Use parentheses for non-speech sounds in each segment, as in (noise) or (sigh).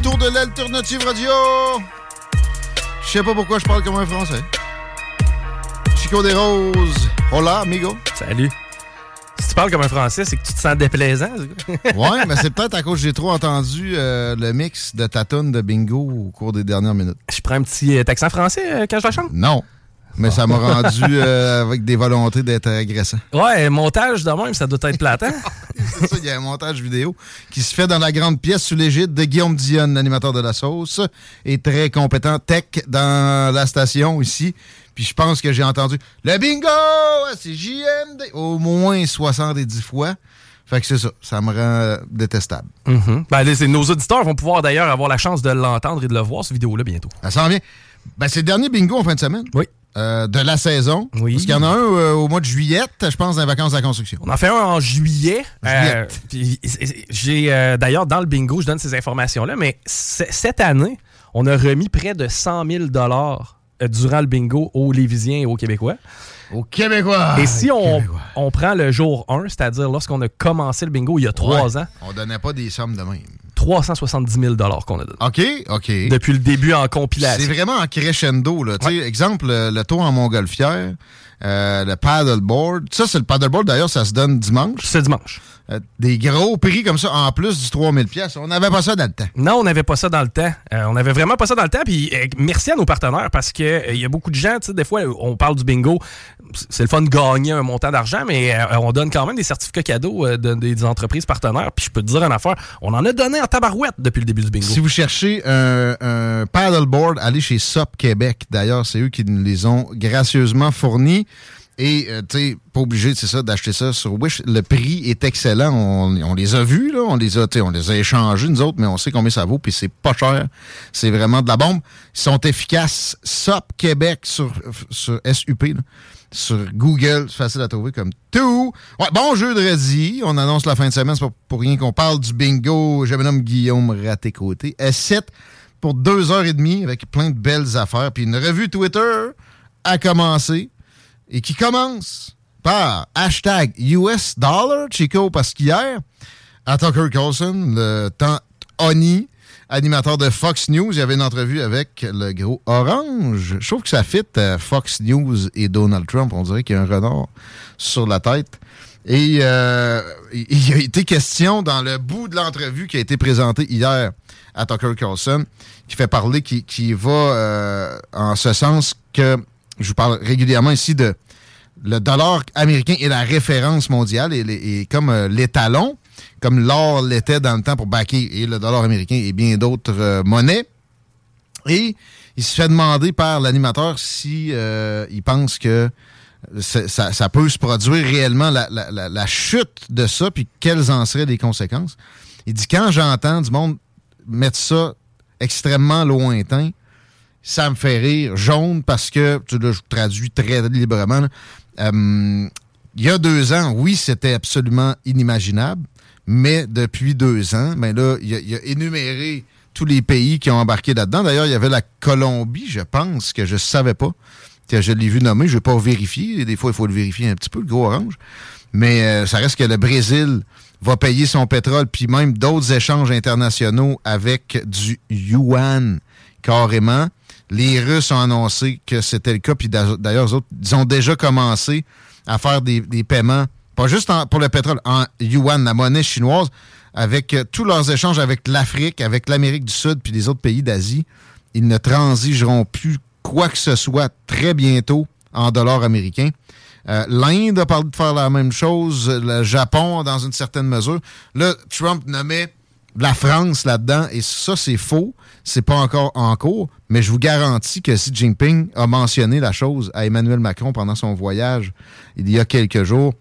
retour de l'Alternative Radio! Je sais pas pourquoi je parle comme un Français. Chico des Roses. Hola, amigo. Salut. Si tu parles comme un Français, c'est que tu te sens déplaisant. (laughs) ouais, mais c'est peut-être à cause que j'ai trop entendu euh, le mix de ta tonne de bingo au cours des dernières minutes. Je prends un petit euh, accent français euh, quand je la chante? Non. Mais ça m'a rendu euh, avec des volontés d'être agressant. Ouais, montage de même, ça doit être plate, hein? (laughs) C'est ça, il y a un montage vidéo qui se fait dans la grande pièce sous l'égide de Guillaume Dionne, l'animateur de la sauce, et très compétent tech dans la station ici. Puis je pense que j'ai entendu le bingo, c'est JMD, au moins 70 fois. Fait que c'est ça, ça me rend détestable. Mhm. Ben, les- c'est- nos auditeurs vont pouvoir d'ailleurs avoir la chance de l'entendre et de le voir, cette vidéo-là, bientôt. Ça s'en vient. Ben, c'est le dernier bingo en fin de semaine. Oui. Euh, de la saison. Oui. Parce qu'il y en a un euh, au mois de juillet, je pense, dans les vacances de la construction. On en fait un en juillet. Euh, j'ai d'ailleurs dans le bingo, je donne ces informations-là, mais cette année, on a remis près de 100 000 dollars durant le bingo aux Lévisiens et aux Québécois. Aux Québécois! Et si on, Québécois. on prend le jour 1, c'est-à-dire lorsqu'on a commencé le bingo il y a trois ans, On donnait pas des sommes de même. 370 000 dollars qu'on a donné. OK, OK. Depuis le début en compilation. C'est vraiment en crescendo. Là. Tu sais, Exemple, le, le tour en montgolfière, euh, le paddleboard. Ça, c'est le paddleboard, d'ailleurs, ça se donne dimanche. C'est dimanche. Euh, des gros prix comme ça, en plus du 3000 pièces. On n'avait pas ça dans le temps. Non, on n'avait pas ça dans le temps. Euh, on n'avait vraiment pas ça dans le temps. Puis euh, merci à nos partenaires parce que il y a beaucoup de gens, tu sais, des fois, on parle du bingo. C'est le fun de gagner un montant d'argent, mais on donne quand même des certificats cadeaux de- des entreprises partenaires. Puis je peux te dire une affaire, on en a donné en tabarouette depuis le début du bingo. Si vous cherchez un, un paddleboard, allez chez SOP Québec. D'ailleurs, c'est eux qui nous les ont gracieusement fournis. Et, euh, tu sais, pas obligé, c'est ça, d'acheter ça sur Wish. Le prix est excellent. On, on les a vus, là. On les a, on les a échangés, nous autres, mais on sait combien ça vaut, puis c'est pas cher. C'est vraiment de la bombe. Ils sont efficaces. SOP Québec sur, sur SUP, là. Sur Google, c'est facile à trouver comme tout. Ouais, bon jeudi. On annonce la fin de semaine. C'est pas pour rien qu'on parle du bingo. Je me Guillaume Raté-Côté. S7 pour deux heures et demie avec plein de belles affaires. Puis une revue Twitter a commencé et qui commence par hashtag US Dollar, Chico, parce qu'hier, à Tucker Carlson, le temps Oni, animateur de Fox News, il y avait une entrevue avec le gros Orange. Je trouve que ça fit euh, Fox News et Donald Trump. On dirait qu'il y a un renard sur la tête. Et euh, il a été question dans le bout de l'entrevue qui a été présentée hier à Tucker Carlson, qui fait parler, qui, qui va euh, en ce sens que je vous parle régulièrement ici de le dollar américain est la référence mondiale et, comme euh, l'étalon, comme l'or l'était dans le temps pour backer et le dollar américain et bien d'autres euh, monnaies. Et il se fait demander par l'animateur si euh, il pense que ça, peut se produire réellement la chute de ça, puis quelles en seraient les conséquences. Il dit quand j'entends du monde mettre ça extrêmement lointain, ça me fait rire. Jaune, parce que, tu là, je traduis très librement, là, euh, il y a deux ans, oui, c'était absolument inimaginable, mais depuis deux ans, ben là, il a, a énuméré tous les pays qui ont embarqué là-dedans. D'ailleurs, il y avait la Colombie, je pense, que je savais pas, je l'ai vu nommer. Je vais pas vérifier. Des fois, il faut le vérifier un petit peu, le gros orange. Mais euh, ça reste que le Brésil va payer son pétrole, puis même d'autres échanges internationaux avec du yuan carrément. Les Russes ont annoncé que c'était le cas, puis d'a- d'ailleurs, ils ont déjà commencé à faire des, paiements, pas juste pour le pétrole, en yuan, la monnaie chinoise, avec euh, tous leurs échanges avec l'Afrique, avec l'Amérique du Sud, puis les autres pays d'Asie. Ils ne transigeront plus quoi que ce soit très bientôt en dollars américains. Euh, L'Inde a parlé de faire la même chose, le Japon dans une certaine mesure. Là, Trump nommait la France là-dedans, et ça, c'est faux. C'est pas encore en cours, mais je vous garantis que Xi Jinping a mentionné la chose à Emmanuel Macron pendant son voyage il y a quelques jours.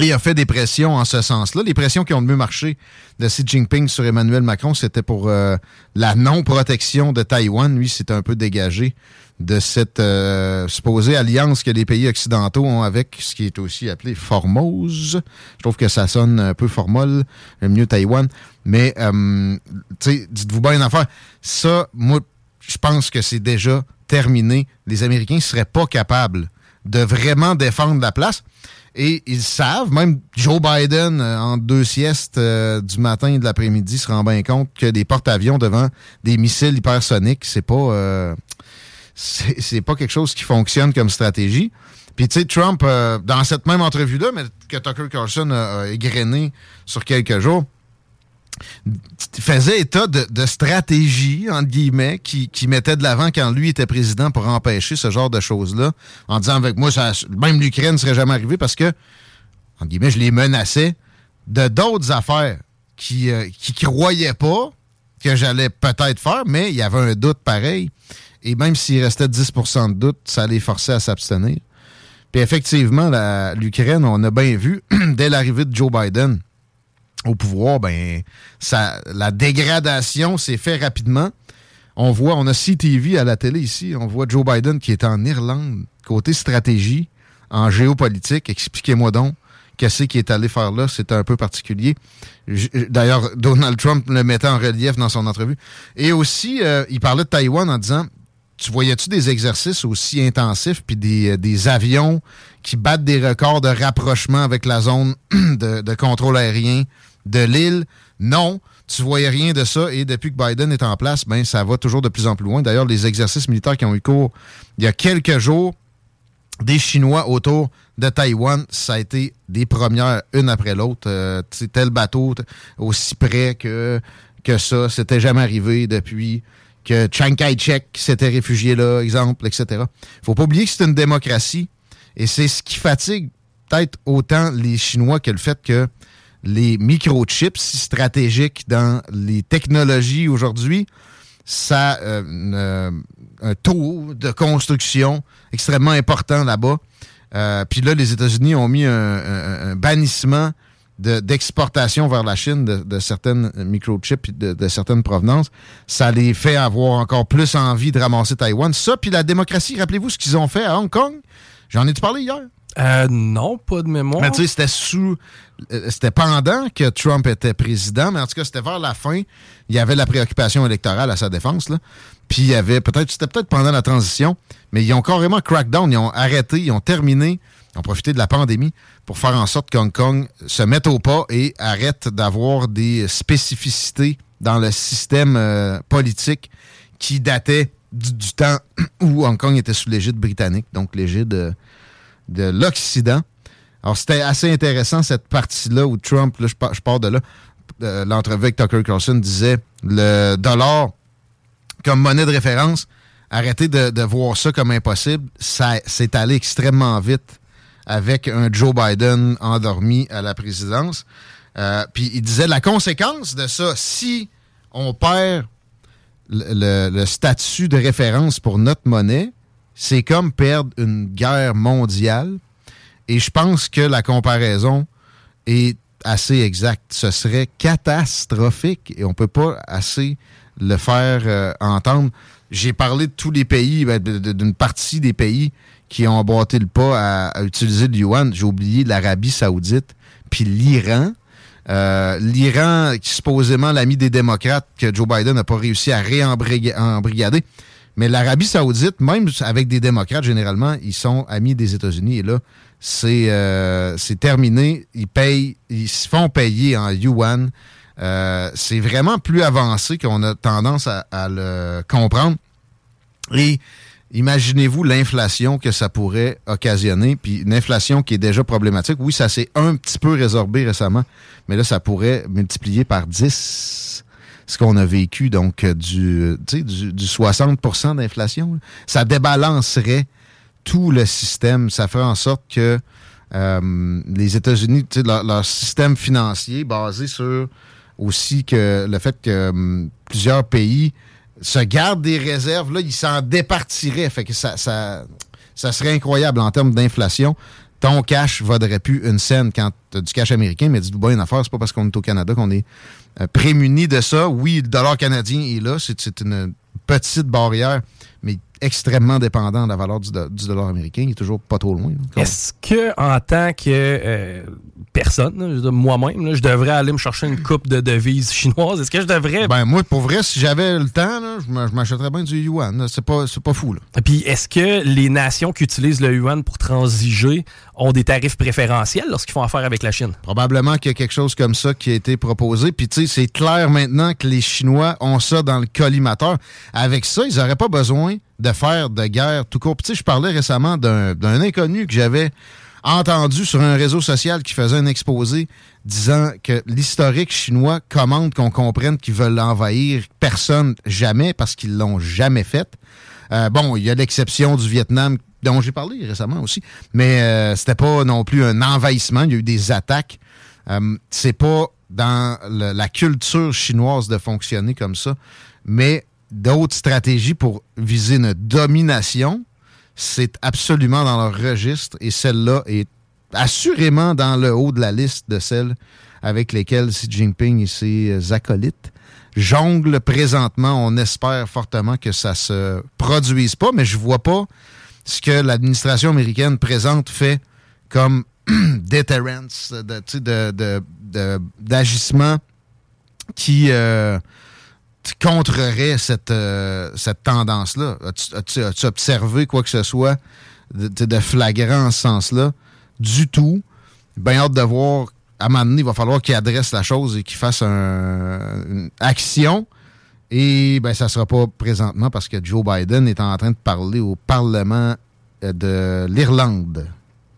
Et a fait des pressions en ce sens-là. Les pressions qui ont le mieux marché de Xi Jinping sur Emmanuel Macron, c'était pour euh, la non-protection de Taïwan. Lui, c'est un peu dégagé de cette euh, supposée alliance que les pays occidentaux ont avec ce qui est aussi appelé Formose. Je trouve que ça sonne un peu formol, le mieux Taïwan. Mais, euh, dites-vous bien une affaire. Ça, moi, je pense que c'est déjà terminé. Les Américains ne seraient pas capables de vraiment défendre la place. Et ils savent, même Joe Biden, euh, en deux siestes euh, du matin et de l'après-midi, se rend bien compte que des porte-avions devant des missiles hypersoniques, c'est pas c'est pas quelque chose qui fonctionne comme stratégie. Puis tu sais, Trump, euh, dans cette même entrevue-là, mais que Tucker Carlson a, égrené sur quelques jours, faisait état de, de stratégie, entre guillemets, qui, qui mettait de l'avant quand lui était président pour empêcher ce genre de choses-là, en disant avec moi, ça, même l'Ukraine ne serait jamais arrivé parce que, entre guillemets, je les menaçais de d'autres affaires qui euh, qui croyaient pas que j'allais peut-être faire, mais il y avait un doute pareil. Et même s'il restait 10% de doute, ça les forçait à s'abstenir. Puis effectivement, l'Ukraine, on a bien vu, (clears throat) dès l'arrivée de Joe Biden au pouvoir, ben, ça, la dégradation s'est fait rapidement. On voit, on a CTV à la télé ici, on voit Joe Biden qui est en Irlande, côté stratégie, en géopolitique. Expliquez-moi donc, qu'est-ce qui est allé faire là? C'est un peu particulier. D'ailleurs, Donald Trump le mettait en relief dans son entrevue. Et aussi, euh, il parlait de Taïwan en disant, tu voyais-tu des exercices aussi intensifs puis des, euh, avions qui battent des records de rapprochement avec la zone (clears throat) de, de contrôle aérien de l'île? Non, tu voyais rien de ça. Et depuis que Biden est en place, ben ça va toujours de plus en plus loin. D'ailleurs, les exercices militaires qui ont eu cours il y a quelques jours, des Chinois autour de Taïwan, ça a été des premières, une après l'autre. Euh, tel bateau aussi près que, que ça, c'était jamais arrivé depuis que Chiang Kai-shek s'était réfugié là, exemple, etc. faut pas oublier que c'est une démocratie et c'est ce qui fatigue peut-être autant les Chinois que le fait que les microchips stratégiques dans les technologies aujourd'hui, ça euh, euh, un taux de construction extrêmement important là-bas. Euh, Puis là, les États-Unis ont mis un, un- un bannissement de- d'exportation vers la Chine de, de certaines microchips de, de certaines provenances. Ça les fait avoir encore plus envie de ramasser Taïwan. Ça, puis la démocratie, rappelez-vous ce qu'ils ont fait à Hong Kong? J'en ai-tu parlé hier? Euh, non, pas de mémoire. Mais tu sais, c'était sous. euh, C'était pendant que Trump était président, mais en tout cas, c'était vers la fin. Il y avait la préoccupation électorale à sa défense, là. Puis il y avait peut-être. C'était peut-être pendant la transition, mais ils ont carrément crackdown. Ils ont arrêté, ils ont terminé, ils ont profité de la pandémie pour faire en sorte qu'Hong Kong se mette au pas et arrête d'avoir des spécificités dans le système euh, politique qui datait du, du temps (clears throat) où Hong Kong était sous l'égide britannique, donc l'égide. euh, de l'Occident. Alors, c'était assez intéressant, cette partie-là où Trump, là, je, pars, de là, euh, l'entrevue avec Tucker Carlson disait le dollar comme monnaie de référence, arrêtez de, voir ça comme impossible. Ça s'est allé extrêmement vite avec un Joe Biden endormi à la présidence. Euh, Puis il disait la conséquence de ça, si on perd le statut de référence pour notre monnaie, c'est comme perdre une guerre mondiale. Et je pense que la comparaison est assez exact. Ce serait catastrophique et on peut pas assez le faire euh, entendre. J'ai parlé de tous les pays, ben, d'une partie des pays qui ont emboîté le pas à, utiliser le yuan. J'ai oublié l'Arabie saoudite, puis l'Iran. Euh, L'Iran, supposément l'ami des démocrates, que Joe Biden n'a pas réussi à réembrigader. Mais l'Arabie saoudite, même avec des démocrates, généralement, ils sont amis des États-Unis. Et là, c'est euh, terminé. Ils payent, ils se font payer en yuan. Euh, c'est vraiment plus avancé qu'on a tendance à, à le comprendre. Et imaginez-vous l'inflation que ça pourrait occasionner, puis une inflation qui est déjà problématique. Oui, ça s'est un petit peu résorbé récemment, mais là, ça pourrait multiplier par 10 ce qu'on a vécu, donc euh, du, du, du 60% d'inflation. Ça débalancerait tout le système. Ça ferait en sorte que euh, les États-Unis, leur, leur système financier basé sur aussi que le fait que hum, plusieurs pays se gardent des réserves, là, ils s'en départiraient. Fait que ça, ça, ça serait incroyable en termes d'inflation. Ton cash vaudrait plus une scène quand tu as du cash américain, mais dis-vous bien une affaire, c'est pas parce qu'on est au Canada qu'on est euh, prémuni de ça. Oui, le dollar canadien est là, c'est une petite barrière, mais extrêmement dépendant de la valeur du, do- du dollar américain. Il est toujours pas trop loin. Est-ce que en tant que euh, personne, moi-même, je devrais aller me chercher une coupe de devises chinoises? Est-ce que je devrais... Ben, moi, pour vrai, si j'avais le temps, là, je m'a- je m'achèterais bien du yuan. C'est pas, pas fou. Là. Puis est-ce que les nations qui utilisent le yuan pour transiger ont des tarifs préférentiels lorsqu'ils font affaire avec la Chine? Probablement qu'il y a quelque chose comme ça qui a été proposé. Puis, tu sais, c'est clair maintenant que les Chinois ont ça dans le collimateur. Avec ça, ils n'auraient pas besoin de faire de guerre tout court. Puis, je parlais récemment d'un d'un inconnu que j'avais entendu sur un réseau social qui faisait un exposé disant que l'historique chinois commande qu'on comprenne qu'ils veulent envahir personne jamais parce qu'ils l'ont jamais fait. Euh, bon, il y a l'exception du Vietnam dont j'ai parlé récemment aussi, mais euh, c'était pas non plus un envahissement. Il y a eu des attaques. Euh, c'est pas dans la culture chinoise de fonctionner comme ça, mais d'autres stratégies pour viser une domination, c'est absolument dans leur registre et celle-là est assurément dans le haut de la liste de celles avec lesquelles Xi Jinping et ses acolytes jonglent présentement. On espère fortement que ça se produise pas, mais je vois pas ce que l'administration américaine présente fait comme (clears throat) deterrence, sais, de, d'agissement qui euh, contrerait cette, euh, cette tendance-là. As-tu, observé quoi que ce soit de, flagrant en ce sens-là? Du tout. Bien hâte de voir. À un moment donné, il va falloir qu'il adresse la chose et qu'il fasse un- une action. Et ben, ça ne sera pas présentement parce que Joe Biden est en train de parler au Parlement euh, de l'Irlande.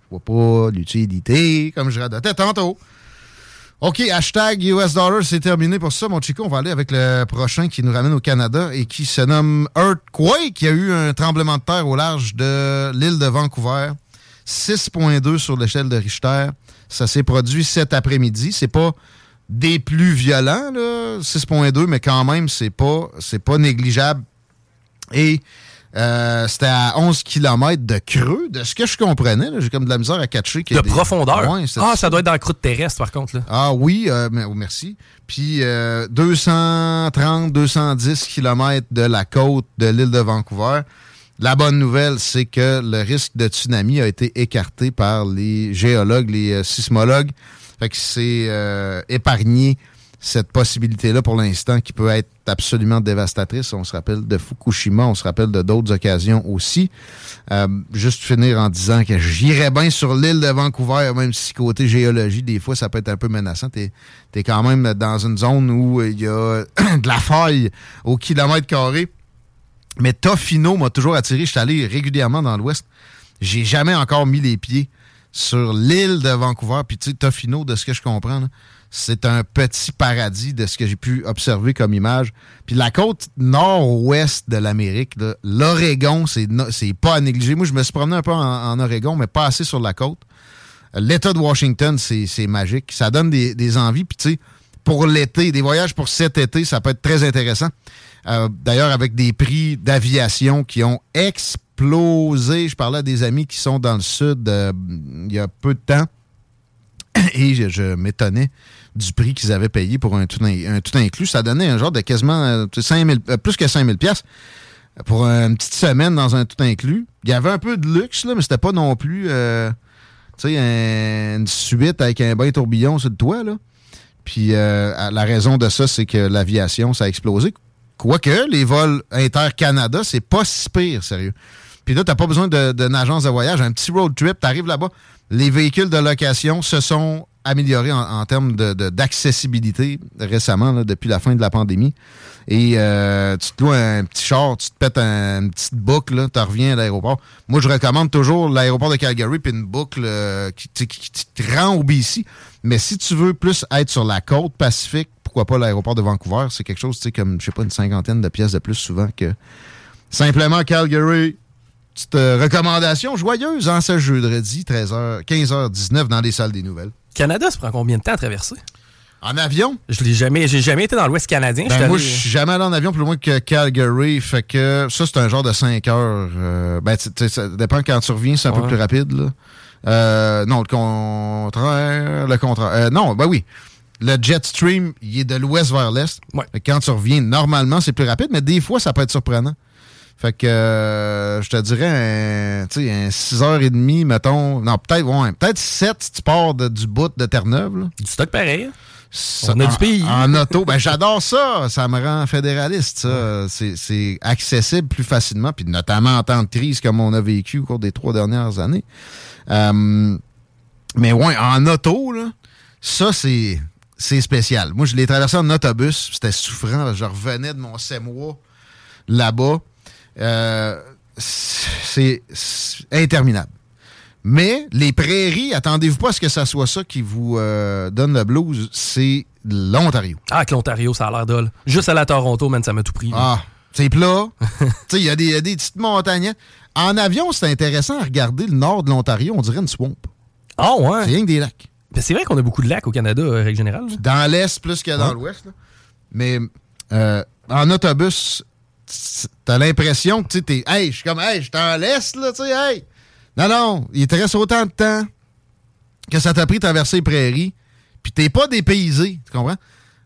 Je vois pas l'utilité, comme je radotais tantôt. OK, hashtag US Dollar, c'est terminé pour ça, mon Chico. On va aller avec le prochain qui nous ramène au Canada et qui se nomme Earthquake. Il y a eu un tremblement de terre au large de l'île de Vancouver. 6.2 sur l'échelle de Richter. Ça s'est produit cet après-midi. C'est pas des plus violents, là, 6.2, mais quand même, c'est pas, pas négligeable. Et euh, c'était à 11 km de creux, de ce que je comprenais. J'ai comme de la misère à catcher. De des- profondeur? Ouais, ah, ça doit être dans la croûte terrestre, par contre. Là. ah oui, euh, mais- oh, merci. Puis euh, 230, 210 km de la côte de l'île de Vancouver. La bonne nouvelle, c'est que le risque de tsunami a été écarté par les géologues, les euh, sismologues. Fait que c'est euh, épargné cette possibilité-là pour l'instant qui peut être absolument dévastatrice. On se rappelle de Fukushima, on se rappelle de d'autres occasions aussi. Euh, juste finir en disant que j'irais bien sur l'île de Vancouver, même si côté géologie, des fois, ça peut être un peu menaçant. T'es es quand même dans une zone où il y a (coughs) de la faille au kilomètre carré. Mais Tofino m'a toujours attiré. Je suis allé régulièrement dans l'Ouest. J'ai jamais encore mis les pieds sur l'île de Vancouver. Puis tu sais, Tofino, de ce que je comprends, c'est un petit paradis de ce que j'ai pu observer comme image. Puis la côte nord-ouest de l'Amérique, l'Oregon, c'est pas à. Moi, je me suis promené un peu en, Oregon, mais pas assez sur la côte. L'État de Washington, c'est magique. Ça donne des, des envies. Puis, tu sais, pour l'été, des voyages pour cet été, ça peut être très intéressant. Euh, D'ailleurs, avec des prix d'aviation qui ont explosé. Je parlais à des amis qui sont dans le sud euh, il y a peu de temps. et je, m'étonnais du prix qu'ils avaient payé pour un tout, in- un tout inclus. Ça donnait un genre de quasiment euh, tu sais, 5 000, euh, plus que 5000 pièces pour une petite semaine dans un tout inclus. Il y avait un peu de luxe, là, mais c'était pas non plus une suite avec un bain tourbillon sur le toit. Là. Puis la raison de ça, c'est que l'aviation, ça a explosé. Quoique, les vols inter-Canada, c'est pas si pire, sérieux. Puis là, t'as pas besoin d'une agence de voyage. Un petit road trip, t'arrives là-bas. Les véhicules de location se sont améliorés en, en termes d'accessibilité récemment, depuis la fin de la pandémie. Et euh, tu te loues un petit char, tu te pètes un- une petite boucle, tu reviens à l'aéroport. Moi, je recommande toujours l'aéroport de Calgary puis une boucle euh, tu qui- qui te rend au BC. Mais si tu veux plus être sur la côte pacifique, pourquoi pas l'aéroport de Vancouver? C'est quelque chose, tu sais, comme, je sais pas, une cinquantaine de pièces de plus souvent que simplement Calgary. Petite euh, recommandation joyeuse en ce jeudi, 13h, 15h19 dans les salles des nouvelles. Canada, ça prend combien de temps à traverser? En avion? Je l'ai jamais, j'ai jamais été dans l'Ouest canadien. Ben, moi, je suis jamais allé en avion plus loin que Calgary. Fait que ça, c'est un genre de 5 heures. euh, ben, ça dépend quand tu reviens, c'est un peu plus rapide. Là. Euh, non, le contraire. Le contraire. Euh, non, ben oui. Le jet stream, il est de l'ouest vers l'est. Quand tu reviens, normalement, c'est plus rapide, mais des fois, ça peut être surprenant. Fait que euh, je te dirais un, tu sais, un 6h30, mettons. Non, peut-être ouais, peut-être 7 si tu pars de- du bout de Terre-Neuve. Du stock pareil. hein? Ça- On a du en- pays. En auto, ben j'adore ça. Ça me rend fédéraliste, ça. C'est- C'est accessible plus facilement, puis notamment en temps de crise comme on a vécu au cours des trois dernières années. Euh, mais ouais, en auto, là, ça, c'est c'est spécial. Moi, je l'ai traversé en autobus. C'était souffrant. Je revenais de mon mois là-bas. Euh, c'est interminable. Mais les prairies, attendez-vous pas à ce que ça soit ça qui vous euh, donne le blues, c'est l'Ontario. Ah, que l'Ontario, ça a l'air dol. Juste à Toronto, man, ça m'a tout pris. Ah, c'est plat. (laughs) il y, a des- il y a des petites montagnes. En avion, c'est intéressant à regarder le nord de l'Ontario, on dirait une swamp. Ah, ouais. C'est rien que des lacs. Ben, c'est vrai qu'on a beaucoup de lacs au Canada, euh, règle générale. là. Dans l'est plus que dans Ouais. l'ouest. Mais euh, en autobus, t'as l'impression que tu t'es. Hey, je suis comme, hey, je suis en l'est, là, tu sais, hey. Non, non, il te reste autant de temps que ça t'a pris de traverser les prairies, puis t'es pas dépaysé, tu comprends?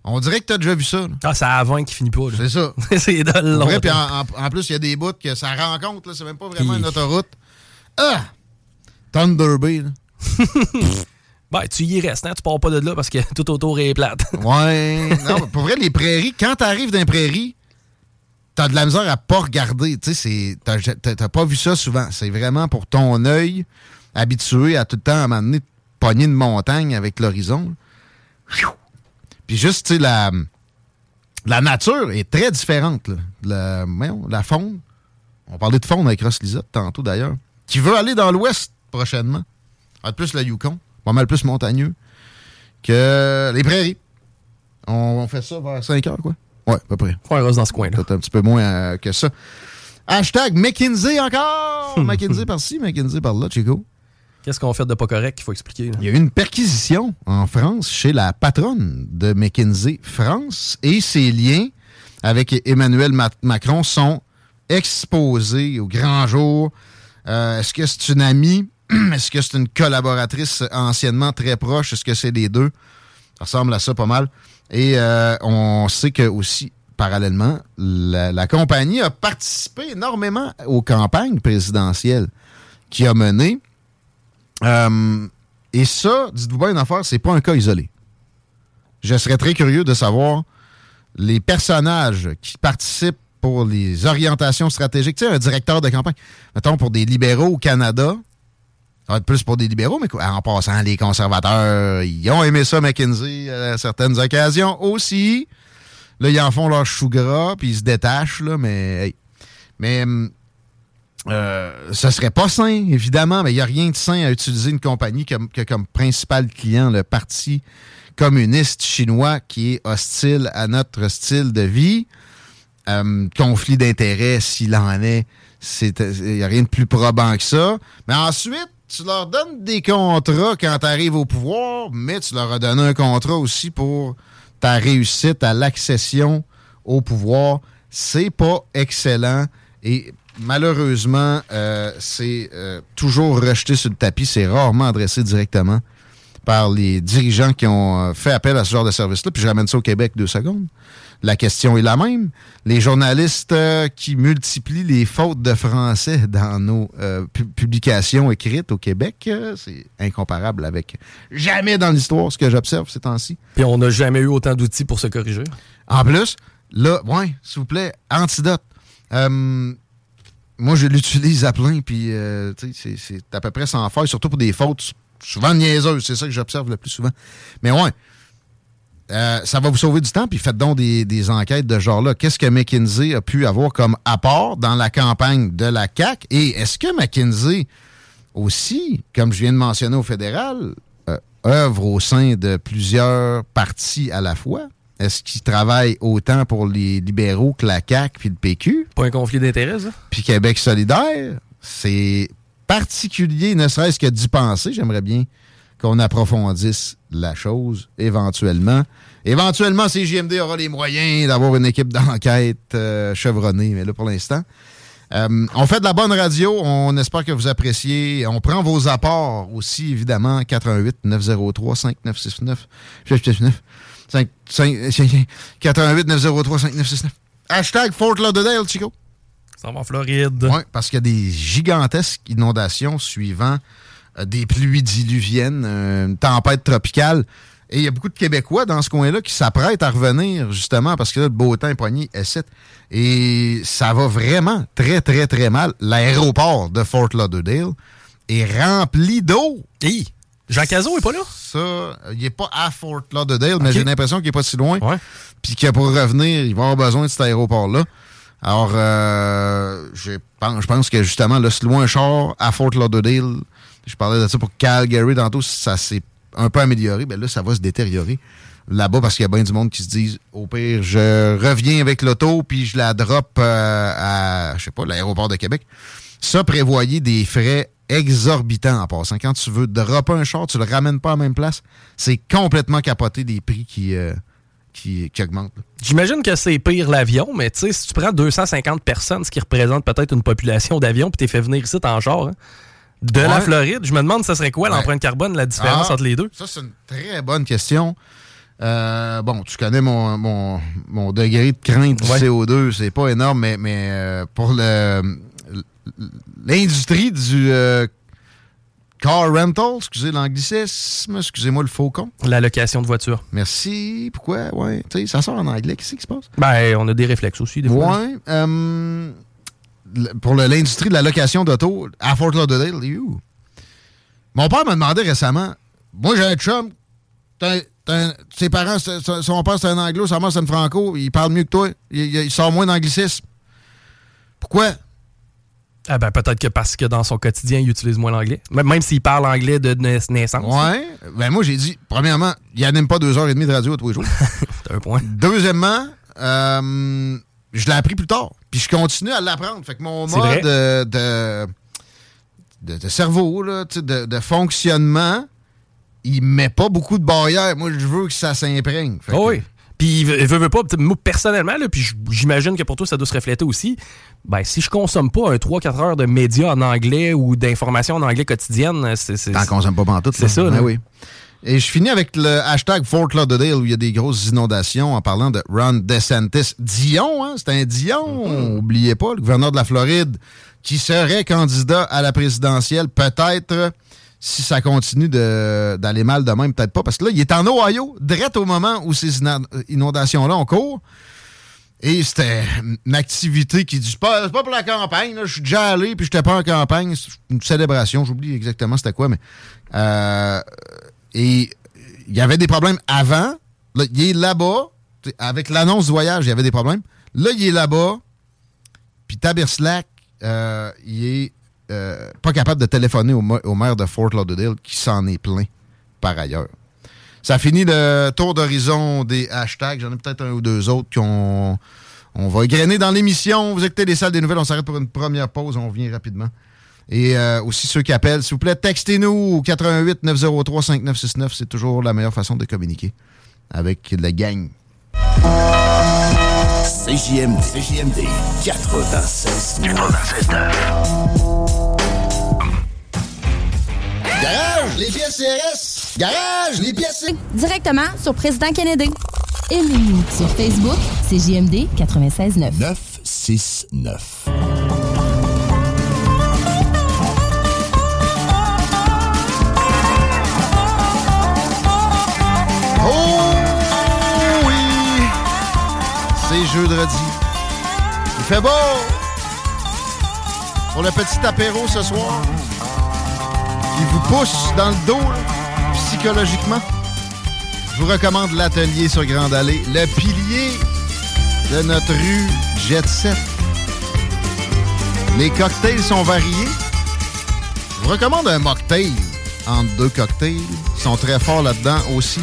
On dirait que t'as déjà vu ça. là. Ah, c'est 20 qui finit pas. là. C'est ça. (laughs) c'est Pour long. vrai, puis en, en- en plus, il y a des bouts que ça rencontre, là, c'est même pas vraiment une autoroute. Ah! Thunder Bay, là. (laughs) Ben, tu y restes, hein? Tu pars pas de là parce que (laughs) tout autour est plate. Ouais. non, mais pour vrai, les prairies, quand t'arrives dans les prairies, t'as de la misère à pas regarder. Tu sais, t'as pas vu ça souvent. C'est vraiment pour ton œil habitué à tout le temps, à de pogner une montagne avec l'horizon. Puis juste, tu sais, la, la nature est très différente. là. La, la faune. On parlait de faune avec Ross tantôt, d'ailleurs. Qui veut aller dans l'ouest prochainement. Peu plus le Yukon. Pas mal plus montagneux que les prairies. On, on fait ça vers 5 heures, quoi. Ouais, à peu près. Ouais, Ross dans ce coin-là. Peut-être un petit peu moins euh, que ça. Hashtag McKinsey encore! (laughs) McKinsey par-ci, McKinsey par-là, Chico. Qu'est-ce qu'on fait de pas correct qu'il faut expliquer? là? Il y a eu une perquisition en France chez la patronne de McKinsey France et ses liens avec Emmanuel Ma- Macron sont exposés au grand jour. Euh, Est-ce que c'est une amie? (clears throat) Est-ce que c'est une collaboratrice anciennement très proche? Est-ce que c'est les deux? Ça ressemble à ça pas mal. Et euh, on sait que aussi, parallèlement, la, compagnie a participé énormément aux campagnes présidentielles qui a mené. Euh, et ça, dites-vous bien une affaire, c'est pas un cas isolé. Je serais très curieux de savoir les personnages qui participent pour les orientations stratégiques. Tu sais, un directeur de campagne, mettons pour des libéraux au Canada, ça va être plus pour des libéraux, mais en passant, les conservateurs, ils ont aimé ça, McKinsey, à certaines occasions aussi. Là, ils en font leur chou gras, puis ils se détachent, là, mais... hey. Mais... hum, euh, ce serait pas sain, évidemment, mais il n'y a rien de sain à utiliser une compagnie comme, que comme principal client le Parti communiste chinois qui est hostile à notre style de vie. Euh, conflit d'intérêts, s'il en est, il n'y a rien de plus probant que ça. Mais ensuite, tu leur donnes des contrats quand tu arrives au pouvoir, mais tu leur as donné un contrat aussi pour ta réussite à l'accession au pouvoir. C'est pas excellent et malheureusement, euh, c'est euh, toujours rejeté sur le tapis. C'est rarement adressé directement par les dirigeants qui ont euh, fait appel à ce genre de service-là. Puis je ramène ça au Québec deux secondes. La question est la même. Les journalistes euh, qui multiplient les fautes de français dans nos euh, pu- publications écrites au Québec, euh, c'est incomparable avec jamais dans l'histoire ce que j'observe ces temps-ci. Puis on n'a jamais eu autant d'outils pour se corriger. En plus, là, ouais, s'il vous plaît, antidote. Moi, je l'utilise à plein, puis euh, c'est à peu près sans faire, surtout pour des fautes souvent niaiseuses. C'est ça que j'observe le plus souvent. Mais ouais, euh, ça va vous sauver du temps, puis faites donc des, des enquêtes de genre-là. Qu'est-ce que McKinsey a pu avoir comme apport dans la campagne de la CAQ? Et est-ce que McKinsey aussi, comme je viens de mentionner au fédéral, euh, œuvre au sein de plusieurs partis à la fois? Est-ce qu'il travaille autant pour les libéraux que la CAQ puis le PQ? Pas un conflit d'intérêts, ça? Puis Québec solidaire? C'est particulier, ne serait-ce que d'y penser. J'aimerais bien qu'on approfondisse la chose éventuellement. Éventuellement, CJMD aura les moyens d'avoir une équipe d'enquête euh, chevronnée, mais là, pour l'instant, euh, on fait de la bonne radio. On espère que vous appréciez. On prend vos apports aussi, évidemment. 88 903 5969. 5, 5, 88 903 5969. Hashtag Fort Lauderdale, Chico. Ça va en Floride. Oui, parce qu'il y a des gigantesques inondations suivant des pluies diluviennes, euh, une tempête tropicale. Et il y a beaucoup de Québécois dans ce coin-là qui s'apprêtent à revenir, justement, parce que là, le beau temps est poigné Et ça va vraiment très, très, très mal. L'aéroport de Fort Lauderdale est rempli d'eau. Hi! Jean Cazot est pas là? Ça, euh, il n'est pas à Fort Lauderdale, mais j'ai l'impression qu'il n'est pas si loin. Ouais. Puis que pour revenir, il va avoir besoin de cet aéroport-là. Alors, euh, je pense, je pense que justement, là, se loin un char à Fort Lauderdale, je parlais de ça pour Calgary tantôt, ça s'est un peu amélioré. Ben là, ça va se détériorer là-bas parce qu'il y a bien du monde qui se disent au pire, je reviens avec l'auto puis je la drop euh, à, je sais pas, l'aéroport de Québec. Ça, prévoyez des frais exorbitants en passant. Quand tu veux dropper un char, tu le ramènes pas à la même place. C'est complètement capoté des prix qui, euh, qui. J'imagine que c'est pire l'avion, mais tu sais, si tu prends 250 personnes, ce qui représente peut-être une population d'avions, puis t'es fait venir ici en genre, hein, de la. Floride, je me demande, ça serait quoi Ouais. l'empreinte carbone, la différence Ah, entre les deux? Ça, c'est une très bonne question. Euh, bon, tu connais mon, mon, mon degré de crainte du Ouais. CO2, c'est pas énorme, mais, mais euh, pour le l'industrie du euh, car rental, excusez l'anglicisme, excusez-moi le faucon. La location de voiture. Merci. Pourquoi? Ouais. Tu sais, ça sort en anglais. Qu'est-ce qui se passe? Ben, on a des réflexes aussi, des fois. Ouais. Pour l'industrie de la location d'auto à Fort Lauderdale, you. Mon père m'a demandé récemment Moi, j'ai un chum. ses parents, son père, c'est un anglo, sa mère, c'est un franco. Il parle mieux que toi. Il, sort moins d'anglicisme. Pourquoi? Ah ben, peut-être que parce que dans son quotidien, il utilise moins l'anglais. Même, s'il parle anglais de nais- naissance. Ouais. Ben, moi, j'ai dit Premièrement, il n'anime pas deux heures et demie de radio à tous les jours. (laughs) C'est un point. Deuxièmement, euh, je l'ai appris plus tard. Puis je continue à l'apprendre. Fait que mon mode de, de, de- de cerveau, là, de, de fonctionnement, il met pas beaucoup de barrières. Moi, je veux que ça s'imprègne. Oh oui. Puis, il veut, veut- pas, moi, personnellement, là, puis j'imagine que pour toi, ça doit se refléter aussi. Ben, si je consomme pas un 3-4 heures de médias en anglais ou d'informations en anglais quotidienne, c'est. T'en consommes pas pantoute. C'est là. ça, Ben oui. Et je finis avec le hashtag Fort Lauderdale où il y a des grosses inondations en parlant de Ron DeSantis. Dion, hein? C'est un Dion. Mm-hmm. Oubliez pas, le gouverneur de la Floride qui serait candidat à la présidentielle. Peut-être, si ça continue d'aller mal de même, peut-être pas. Parce que là, il est en Ohio, direct au moment où ces inondations-là ont cours. Et c'était une activité qui dit c'est pas, c'est pas pour la campagne, là, je suis déjà allé puis j'étais pas en campagne, c'est une célébration, j'oublie exactement c'était quoi, mais euh, et il y avait des problèmes avant. Il est là-bas. Avec l'annonce du voyage, il y avait des problèmes. Là, il est là-bas. Puis Taberslack, euh, il est euh, pas capable de téléphoner au maire de Fort Lauderdale qui s'en est plein par ailleurs. Ça finit le tour d'horizon des hashtags. J'en ai peut-être un ou deux autres qu'on on va égrener dans l'émission. Vous écoutez les salles des nouvelles. On s'arrête pour une première pause. On revient rapidement. Et euh, aussi ceux qui appellent, s'il vous plaît, textez-nous au 88 903 5969. C'est toujours la meilleure façon de communiquer avec la gang. CJMD, CJMD 96. 96 Garage, les pièces CRS. Garage, les pièces. Directement sur Président Kennedy. Aimez-nous sur Facebook, c'est JMD 96.9. 969. Jeudi. Il fait beau! Pour le petit apéro ce soir, qui vous pousse dans le dos psychologiquement, je vous recommande l'atelier sur Grande Allée, le pilier de notre rue Jet Set. Les cocktails sont variés. Je vous recommande un mocktail entre deux cocktails. Ils sont très forts là-dedans aussi.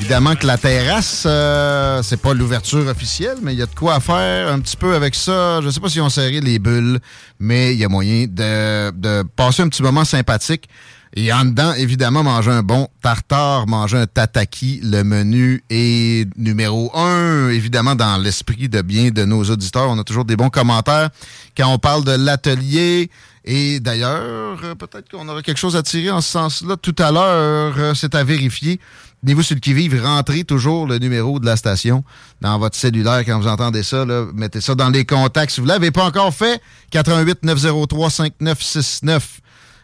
Évidemment que la terrasse, euh, c'est pas l'ouverture officielle, mais il y a de quoi faire un petit peu avec ça. Je sais pas si on serré les bulles, mais il y a moyen de, de passer un petit moment sympathique. Et en dedans, évidemment, manger un bon tartare, manger un tataki. Le menu est numéro un, évidemment, dans l'esprit de bien de nos auditeurs. On a toujours des bons commentaires quand on parle de l'atelier. Et d'ailleurs, peut-être qu'on aura quelque chose à tirer en ce sens-là tout à l'heure. euh, C'est à vérifier. Tenez-vous sur le qui-vive, rentrez toujours le numéro de la station dans votre cellulaire quand vous entendez ça. Là, mettez ça dans les contacts. Si vous ne l'avez pas encore fait, 88 903 5969.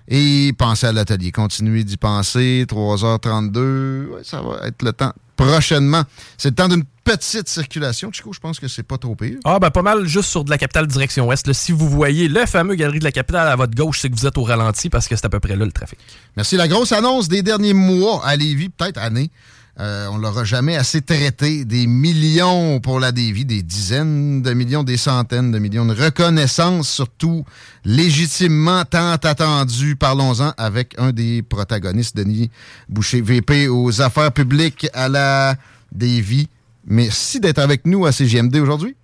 Et pensez à l'atelier. Continuez d'y penser. 3h32. Ouais, ça va être le temps prochainement. C'est le temps d'une petite circulation. Chico, je pense que c'est pas trop pire. Ah, ben pas mal juste sur de la capitale direction ouest. là. Si vous voyez le fameux galerie de la capitale à votre gauche, c'est que vous êtes au ralenti parce que c'est à peu près là le trafic. Merci. La grosse annonce des derniers mois à Lévis, peut-être années. Euh, on l'aura jamais assez traité. Des millions pour la Lévis, des dizaines de millions, des centaines de millions de reconnaissance, surtout légitimement tant attendu. Parlons-en avec un des protagonistes, Denis Boucher, VP aux affaires publiques à la Lévis. Merci d'être avec nous à CGMD aujourd'hui.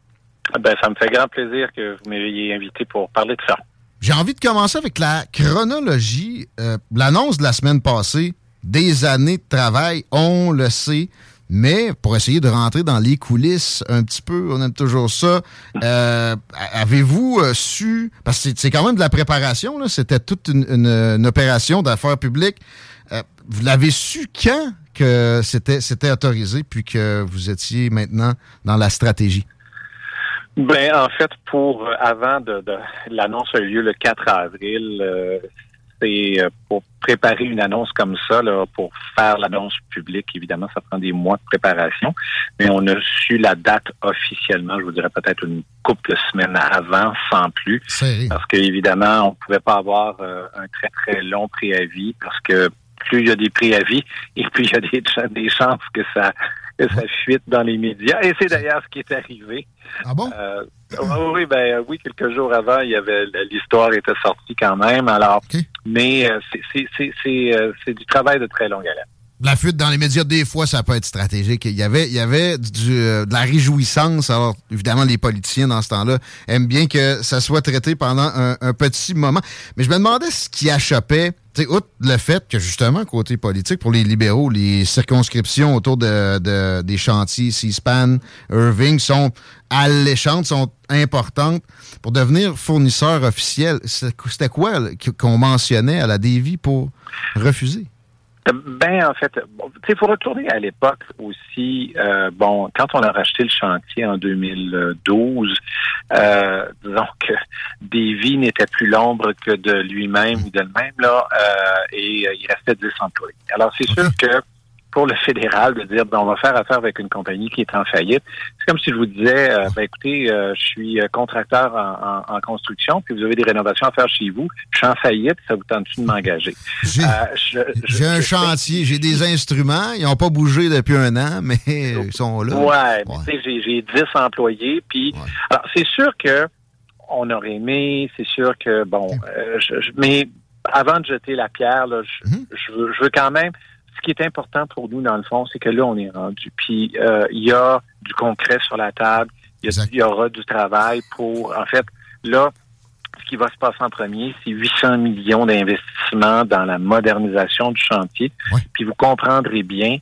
Ben, ça me fait grand plaisir que vous m'ayez invité pour parler de ça. J'ai envie de commencer avec la chronologie. Euh, L'annonce de la semaine passée, des années de travail, on le sait, mais pour essayer de rentrer dans les coulisses un petit peu, on aime toujours ça. Euh, Avez-vous euh, su, parce que c'est- quand même de la préparation, c'était toute une, opération d'affaires publiques. Euh, vous l'avez su quand que c'était autorisé, puis que vous étiez maintenant dans la stratégie? Ben, en fait, pour avant de, l'annonce a eu lieu le 4 avril. C'est euh, pour préparer une annonce comme ça, là, pour faire l'annonce publique, évidemment, ça prend des mois de préparation. Mais on a su la date officiellement, je vous dirais peut-être une couple de semaines avant, sans plus. Parce qu'évidemment, on ne pouvait pas avoir euh, un très, très long préavis parce que plus il y a des préavis (laughs) et plus il y a des, ch- des chances que ça, que ça fuite dans les médias. Et c'est d'ailleurs ce qui est arrivé. Ah bon? Euh, oui, oui, ben oui, quelques jours avant, il y avait l'histoire était sortie quand même. Alors, mais euh, c'est- c'est c'est c'est euh, du travail de très longue haleine. La fuite dans les médias, des fois, ça peut être stratégique. Il y avait, il y avait du, euh, de la réjouissance. Alors, évidemment, les politiciens, dans ce temps-là, aiment bien que ça soit traité pendant un, un petit moment. Mais je me demandais ce qui achoppait, tu sais, outre le fait que, justement, côté politique, pour les libéraux, les circonscriptions autour de, de- des chantiers C-SPAN, Irving, sont alléchantes, sont importantes pour devenir fournisseur officiel. C'était quoi qu'on mentionnait à la Davy pour refuser? Ben, en fait, bon, tu sais, il faut retourner à l'époque aussi. euh, bon, quand on a racheté le chantier en 2012, euh, disons que Davy n'était plus l'ombre que de lui-même ou d'elle-même, là, euh, et euh, il restait 10 employés. Alors, c'est sûr que pour le fédéral de dire ben, on va faire affaire avec une compagnie qui est en faillite. C'est comme si je vous disais euh, ben, écoutez, euh, je suis euh, contracteur en, en- en construction, puis vous avez des rénovations à faire chez vous, je suis en faillite, ça vous tente de m'engager? J'ai Euh, un chantier, j'ai des instruments, ils n'ont pas bougé depuis un an, (laughs) mais ils sont là. Ouais, sais, j'ai, j'ai 10 employés, puis alors c'est sûr que on aurait aimé, c'est sûr que bon, euh, je- je- mais avant de jeter la pierre, là, je, je veux, je veux quand même. Ce qui est important pour nous, dans le fond, c'est que là, on est rendu. Puis euh, il y a du concret sur la table, il y, a- il y aura du travail pour, en fait, là, ce qui va se passer en premier, c'est 800 millions d'investissements dans la modernisation du chantier. Puis vous comprendrez bien,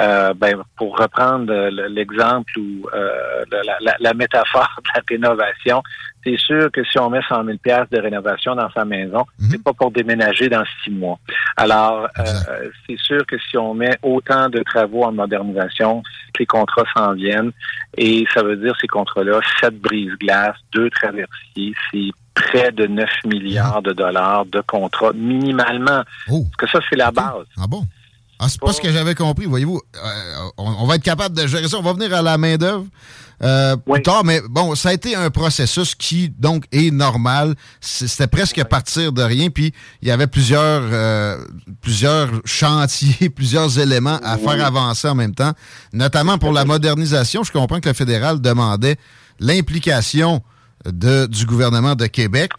euh, ben, pour reprendre euh, le- l'exemple ou euh, la, la- la métaphore de la rénovation, c'est sûr que si on met 100 000 pièces de rénovation dans sa maison, c'est pas pour déménager dans six mois. Alors, euh, c'est sûr que si on met autant de travaux en modernisation, les contrats s'en viennent. Et ça veut dire ces contrats-là, sept brise-glaces, deux traversiers, c'est près de 9 milliards de dollars de contrats minimalement. Parce que ça, c'est la base. Ah bon? Ah, c'est pas ce que j'avais compris, voyez-vous. Euh, on, on va être capable de gérer ça. On va venir à la main-d'œuvre. Euh, plus tard, mais bon, ça a été un processus qui, donc, est normal. C'était presque à partir de rien, puis il y avait plusieurs, euh, plusieurs chantiers, (laughs) plusieurs éléments à Oui. faire avancer en même temps, notamment pour la modernisation. Je comprends que le fédéral demandait l'implication de, du gouvernement de Québec.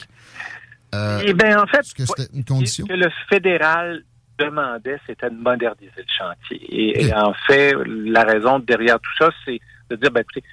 Eh bien, en fait, une condition? que le fédéral demandait, c'était de moderniser le chantier. Et, et en fait, la raison derrière tout ça, c'est de dire, ben, écoutez,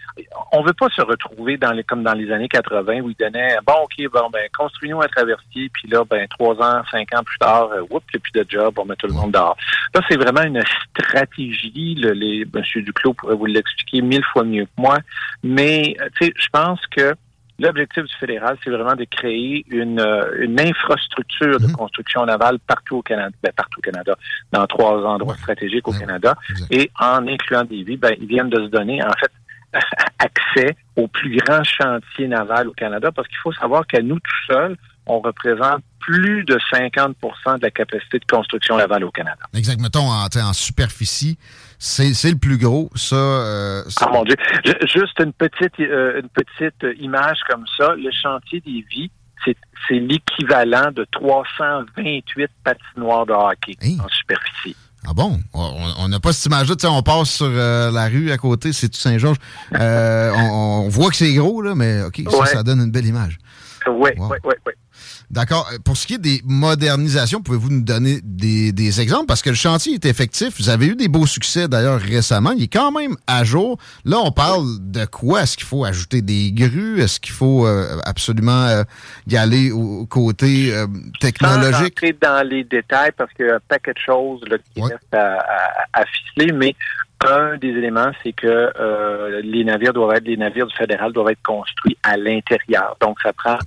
on veut pas se retrouver dans les, comme dans les années 80 où ils donnaient, bon, OK, bon, ben, construisons un traversier, puis là, ben, trois ans, cinq ans plus tard, euh, oups, il n'y a plus de job, on met tout le monde dehors. Là, c'est vraiment une stratégie, le, les, M. Duclos pourrait vous l'expliquer mille fois mieux que moi, mais, euh, tu sais, je pense que L'objectif du fédéral, c'est vraiment de créer une, euh, une infrastructure de construction navale partout au Canada, ben, partout au Canada, dans trois endroits stratégiques au Canada, et en incluant des vies, ben, ils viennent de se donner, en fait, (laughs) accès au plus grand chantier naval au Canada, parce qu'il faut savoir qu'à nous tout seuls, on représente plus de 50% de la capacité de construction navale au Canada. Exact. Mettons, en, en superficie, c'est le plus gros. Ça, euh, Ah mon Dieu. Ju- Juste une petite euh, une petite image comme ça. Le chantier des vies, c'est l'équivalent de 328 patinoires de hockey en superficie. Ah bon? On- n'a pas cette image-là. On passe sur euh, la rue à côté, c'est tout Saint-Georges. Euh, (laughs) on, on voit que c'est gros, là, mais OK, ça, Ouais. ça donne une belle image. Oui, oui, oui. D'accord? Euh, Pour ce qui est des modernisations, pouvez-vous nous donner des, des exemples? Parce que le chantier est effectif. Vous avez eu des beaux succès d'ailleurs récemment. Il est quand même à jour. Là, on parle de quoi? Est-ce qu'il faut ajouter des grues? Est-ce qu'il faut euh, absolument euh, y aller au côté euh, Sans technologique? rentrer dans les détails parce qu'il y a un paquet de choses là, qui restent à, à- à ficeler, mais un des éléments, c'est que euh, les navires doivent être, les navires du fédéral doivent être construits à l'intérieur. Donc, ça prend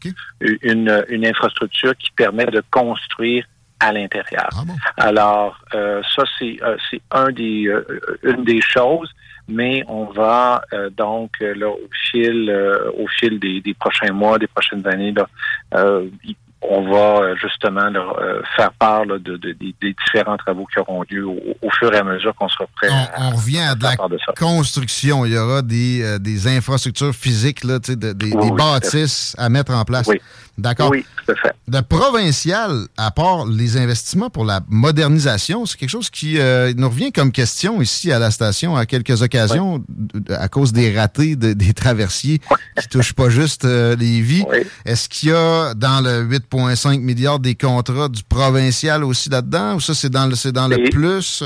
une, une infrastructure qui permet de construire à l'intérieur. Alors, euh, ça, c'est euh, c'est un des, euh, une des choses, mais on va euh, donc euh, là, au fil, euh, au fil des, des prochains mois, des prochaines années, là, euh, y- on va euh, justement là, euh, faire part là, de, de- des- différents travaux qui auront lieu au, au fur et à mesure qu'on sera prêt à, On revient à de la de construction. Il y aura des, euh, des infrastructures physiques, là, des, Oui, des oui, bâtisses à mettre en place. Oui. D'accord? Oui, tout à fait. Le provincial, à part les investissements pour la modernisation, c'est quelque chose qui euh, nous revient comme question ici à la station à quelques occasions à cause des ratés de- des traversiers qui touchent pas juste euh, les vies. Est-ce qu'il y a dans le 8,5 milliards des contrats du provincial aussi là-dedans ou ça c'est dans le c'est dans le plus?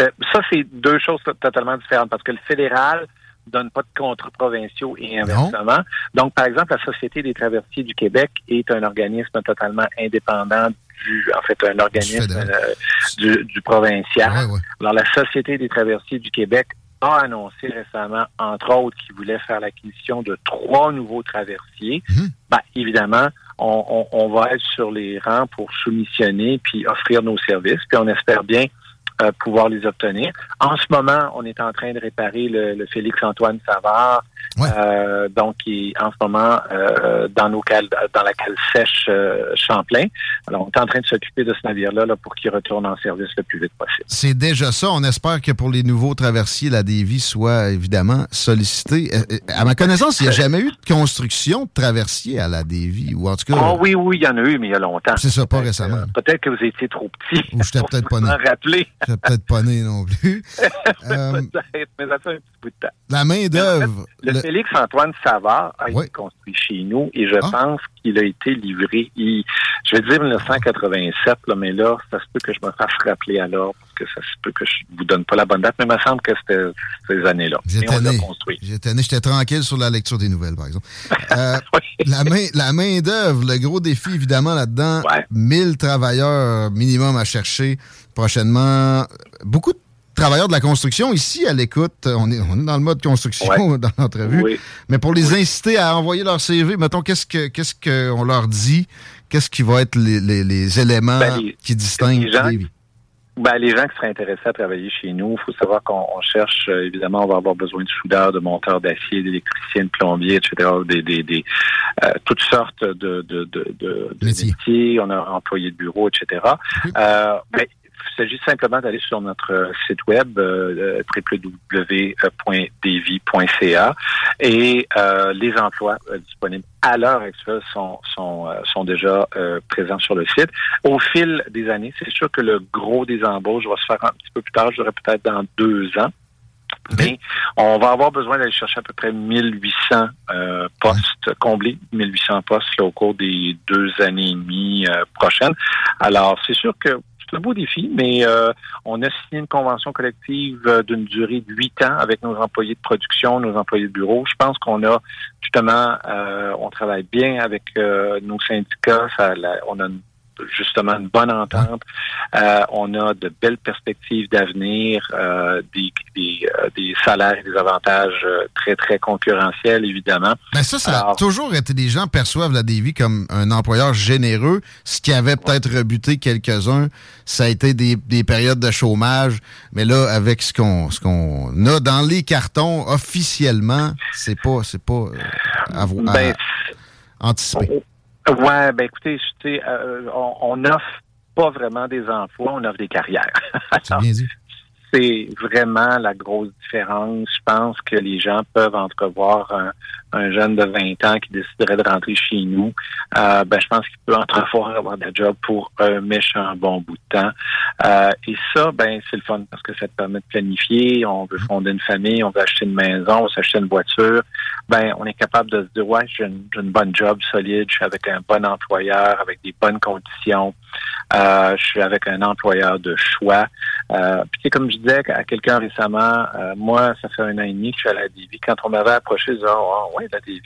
Euh, ça, c'est deux choses to- totalement différentes parce que le fédéral donne pas de contrats provinciaux et inversement. Donc, par exemple, la Société des traversiers du Québec est un organisme totalement indépendant du, en fait, un organisme euh, du, du provincial. Alors, la Société des traversiers du Québec a annoncé récemment, entre autres, qu'il voulait faire l'acquisition de trois nouveaux traversiers. Ben, évidemment, on, on- va être sur les rangs pour soumissionner puis offrir nos services. Puis on espère bien euh, pouvoir les obtenir. En ce moment, on est en train de réparer le, le Félix-Antoine Savard, euh, donc en ce moment euh, dans nos cales, dans la cale sèche euh, Champlain. Alors, on est en train de s'occuper de ce navire-là là, pour qu'il retourne en service le plus vite possible. C'est déjà ça. On espère que pour les nouveaux traversiers, la Davie soit évidemment sollicitée. À ma connaissance, il n'y a jamais eu de construction de traversier à la Davie, ou en tout cas, Ah oui, oui, il y en a eu, mais il y a longtemps. c'est ça, pas récemment. Peut-être que vous étiez trop petit. Ou j'étais peut-être pas né. m'en rappeler. J'étais peut-être pas né non plus. (laughs) Peut-être, mais ça fait un petit bout de temps. la main-d'œuvre. Le, Félix-Antoine Savard a été construit chez nous et je pense qu'il a été livré, il- je vais dire 1987, là, mais là, ça se peut que je me fasse rappeler alors, parce que ça se peut que je vous donne pas la bonne date, mais il me semble que c'était ces années-là. J'étais. J'étais tranquille sur la lecture des nouvelles, par exemple. (laughs) Euh, la main, la main d'œuvre, le gros défi évidemment là-dedans, 1000 travailleurs minimum à chercher prochainement. Beaucoup de travailleurs de la construction ici à l'écoute. On est, on est dans le mode construction (laughs) dans l'entrevue. Mais pour les inciter à envoyer leur CV, mettons, qu'est-ce que qu'est-ce qu'on leur dit? Qu'est-ce qui va être les, les- les éléments Ben, les- qui distinguent les gens-? Ben, les gens qui seraient intéressés à travailler chez nous, il faut savoir qu'on on cherche, euh, évidemment, on va avoir besoin de soudeurs, de monteurs d'acier, d'électriciens, de plombiers, etc., des, des, des, euh, toutes sortes de, de, de, de, de métiers. On a employés de bureau, etc. Euh, ben, il s'agit simplement d'aller sur notre euh, site web euh, www.davy.ca et euh, les emplois euh, disponibles à l'heure actuelle sont sont, euh, sont déjà euh, présents sur le site. Au fil des années, c'est sûr que le gros des embauches va se faire un petit peu plus tard, je dirais peut-être dans deux ans. Mais on va avoir besoin d'aller chercher à peu près 1800 euh, postes comblés, 1800 postes là, au cours des deux années et demie euh, prochaines. Alors, c'est sûr que un beau défi, mais euh, on a signé une convention collective euh, d'une durée de huit ans avec nos employés de production, nos employés de bureau. Je pense qu'on a justement, euh, on travaille bien avec euh, nos syndicats. Ça, on a une- justement une bonne entente. Euh, on a de belles perspectives d'avenir, euh, des, des, euh, des salaires et des avantages très, très concurrentiels, évidemment. Ben ça, ça a toujours été, les gens perçoivent la Davy comme un employeur généreux. Ce qui avait peut-être rebuté quelques-uns, ça a été des, des périodes de chômage. Mais là, avec ce qu'on ce qu'on a dans les cartons officiellement, c'est pas c'est pas à, vo- à Ben, anticiper. Ouais, ben écoutez, sais, euh, on, on offre pas vraiment des emplois, on offre des carrières. Bien. C'est vraiment la grosse différence. Je pense que les gens peuvent entrevoir un, un jeune de 20 ans qui déciderait de rentrer chez nous. Euh, ben, je pense qu'il peut entrevoir avoir des job pour un méchant bon bout de temps. Euh, et ça, ben, c'est le fun parce que ça te permet de planifier. On veut fonder une famille, on veut acheter une maison, on veut s'acheter une voiture. Ben, on est capable de se dire, ouais, j'ai une, bonne job solide, je suis avec un bon employeur, avec des bonnes conditions. Euh, je suis avec un employeur de choix. Comme disais à quelqu'un récemment, euh, moi, ça fait un an et demi que je suis à la DV. Quand on m'avait approché, je disais, oh, ouais, la DV.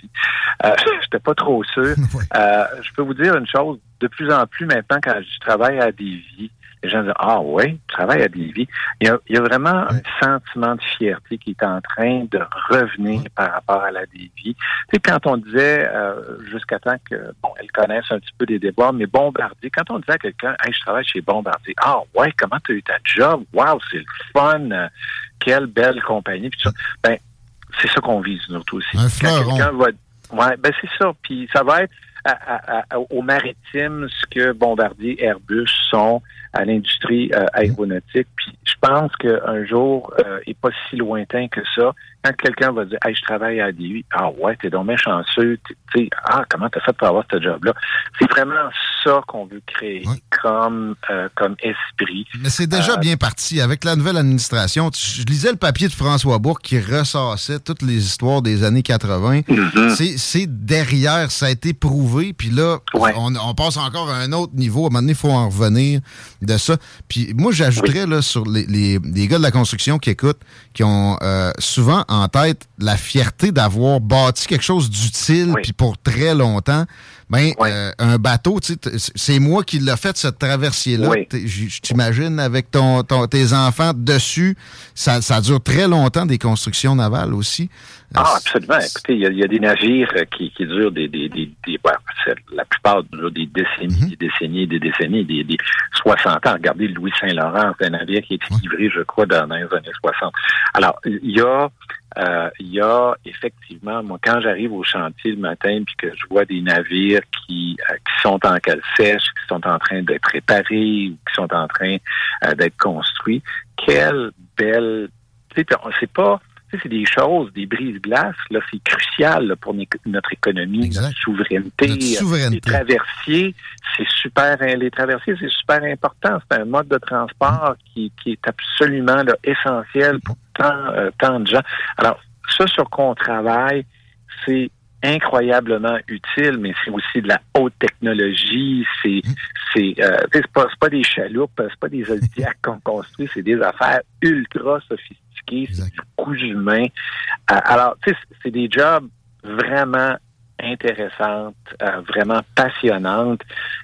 Euh, (laughs) J'étais pas trop sûr. (laughs) Euh, je peux vous dire une chose, de plus en plus maintenant, quand je travaille à DV, les gens disent, ah ouais, tu travailles à DV. Il y a, il y a vraiment un sentiment de fierté qui est en train de revenir par rapport à la DV. Tu sais, quand on disait, euh, jusqu'à temps que, bon, elles connaissent un petit peu des débats, mais Bombardier, quand on disait à quelqu'un, hey, je travaille chez Bombardier, ah ouais, comment tu as eu ta job? Wow, c'est le fun! Euh, Quelle belle compagnie! Puis ça, ben, c'est ça qu'on vise, nous aussi. Un Quand quelqu'un va Ouais, ben c'est ça. Puis ça va être à, à- à- au maritime ce que Bombardier, Airbus sont à l'industrie euh, aéronautique. Puis je pense qu'un jour euh, est pas si lointain que ça. Quand quelqu'un va dire Hey, je travaille à DI, ah ouais, t'es donc bien chanceux, tu sais, ah, comment t'as fait pour avoir ce job-là? C'est vraiment ça qu'on veut créer comme euh, comme esprit. Mais c'est déjà Euh, bien parti. Avec la nouvelle administration, tu- je lisais le papier de François Bourg qui ressassait toutes les histoires des années 80. Mm-hmm. C'est- C'est derrière, ça a été prouvé. Puis là, on, on passe encore à un autre niveau. À un moment donné, il faut en revenir de ça. Puis moi, j'ajouterais là, sur les, les- les gars de la construction qui écoutent, qui ont euh, souvent en tête la fierté d'avoir bâti quelque chose d'utile puis pour très longtemps. Ben, euh, un bateau, c'est moi qui l'ai fait, cette traversier-là. Oui. Je t'imagine avec ton, ton- tes enfants dessus, ça, ça dure très longtemps des constructions navales aussi. Ah, absolument. Écoutez, il y, y a des navires euh, qui, qui durent des, des, des, des- ouais, la plupart durent des décennies, des décennies, des décennies, des, des 60 ans. Regardez le Louis Saint-Laurent, c'est un navire qui a été livré, je crois, dans les années 60. Alors, il y a, euh, il y a effectivement, moi, quand j'arrive au chantier le matin puis que je vois des navires qui, euh, qui sont en cale sèche, qui sont en train d'être réparés ou qui sont en train euh, d'être construits, quelle belle tu sais, c'est pas, c'est des choses, des brises-glaces, là, c'est crucial là, pour notre économie, notre souveraineté. Notre souveraineté. Les traversiers, c'est super, hein, les traversiers, c'est super important. C'est un mode de transport qui, qui est absolument là, essentiel pour tant, euh, tant de gens. Alors, ça sur quoi on travaille, c'est incroyablement utile, mais c'est aussi de la haute technologie. C'est c'est euh, pas pas des chaloupes, c'est pas des (laughs) Zodiacs qu'on construit, c'est des affaires ultra sophistiquées, c'est du coût humain. Euh, alors, tu sais, c'est des jobs vraiment intéressante, euh, vraiment passionnante.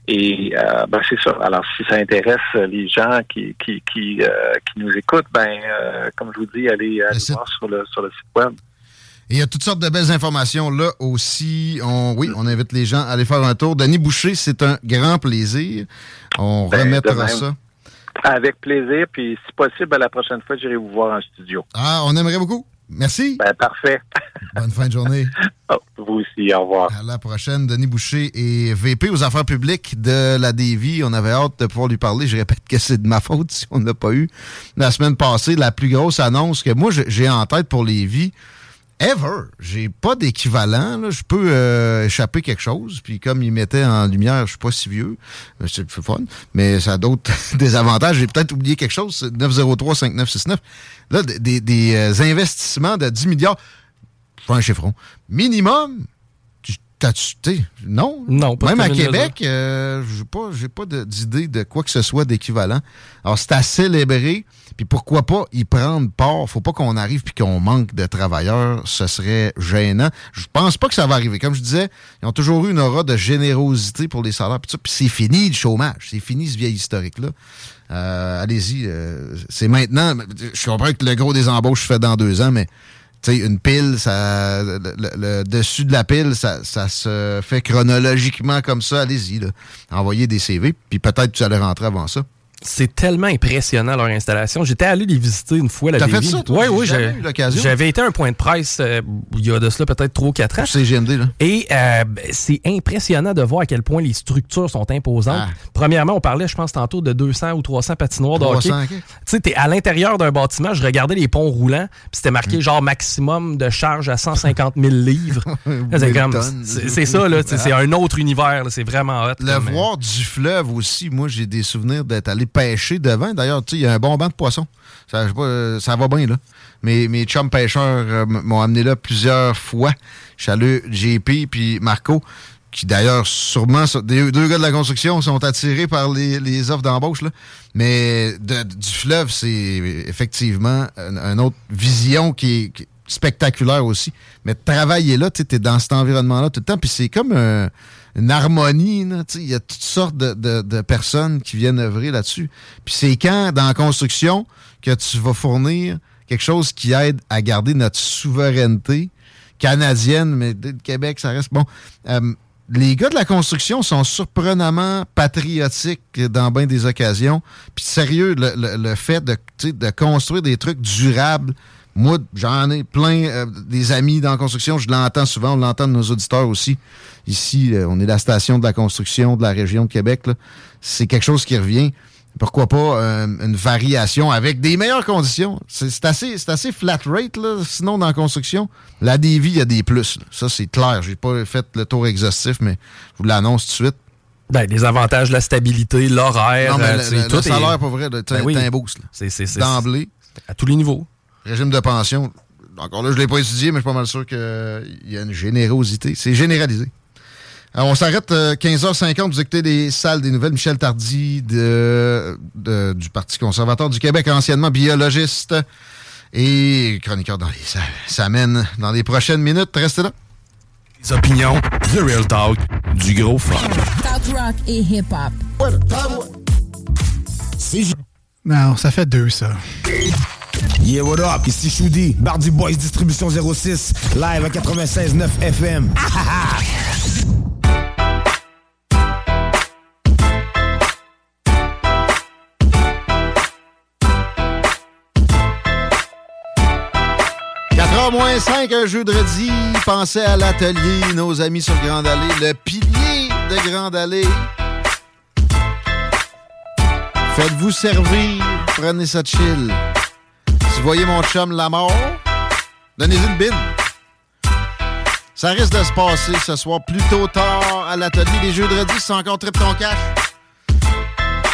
Et euh, ben, c'est ça. Alors, si ça intéresse les gens qui qui qui, euh, qui nous écoutent, ben euh, comme je vous dis, allez, allez voir sur le sur le site web. Et il y a toutes sortes de belles informations là aussi. On, oui, on invite les gens à aller faire un tour. Denis Boucher, c'est un grand plaisir. On Ben, remettra ça. Avec plaisir. Puis, si possible, à la prochaine fois, j'irai vous voir en studio. Ah, on aimerait beaucoup. Merci. Ben, parfait. Bonne fin de journée. (laughs) Oh, vous aussi, au revoir. À la prochaine, Denis Boucher est VP aux affaires publiques de la DV. On avait hâte de pouvoir lui parler. Je répète que c'est de ma faute si on ne l'a pas eu. La semaine passée, la plus grosse annonce que moi j'ai- j'ai en tête pour Lévis, ever. J'ai pas d'équivalent. Je peux euh, échapper quelque chose. Puis comme il mettait en lumière, je suis pas si vieux. Euh, C'est c'est fun. Mais ça a d'autres (laughs) désavantages. J'ai peut-être oublié quelque chose. C'est 903-5969. Là, des, euh, investissements de 10 milliards. Je prends un chiffron. Minimum. tu- T'as-tu, non? Non, pas Même de à Québec, euh, j'ai pas, pas de- d'idée de quoi que ce soit d'équivalent. Alors, c'est à célébrer. Puis pourquoi pas y prendre part? Faut pas qu'on arrive puis qu'on manque de travailleurs. Ce serait gênant. Je pense pas que ça va arriver. Comme je disais, ils ont toujours eu une aura de générosité pour les salaires. Puis c'est fini le chômage. C'est fini ce vieil historique-là. Euh, allez-y. euh, c'est maintenant. Je comprends que le gros des embauches se fait dans deux ans, mais tu sais, une pile, ça, le, le- le dessus de la pile, ça, ça se fait chronologiquement comme ça. Allez-y, envoyez des CV, puis peut-être que vous allez rentrer avant ça. C'est tellement impressionnant leur installation. J'étais allé les visiter une fois. la T'as fait ça, toi? Oui, oui. j'ai- eu l'occasion. J'avais été à un point de presse euh, il y a de cela peut-être 3 ou 4 ans. C'est GMD, là. Et euh, c'est impressionnant de voir à quel point les structures sont imposantes. Ah. Premièrement, on parlait, je pense, tantôt de 200 ou 300 patinoires de 300, hockey. ok. Tu sais, t'es à l'intérieur d'un bâtiment, je regardais les ponts roulants, puis c'était Mm. marqué genre maximum de charge à 150 000 livres. (laughs) C'est ça, là. C'est un autre univers. là, C'est vraiment hot. Le comme, euh, voir du fleuve aussi, moi, j'ai des souvenirs d'être allé pêcher devant. D'ailleurs, il y a un bon banc de poissons. Ça, euh, va bien, là. Mes, mes chums pêcheurs euh, m'ont amené là plusieurs fois. Allé, JP puis Marco, qui d'ailleurs, sûrement, des- deux gars de la construction sont attirés par les, les offres d'embauche, là. Mais du fleuve, c'est effectivement une, autre vision qui qui spectaculaire aussi. Mais de travailler là, tu es dans cet environnement-là tout le temps, puis c'est comme un- une harmonie. Il y a toutes sortes de, de- de personnes qui viennent œuvrer là-dessus. Puis c'est quand, dans la construction, que tu vas fournir quelque chose qui aide à garder notre souveraineté canadienne, mais le Québec, ça reste bon. Euh, les gars de la construction sont surprenamment patriotiques dans bien des occasions. Puis sérieux, le, fait de, de construire des trucs durables, moi, j'en ai plein euh, des amis dans la construction, je l'entends souvent, on l'entend de nos auditeurs aussi. Ici, euh, on est la station de la construction de la région de Québec. C'est quelque chose qui revient. Pourquoi pas euh, une variation avec des meilleures conditions? C'est assez, c'est assez flat rate, là. sinon dans la construction. La DV, il y a des plus. là. Ça, c'est clair. J'ai pas fait le tour exhaustif, mais je vous l'annonce tout de suite. Ben, les avantages, la stabilité, l'horaire, Non, mais euh, le, c'est- le- tout le est- salaire, pour vrai, t'as Ben oui. un boost. là. C'est- c'est- c'est- D'emblée. À tous les niveaux. Régime de pension. Encore là, je ne l'ai pas étudié, mais je suis pas mal sûr qu'il y a une générosité. C'est généralisé. Alors, on s'arrête euh, 15h50. Vous écoutez les salles des nouvelles. Michel Tardy de, de- du Parti conservateur du Québec, anciennement biologiste et chroniqueur dans les salles. Ça mène dans les prochaines minutes. Restez là. Les opinions, The Real Talk, du gros fun. Talk rock et hip-hop. Non, ça fait deux, ça. Yeah, what up? Ici Choudi, Bardi Boys Distribution 06, live à 96.9 FM. Ah. 4h moins 5, un jeudi. Pensez à l'atelier, nos amis sur Grande Allée, le pilier de Grande Allée. Faites-vous servir, prenez ça chill. Si vous voyez mon chum la mort, donnez-y une bine. Ça risque de se passer ce soir plutôt tard à l'atelier. Les jeudredis, c'est encore trip ton cash.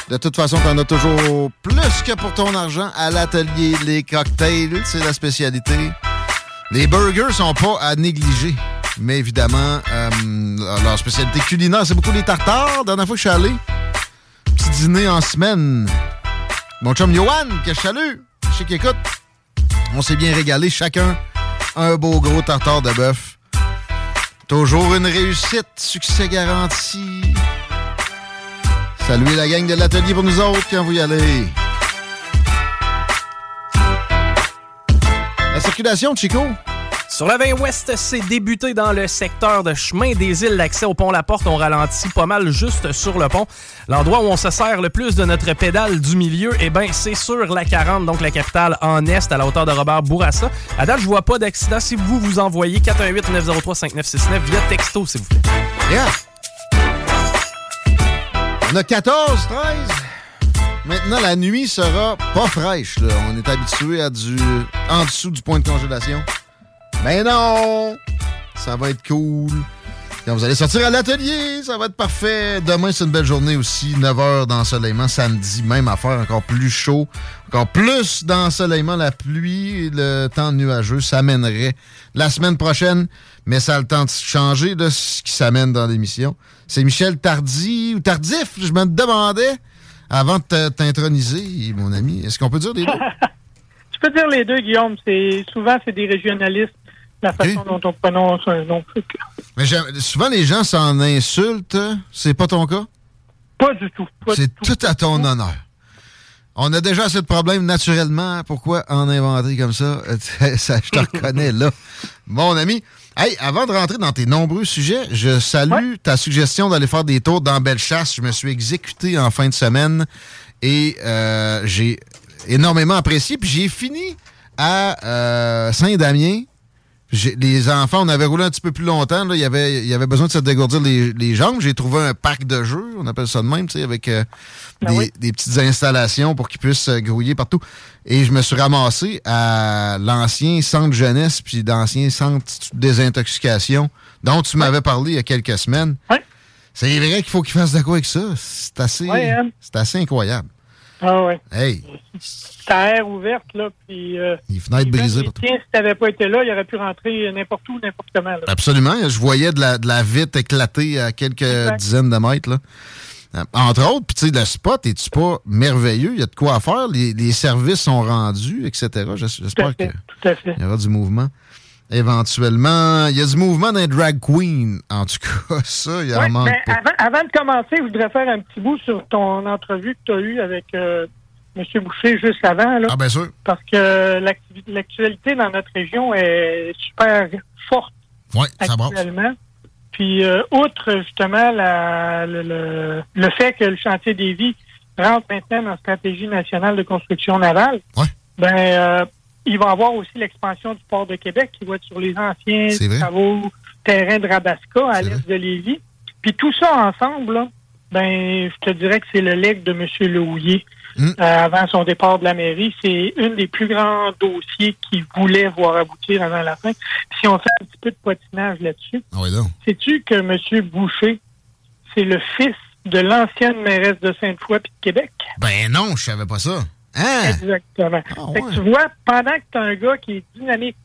De toute façon, t'en as toujours plus que pour ton argent à l'atelier. Les cocktails, c'est la spécialité. Les burgers sont pas à négliger. Mais évidemment, euh, leur spécialité culinaire, c'est beaucoup les tartares. Dernière fois que je suis allé, petit dîner en semaine. Mon chum Johan, que je salue, je sais qu'il écoute. On s'est bien régalé. Chacun un beau gros tartare de bœuf. Toujours une réussite, succès garanti. Saluez la gang de l'atelier pour nous autres quand vous y allez. La circulation, Chico? Sur la 20 Ouest, c'est débuté dans le secteur de chemin des îles. L'accès au pont La Porte, on ralentit pas mal juste sur le pont. L'endroit où on se sert le plus de notre pédale du milieu, eh ben, c'est sur la 40, donc la capitale en Est, à la hauteur de Robert Bourassa. À date, je vois pas d'accident. Si vous vous envoyez 418-903-5969 via texto, s'il vous plaît. Yeah. On a 14, 13. Maintenant, la nuit sera pas fraîche. là. On est habitué à du en dessous du point de congélation. Mais non! Ça va être cool. Quand vous allez sortir à l'atelier, ça va être parfait. Demain, c'est une belle journée aussi. 9 h d'ensoleillement. Samedi, même affaire, encore plus chaud. Encore plus d'ensoleillement. La pluie et le temps nuageux s'amènerait la semaine prochaine. Mais ça a le temps de changer de ce qui s'amène dans l'émission. C'est Michel Tardy ou Tardif, je me demandais, avant de t'introniser, mon ami. Est-ce qu'on peut dire des (laughs) deux? Tu peux dire les deux, Guillaume. C'est souvent c'est des régionalistes. La façon dont on prononce un nom. Mais souvent, les gens s'en insultent. C'est pas ton cas? Pas du tout. C'est tout à ton honneur. On a déjà assez de problèmes naturellement. Pourquoi en inventer comme ça? (laughs) ça je te (laughs) reconnais là. Mon ami. Hey, avant de rentrer dans tes nombreux sujets, je salue ta suggestion d'aller faire des tours dans Bellechasse. Je me suis exécuté en fin de semaine et euh, j'ai énormément apprécié. Puis j'ai fini à euh, Saint-Damien. Les enfants, on avait roulé un petit peu plus longtemps. Là. Il, y avait, il y avait besoin de se dégourdir les, les jambes. J'ai trouvé un parc de jeux, on appelle ça de même, tu sais, avec euh, des, des petites installations pour qu'ils puissent euh, grouiller partout. Et je me suis ramassé à l'ancien centre jeunesse puis l'ancien centre de désintoxication dont tu m'avais parlé il y a quelques semaines. C'est vrai qu'il faut qu'ils fassent de quoi avec ça. C'est assez, hein. c'est assez incroyable. Ah ouais. Hey, C'est à air ouverte, là. Puis, euh, les fenêtres brisées tiens, si t'avais pas été là, il aurait pu rentrer n'importe où, n'importe comment. Là. Absolument. Je voyais de la, de la vitre éclater à quelques dizaines de mètres. Là. Euh, Entre autres, puis tu sais, le spot, es-tu pas merveilleux? Il y a de quoi à faire? Les, les services sont rendus, etc. J'es- J'espère qu'il y aura du mouvement. Éventuellement, il y a du mouvement d'un drag queen. En tout cas, (laughs) ça, il en Ouais, manque pas. avant, avant de commencer, je voudrais faire un petit bout sur ton entrevue que tu as eue avec euh, M. Boucher juste avant. Là, Ah, bien sûr. Parce que l'actualité dans notre région est super forte Oui, ça actuellement. Puis, euh, outre justement la, le, le, le fait que le chantier des vies rentre maintenant dans la stratégie nationale de construction navale, ben, euh, il va y avoir aussi l'expansion du port de Québec qui va être sur les anciens travaux terrains de Rabasca à l'est de Lévis. Puis tout ça ensemble, là, ben, je te dirais que c'est le leg de M. Lehouillier. euh, avant son départ de la mairie, c'est un des plus grands dossiers qu'il voulait voir aboutir avant la fin. Si on fait un petit peu de potinage là-dessus, Ah sais-tu que M. Boucher, c'est le fils de l'ancienne mairesse de Sainte-Foy puis de Québec? Ben non, je savais pas ça. Hein? Exactement. Fait que tu vois, pendant que tu as un gars qui est dynamique,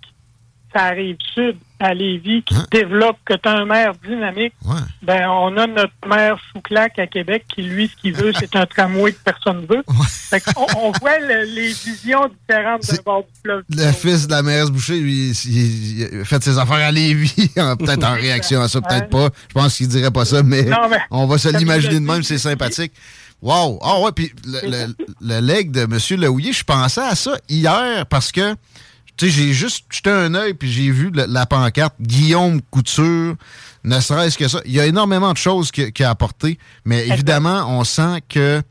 ça arrive sud à Lévis, qui développe, que tu as un maire dynamique, ben on a notre maire sous claque à Québec qui, lui, ce qu'il veut, (laughs) c'est un tramway que personne veut. Fait on, voit le- les visions différentes d'un bord du fleuve. Le fils de la mairesse Boucher, lui, il, il a fait ses affaires à Lévis, (laughs) hein, peut-être en (laughs) réaction à ça, peut-être pas. Je pense qu'il dirait pas ça, mais, Non, mais- on va se l'imaginer de même, c'est sympathique. Wow! Ah ouais, puis le, le, le leg de M. Lehouillier, je pensais à ça hier parce que, tu sais, j'ai juste jeté un œil puis j'ai vu la pancarte Guillaume Couture, ne serait-ce que ça. Il y a énormément de choses qu'il a apporté, mais évidemment, on sent que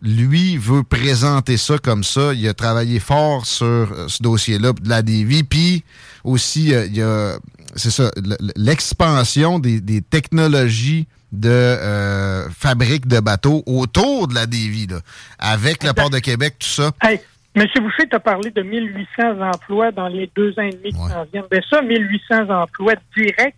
lui veut présenter ça comme ça. Il a travaillé fort sur euh, ce dossier-là de la DV. Puis aussi, euh, il y a, c'est ça, l'expansion des, des technologies de euh, fabrique de bateaux autour de la là, avec le port de Québec, tout ça. Hey, M. Boucher t'a parlé de 1800 emplois dans les deux ans et demi qui s'en viennent. Ben ça, 1800 emplois directs,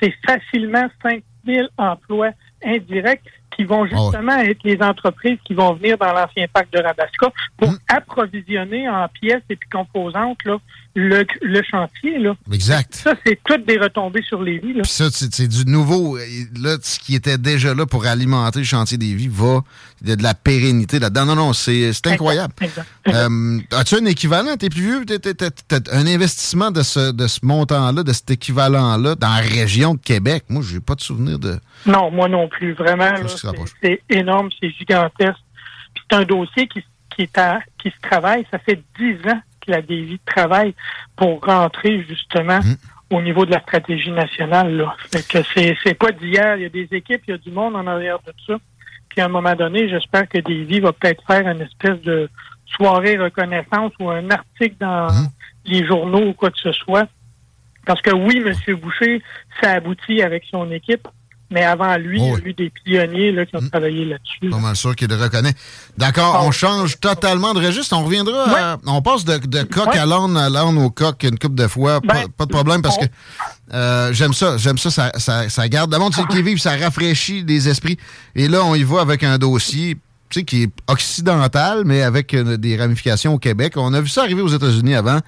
c'est facilement 5000 emplois indirects qui vont justement être les entreprises qui vont venir dans l'ancien parc de Rabasca pour approvisionner en pièces et puis composantes là, le, le chantier. Là. Exact. Ça, c'est toutes des retombées sur les vies. Là. Puis ça, c'est du nouveau. Là, ce qui était déjà là pour alimenter le chantier des vies va. Il y a de la pérennité là-dedans. Non, non, c'est c'est incroyable. Euh, As-tu un équivalent? T'es plus vieux? T'as un investissement de ce, de ce montant-là, de cet équivalent-là, dans la région de Québec? Moi, j'ai pas de souvenir de. Non, moi non plus. Vraiment, c'est énorme, c'est gigantesque. Puis c'est un dossier qui, qui, est à, qui se travaille. Ça fait dix ans la DV travaille pour rentrer justement Hum. au niveau de la stratégie nationale. Là. Fait que c'est, c'est pas d'hier. Il y a des équipes, il y a du monde en arrière de ça. Puis à un moment donné, j'espère que Davy va peut-être faire une espèce de soirée reconnaissance ou un article dans les journaux ou quoi que ce soit. Parce que oui, M. Boucher, ça aboutit avec son équipe, mais avant lui, il y a eu des pionniers là, qui ont travaillé là-dessus. Pas mal sûr qu'il le reconnaît. D'accord, on change totalement de registre. On reviendra. à- on passe de, de coq à l'âne à l'âne au coq une couple de fois. Pas, pas de problème parce que euh, j'aime ça. J'aime ça, ça, ça. ça garde le monde c'est qui vive, ça rafraîchit les esprits. Et là, on y va avec un dossier tu sais, qui est occidental, mais avec euh, des ramifications au Québec. On a vu ça arriver aux États-Unis avant.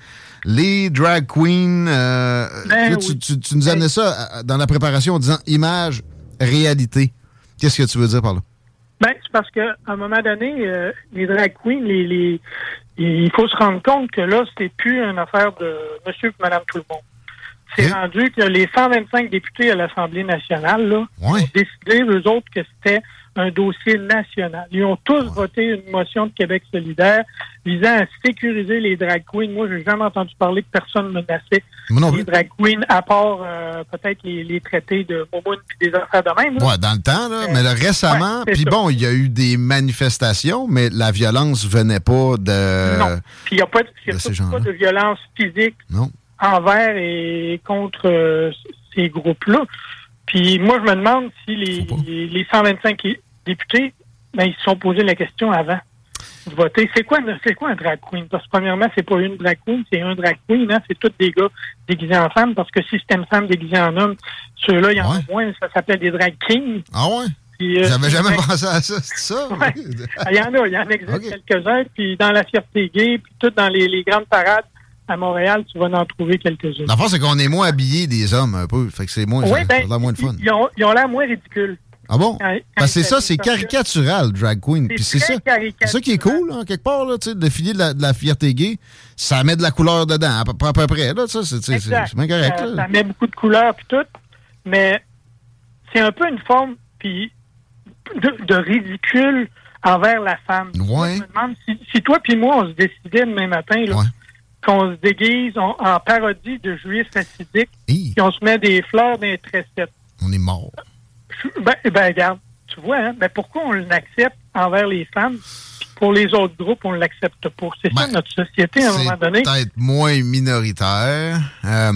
Les drag queens. euh, Ben là, tu, oui. tu- tu nous amenais ça euh, dans la préparation en disant image, réalité. Qu'est-ce que tu veux dire par là? Ben, c'est parce qu'à un moment donné, euh, les drag queens, les, les, il faut se rendre compte que là, c'est plus une affaire de monsieur et madame tout le monde. C'est rendu que les 125 députés à l'Assemblée nationale là, ont décidé, eux autres, que c'était un dossier national. Ils ont tous voté une motion de Québec solidaire visant à sécuriser les drag queens. Moi, j'ai jamais entendu parler que personne menaçait non les drag queens, à part euh, peut-être les, les traités de Momoun et des affaires de même. Ouais, dans le temps, là. mais là, récemment, puis bon, il y a eu des manifestations, mais la violence venait pas de. Non. Puis il n'y a pas, de- ces pas de violence physique Non. envers et contre euh, ces groupes-là. Puis moi, je me demande si les, les, les 125 é- députés, ben, ils se sont posé la question avant de voter. C'est quoi, c'est quoi un drag queen? Parce que premièrement, c'est pas une drag queen, c'est un drag queen. Hein? C'est tous des gars déguisés en femmes. Parce que si c'était une femme déguisée en homme, ceux-là, il y en a moins. Ça s'appelle des drag kings. Ah ouais? Euh, J'avais jamais (laughs) pensé à ça, c'est ça? Ouais. (laughs) Ah, Il y en a, il y en existe quelques-uns. Puis dans la fierté gay, puis tout dans les, les grandes parades à Montréal, tu vas en trouver quelques-uns. La force, c'est qu'on est moins habillés des hommes un peu. Fait que c'est moins, Oui, ben, ça a moins de fun. Ils ont ils ont l'air moins ridicules. Ah bon? Que c'est ça, c'est caricatural, drag queen. Puis c'est ça. C'est ça qui est cool, en quelque part, là, tu sais, le défilé de la, de la fierté gay, ça met de la couleur dedans, à peu, à peu près, là, ça, c'est bien correct, ça, là. ça met beaucoup de couleurs puis tout, mais c'est un peu une forme puis de, de ridicule envers la femme. Je me demande si, si toi puis moi on se décidait demain matin là, qu'on se déguise en parodie de juifs acidiques, puis on se met des fleurs dans les tressettes. On est mort. Ben, ben regarde, tu vois, hein, ben pourquoi on l'accepte envers les femmes, puis pour les autres groupes on l'accepte pas? C'est ça notre société à un moment donné. C'est peut-être moins minoritaire. Euh,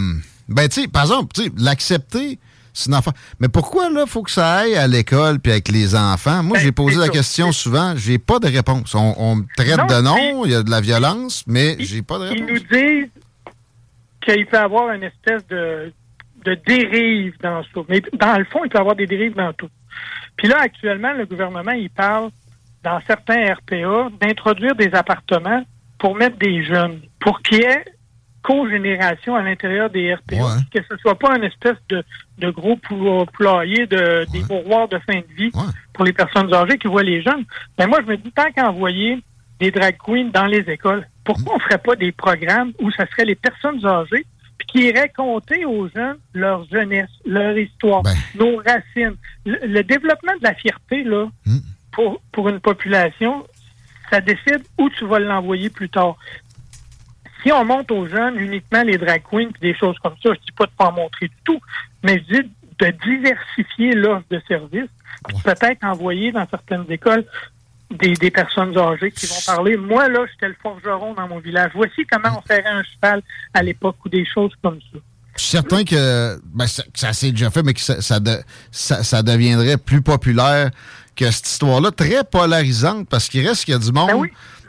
ben, tu sais, par exemple, l'accepter, c'est une affaire. Mais pourquoi, là, faut que ça aille à l'école puis avec les enfants? Moi, Ben, j'ai posé la ça. question souvent, j'ai pas de réponse. On, on me traite Non, de non, il y a de la violence, mais j'ai pas de Ils réponse. nous disent qu'il peut y avoir une espèce de, de dérive dans ça. Mais dans le fond, il peut y avoir des dérives dans tout. Puis là, actuellement, le gouvernement, il parle dans certains RPA d'introduire des appartements pour mettre des jeunes, pour qu'il y ait cogénération à l'intérieur des RPA, que ce soit pas une espèce de, de gros pou- poulailler, de, des mouroirs de fin de vie pour les personnes âgées qui voient les jeunes. Mais moi, je me dis, tant qu'à envoyer des drag queens dans les écoles, pourquoi on ferait pas des programmes où ça serait les personnes âgées puis qui iraient conter aux jeunes leur jeunesse, leur histoire, nos racines? Le, le développement de la fierté, là, pour, pour une population, ça décide où tu vas l'envoyer plus tard. Si on monte aux jeunes uniquement les drag queens puis des choses comme ça, je dis pas de pas en montrer du tout, mais je dis de diversifier l'offre de services, puis peut-être envoyer dans certaines écoles des, des personnes âgées qui vont parler. Moi, là, j'étais le forgeron dans mon village. Voici comment on ferait un cheval à l'époque ou des choses comme ça. Je suis certain que, ben, ça, s'est déjà fait, mais que ça, ça, de- ça- ça deviendrait plus populaire que cette histoire-là, très polarisante, parce qu'il reste qu'il y a du monde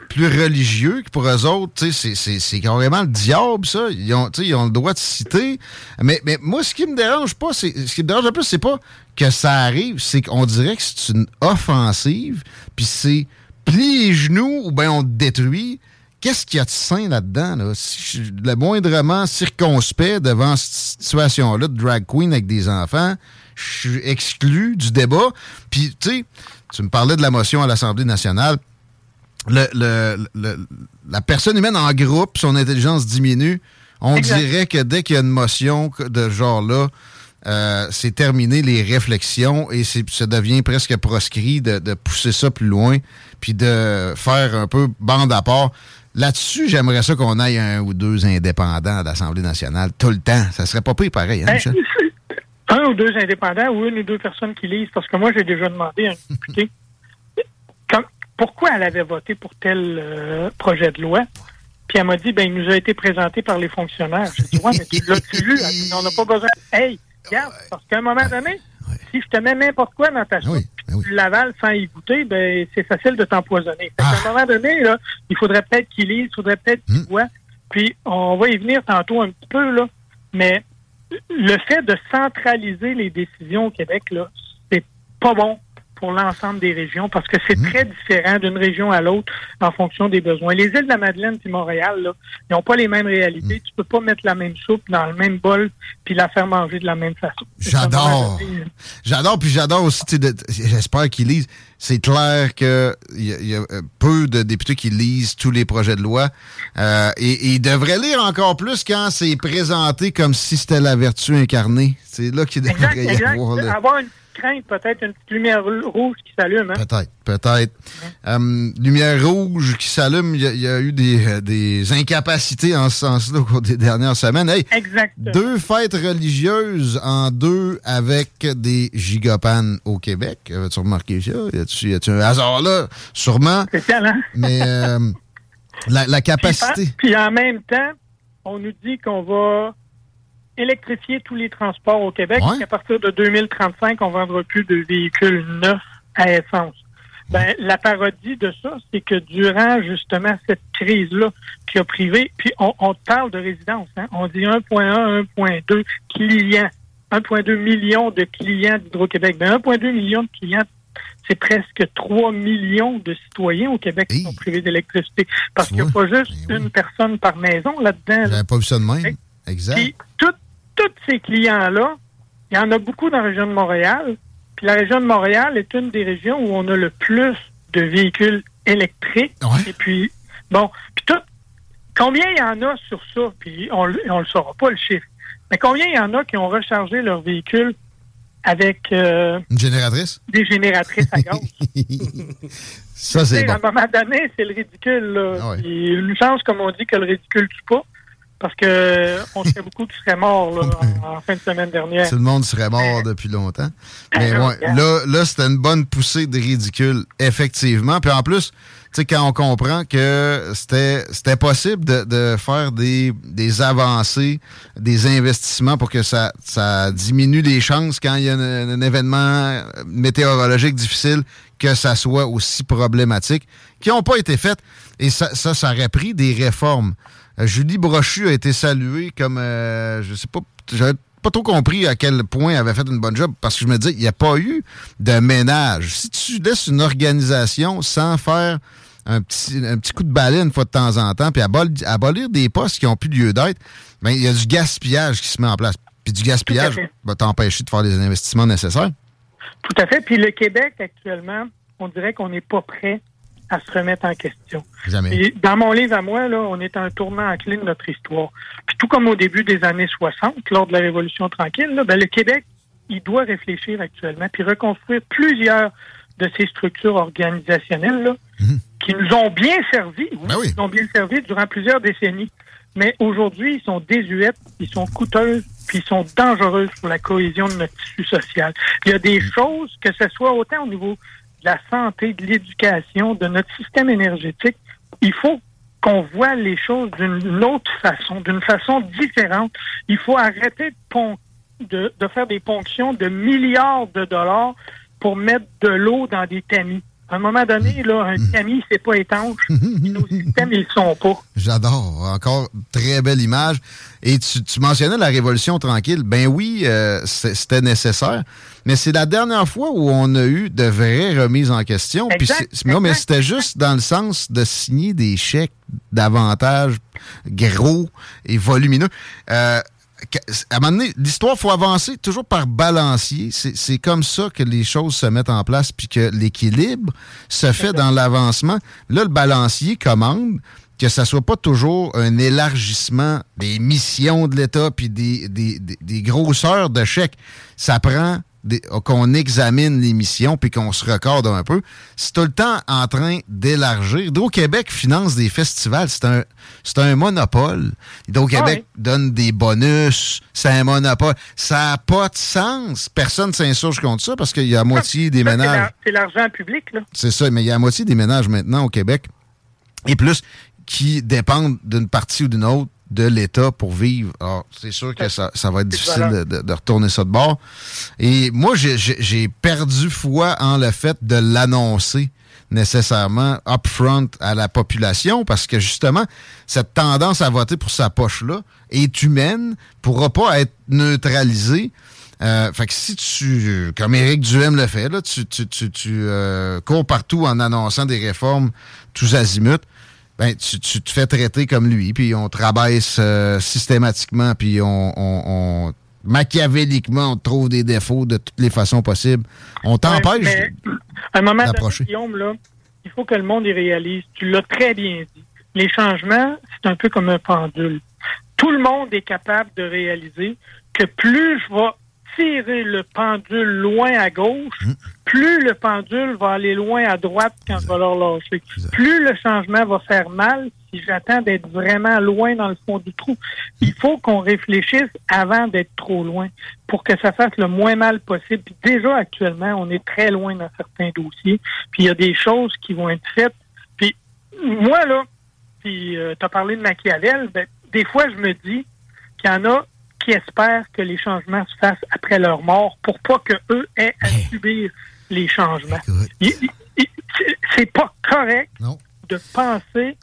plus religieux, que pour eux autres, c'est- carrément le diable, ça. Ils ont, le droit de citer. Mais, mais moi, ce qui me dérange pas, c'est ce qui me dérange le plus, c'est pas que ça arrive, c'est qu'on dirait que c'est une offensive, puis c'est plie les genoux ou bien on te détruit. Qu'est-ce qu'il y a de sain là-dedans? Là? Si je suis le moindrement circonspect devant cette situation-là de drag queen avec des enfants, je suis exclu du débat. Puis, tu sais, tu me parlais de la motion à l'Assemblée nationale. Le, le- le- la personne humaine en groupe, son intelligence diminue. On Exact. dirait que dès qu'il y a une motion de ce genre-là, euh, c'est terminé les réflexions et c'est- ça devient presque proscrit de, de pousser ça plus loin puis de faire un peu bande à part. Là-dessus, j'aimerais ça qu'on aille un ou deux indépendants à l'Assemblée nationale tout le temps. Ça serait pas pire pareil, hein, Ben, Michel? (laughs) un ou deux indépendants ou une ou deux personnes qui lisent, parce que moi, j'ai déjà demandé à une députée comme- pourquoi elle avait voté pour tel euh, projet de loi? Puis elle m'a dit, ben, il nous a été présenté par les fonctionnaires. J'ai dit, ouais, mais tu l'as-tu lu? On n'a pas besoin. Hey, regarde, parce qu'à un moment donné, si je te mets n'importe quoi dans ta soupe, puis tu l'avales sans y goûter, ben, c'est facile de t'empoisonner. Fait qu'à un moment donné, là, il faudrait peut-être qu'il lise, il faudrait peut-être qu'il voit. Puis on va y venir tantôt un petit peu, là. Mais le fait de centraliser les décisions au Québec, là, c'est pas bon pour l'ensemble des régions parce que c'est très différent d'une région à l'autre en fonction des besoins. Les îles de la Madeleine et Montréal, là, ils n'ont pas les mêmes réalités. Tu peux pas mettre la même soupe dans le même bol puis la faire manger de la même façon. J'adore. J'adore, puis j'adore aussi, j'espère qu'ils lisent. C'est clair qu'il y, a- y a peu de députés qui lisent tous les projets de loi. Euh, et, ils devraient lire encore plus quand c'est présenté comme si c'était la vertu incarnée. C'est là qu'il Exact, devrait y avoir le- Avoir une crainte, peut-être une petite lumière rouge qui s'allume. Hein? Peut-être, peut-être. Euh, lumière rouge qui s'allume, il y, a- il y a eu des, euh, des incapacités en ce sens-là au cours des dernières semaines. Hey, Exact. deux fêtes religieuses en deux avec des gigapanes au Québec. As-tu remarqué ça? Y a-tu y a-tu un hasard là? Sûrement. Spécial, hein? Mais euh, la, la capacité. Puis, puis en même temps, on nous dit qu'on va électrifier tous les transports au Québec Ouais. qu'à partir de 2035, on ne vendra plus de véhicules neufs à essence. Ben, la parodie de ça, c'est que durant justement cette crise-là qui a privé, puis on, on parle de résidence, hein, on dit 1,1, 1,2 clients, 1,2 millions de clients d'Hydro-Québec. Ben, 1,2 millions de clients, c'est presque 3 millions de citoyens au Québec qui sont privés d'électricité. Parce qu'il n'y a pas juste une personne par maison là-dedans. là. J'avais pas vu ça de même. Exact. Puis, tous ces clients-là, il y en a beaucoup dans la région de Montréal. Puis la région de Montréal est une des régions où on a le plus de véhicules électriques. Et puis, bon, puis tout, combien il y en a sur ça? Puis on ne le saura pas, le chiffre. Mais combien il y en a qui ont rechargé leurs véhicules avec euh, Une génératrice? des génératrices à gaz? (laughs) Ça, c'est bon. À un moment donné, c'est le ridicule. Là. Ah ouais. Une chance, comme on dit, que le ridicule tue pas. Parce que on serait beaucoup qui seraient morts là, (laughs) en, en fin de semaine dernière. Tout le monde serait mort depuis longtemps. Mais ouais, là, là c'était une bonne poussée de ridicule, effectivement. Puis en plus, tu sais, quand on comprend que c'était c'était possible de, de faire des, des avancées, des investissements pour que ça, ça diminue les chances quand il y a un, un événement météorologique difficile que ça soit aussi problématique, qui n'ont pas été faites. Et ça, ça, ça aurait pris des réformes. Euh, Julie Brochu a été saluée comme, euh, je sais pas, j'avais pas trop compris à quel point elle avait fait une bonne job parce que je me disais, il n'y a pas eu de ménage. Si tu laisses une organisation sans faire un petit, un petit coup de balai une fois de temps en temps, puis abol- abolir des postes qui n'ont plus lieu d'être, ben, il y a du gaspillage qui se met en place. Puis du gaspillage va t'empêcher de faire les investissements nécessaires. Tout à fait. Puis le Québec, actuellement, on dirait qu'on n'est pas prêt à se remettre en question. Jamais. Et dans mon livre à moi, là, on est à un tournant en clé de notre histoire. Puis tout comme au début des années 60, lors de la Révolution tranquille, là, ben, le Québec, il doit réfléchir actuellement, puis reconstruire plusieurs de ces structures organisationnelles là, qui nous ont bien servi, oui, nous ont bien servi durant plusieurs décennies. Mais aujourd'hui, ils sont désuètes, ils sont coûteuses, puis ils sont dangereuses pour la cohésion de notre tissu social. Il y a des choses, que ce soit autant au niveau de la santé, de l'éducation, de notre système énergétique, il faut qu'on voit les choses d'une autre façon, d'une façon différente. Il faut arrêter de, faire des ponctions de milliards de dollars pour mettre de l'eau dans des tamis. À un moment donné, là, un Camille, c'est pas étanche. puis nos systèmes, ils le sont pas. J'adore. Encore très belle image. Et tu, tu mentionnais la Révolution tranquille. Ben oui, euh, c'était nécessaire. Mais c'est la dernière fois où on a eu de vraies remises en question. Puis Exact, c'est- non, mais c'était juste dans le sens de signer des chèques davantage gros et volumineux. Euh, à un moment donné, l'histoire, faut avancer toujours par balancier. C'est c'est comme ça que les choses se mettent en place, puis que l'équilibre se fait dans l'avancement. Là, le balancier commande que ça soit pas toujours un élargissement des missions de l'État puis des, des, des- des grosseurs de chèques. Ça prend qu'on examine les missions puis qu'on se recorde un peu. C'est tout le temps en train d'élargir. Hydro-Québec finance des festivals. C'est un, c'est un monopole. Hydro-Québec donne des bonus. C'est un monopole. Ça n'a pas de sens. Personne ne s'insurge contre ça parce qu'il y a la moitié des Ça, ménages. C'est l'argent public, là. C'est ça, mais il y a la moitié des ménages maintenant au Québec et plus qui dépendent d'une partie ou d'une autre de l'État pour vivre. Alors, c'est sûr que ça, ça va être difficile de, de- de retourner ça de bord. Et moi, j'ai- perdu foi en le fait de l'annoncer nécessairement upfront à la population parce que justement, cette tendance à voter pour sa poche-là est humaine, pourra pas être neutralisée. Euh, fait que si tu, comme Éric Duhem le fait, là, tu, tu, tu, tu, euh, cours partout en annonçant des réformes tous azimuts, ben, tu, tu te fais traiter comme lui, puis on te rabaisse euh, systématiquement, puis on, on, on- machiavéliquement, on te trouve des défauts de toutes les façons possibles. On t'empêche. Ouais, mais à un moment d'approcher. Là, il faut que le monde y réalise. Tu l'as très bien dit. Les changements, c'est un peu comme un pendule. Tout le monde est capable de réaliser que plus je vais tirer le pendule loin à gauche, Mmh. plus le pendule va aller loin à droite quand je vais leur lâcher. Plus le changement va faire mal si j'attends d'être vraiment loin dans le fond du trou. Il faut qu'on réfléchisse avant d'être trop loin pour que ça fasse le moins mal possible. Puis déjà, actuellement, on est très loin dans certains dossiers. Puis il y a des choses qui vont être faites. Puis moi, là, puis tu as parlé de Machiavel, ben, des fois, je me dis qu'il y en a qui espèrent que les changements se fassent après leur mort pour pas que eux aient à subir les changements. C'est- pas correct de penser.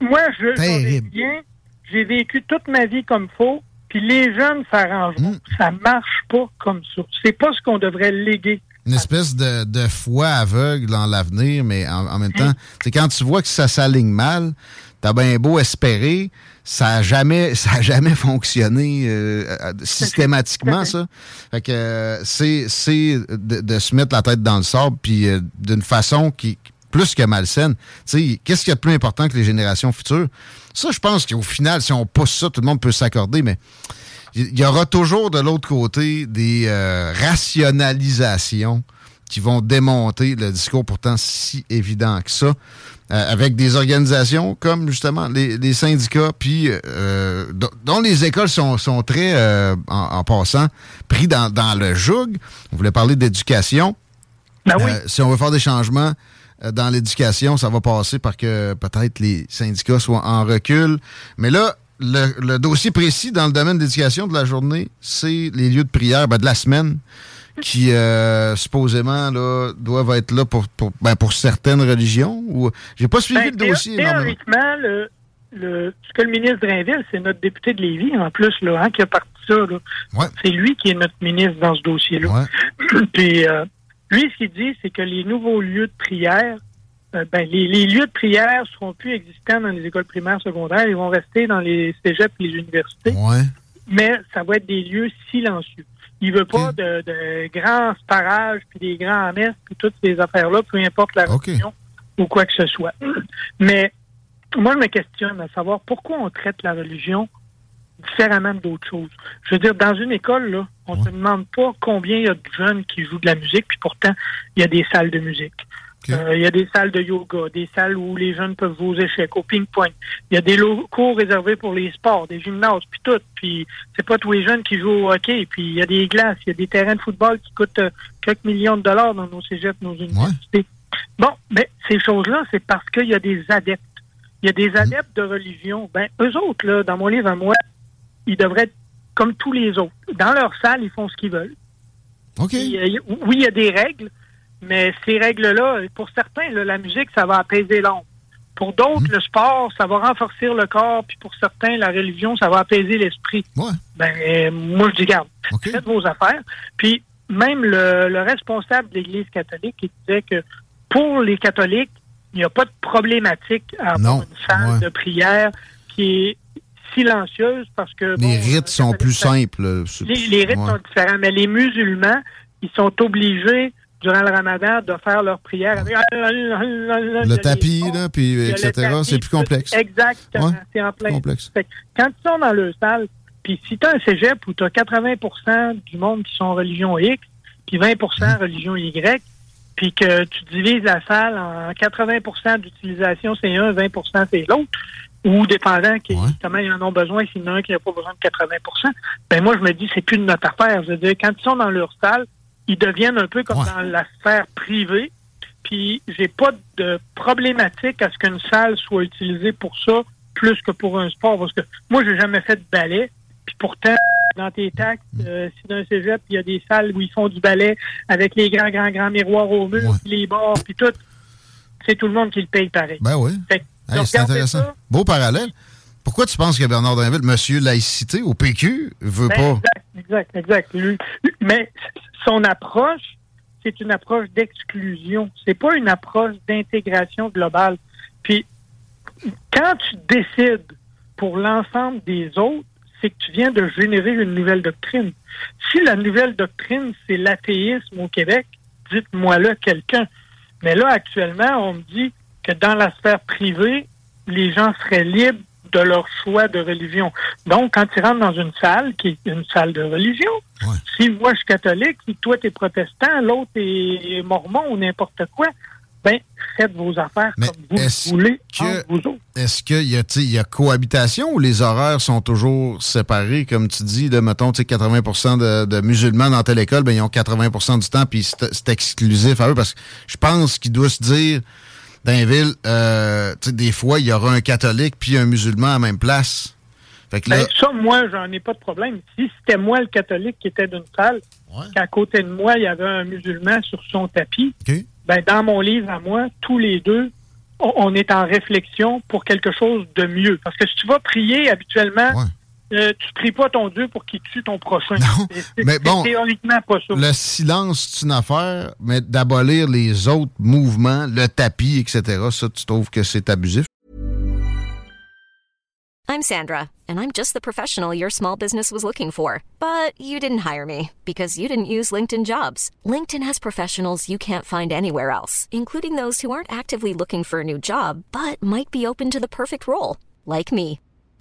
Moi, je bien, j'ai vécu toute ma vie comme faux, puis les jeunes s'arrangeront. Mm. Ça marche pas comme ça. C'est pas ce qu'on devrait léguer. Une espèce de, de foi aveugle dans l'avenir, mais en, en même temps, c'est quand tu vois que ça s'aligne mal, t'as bien beau espérer, ça a jamais, (laughs) ça a jamais fonctionné euh, euh, systématiquement, ça. Fait que euh, c'est, de, de se mettre la tête dans le sable, puis euh, d'une façon qui plus que malsaine. Tu sais, qu'est-ce qu'il y a de plus important que les générations futures? Ça, je pense qu'au final, si on pousse ça, tout le monde peut s'accorder, mais il y aura toujours de l'autre côté des rationalisations qui vont démonter le discours pourtant si évident que ça, euh, avec des organisations comme justement les, les syndicats, puis euh, dont- les écoles sont, sont très, euh, en, en passant, pris dans, dans le joug. On voulait parler d'éducation. Euh, si on veut faire des changements euh, dans l'éducation, ça va passer par que peut-être les syndicats soient en recul. Mais là, le, le dossier précis dans le domaine de l'éducation de la journée, c'est les lieux de prière ben, de la semaine qui euh, supposément là, doivent être là pour, pour, ben, pour certaines religions. Ou j'ai pas suivi Ben, le dossier. Théoriquement, le, le, ce que le ministre Drainville, c'est notre député de Lévis, en plus, là, hein, qui a parti ça. C'est lui qui est notre ministre dans ce dossier-là. (clears throat) Puis, euh, lui, ce qu'il dit, c'est que les nouveaux lieux de prière, euh, ben, les, les lieux de prière seront plus existants dans les écoles primaires secondaires. Ils vont rester dans les cégeps et les universités. Mais ça va être des lieux silencieux. Il veut pas de, de grands parages, puis des grands messes, puis toutes ces affaires-là, peu importe la religion ou quoi que ce soit. (clears throat) Mais moi, je me questionne à savoir pourquoi on traite la religion différemment d'autres choses. Je veux dire, dans une école, là, on ne se demande pas combien il y a de jeunes qui jouent de la musique, puis pourtant, il y a des salles de musique. Euh, Il y a des salles de yoga, des salles où les jeunes peuvent jouer aux échecs, au ping-pong. Il y a des locaux réservés pour les sports, des gymnases, puis tout. Puis c'est pas tous les jeunes qui jouent au hockey. Puis il y a des glaces, il y a des terrains de football qui coûtent euh, quelques millions de dollars dans nos cégeps, nos universités. Bon, mais ces choses-là, c'est parce qu'il y a des adeptes. Il y a des adeptes de religion. Ben, eux autres, là, dans mon livre à moi, ils devraient être comme tous les autres. Dans leur salle, ils font ce qu'ils veulent. OK. Puis, euh, oui, il y a des règles, Mais ces règles-là, pour certains, là, la musique, ça va apaiser l'ombre. Pour d'autres, le sport, ça va renforcer le corps. Puis pour certains, la religion, ça va apaiser l'esprit. Ben, euh, moi, je dis, garde, faites vos affaires. Puis même le, le responsable de l'Église catholique, il disait que pour les catholiques, il n'y a pas de problématique à avoir une salle de prière qui est silencieuse parce que... Les rites sont plus simples. Les, les rites sont différents, mais les musulmans, ils sont obligés durant le ramadan de faire leur prière avec le tapis, là, puis etc. C'est plus complexe. Exactement, c'est en plein. Complexe. quand ils sont dans le salle, puis si tu as un cégep où tu as 80% du monde qui sont religion X, puis 20% mmh. religion Y, puis que tu divises la salle en 80% d'utilisation, c'est un, 20% c'est l'autre, ou dépendant qui justement ils en ont besoin, s'il y en a un qui n'a pas besoin de 80% ben moi je me dis c'est plus de notre affaire. Je veux dire, quand ils sont dans leur salle, ils deviennent un peu comme dans la sphère privée. Puis j'ai pas de problématique à ce qu'une salle soit utilisée pour ça plus que pour un sport. Parce que moi, j'ai jamais fait de ballet. Puis pourtant, dans tes taxes, euh, si dans un cégep, il y a des salles où ils font du ballet avec les grands, grands, grands miroirs au mur, les bords, puis tout, c'est tout le monde qui le paye pareil. Ben oui. c'est intéressant. Beau parallèle. Pourquoi tu penses que Bernard Drinville, monsieur laïcité au PQ, veut ben, pas... Exact, exact, exact. mais son approche, c'est une approche d'exclusion. C'est pas une approche d'intégration globale. Puis, quand tu décides pour l'ensemble des autres, c'est que tu viens de générer une nouvelle doctrine. Si la nouvelle doctrine, c'est l'athéisme au Québec, dites-moi là quelqu'un. Mais là, actuellement, on me dit que dans la sphère privée, les gens seraient libres de leur choix de religion. Donc, quand tu rentres dans une salle qui est une salle de religion, si moi je suis catholique, si toi tu es protestant, l'autre est mormon ou n'importe quoi, ben, faites vos affaires comme vous voulez vous Est-ce qu'il y, a, y a cohabitation ou les horaires sont toujours séparés, comme tu dis, de, mettons, 80 de, de, musulmans dans telle école, ben, ils ont 80% du temps, puis c'est exclusif à eux, parce que je pense qu'il doit se dire, dans une ville, euh, des fois, il y aura un catholique puis un musulman à la même place. Fait que là... ben, ça, moi, j'en ai pas de problème. Si c'était moi le catholique qui était d'une salle, qu'à côté de moi, il y avait un musulman sur son tapis, ben, dans mon livre à moi, tous les deux, on, est en réflexion pour quelque chose de mieux. Parce que si tu vas prier habituellement, euh, tu pries pas ton Dieu pour qu'il tue ton prochain. Non, mais bon, théoriquement pas ça. Le silence, c'est une affaire, mais d'abolir les autres mouvements, le tapis, etc., ça, tu trouves que c'est abusif? I'm Sandra, and I'm just the professional your small business was looking for. But you didn't hire me because you didn't use LinkedIn jobs. LinkedIn has professionals you can't find anywhere else, including those who aren't actively looking for a new job, but might be open to the perfect role, like me.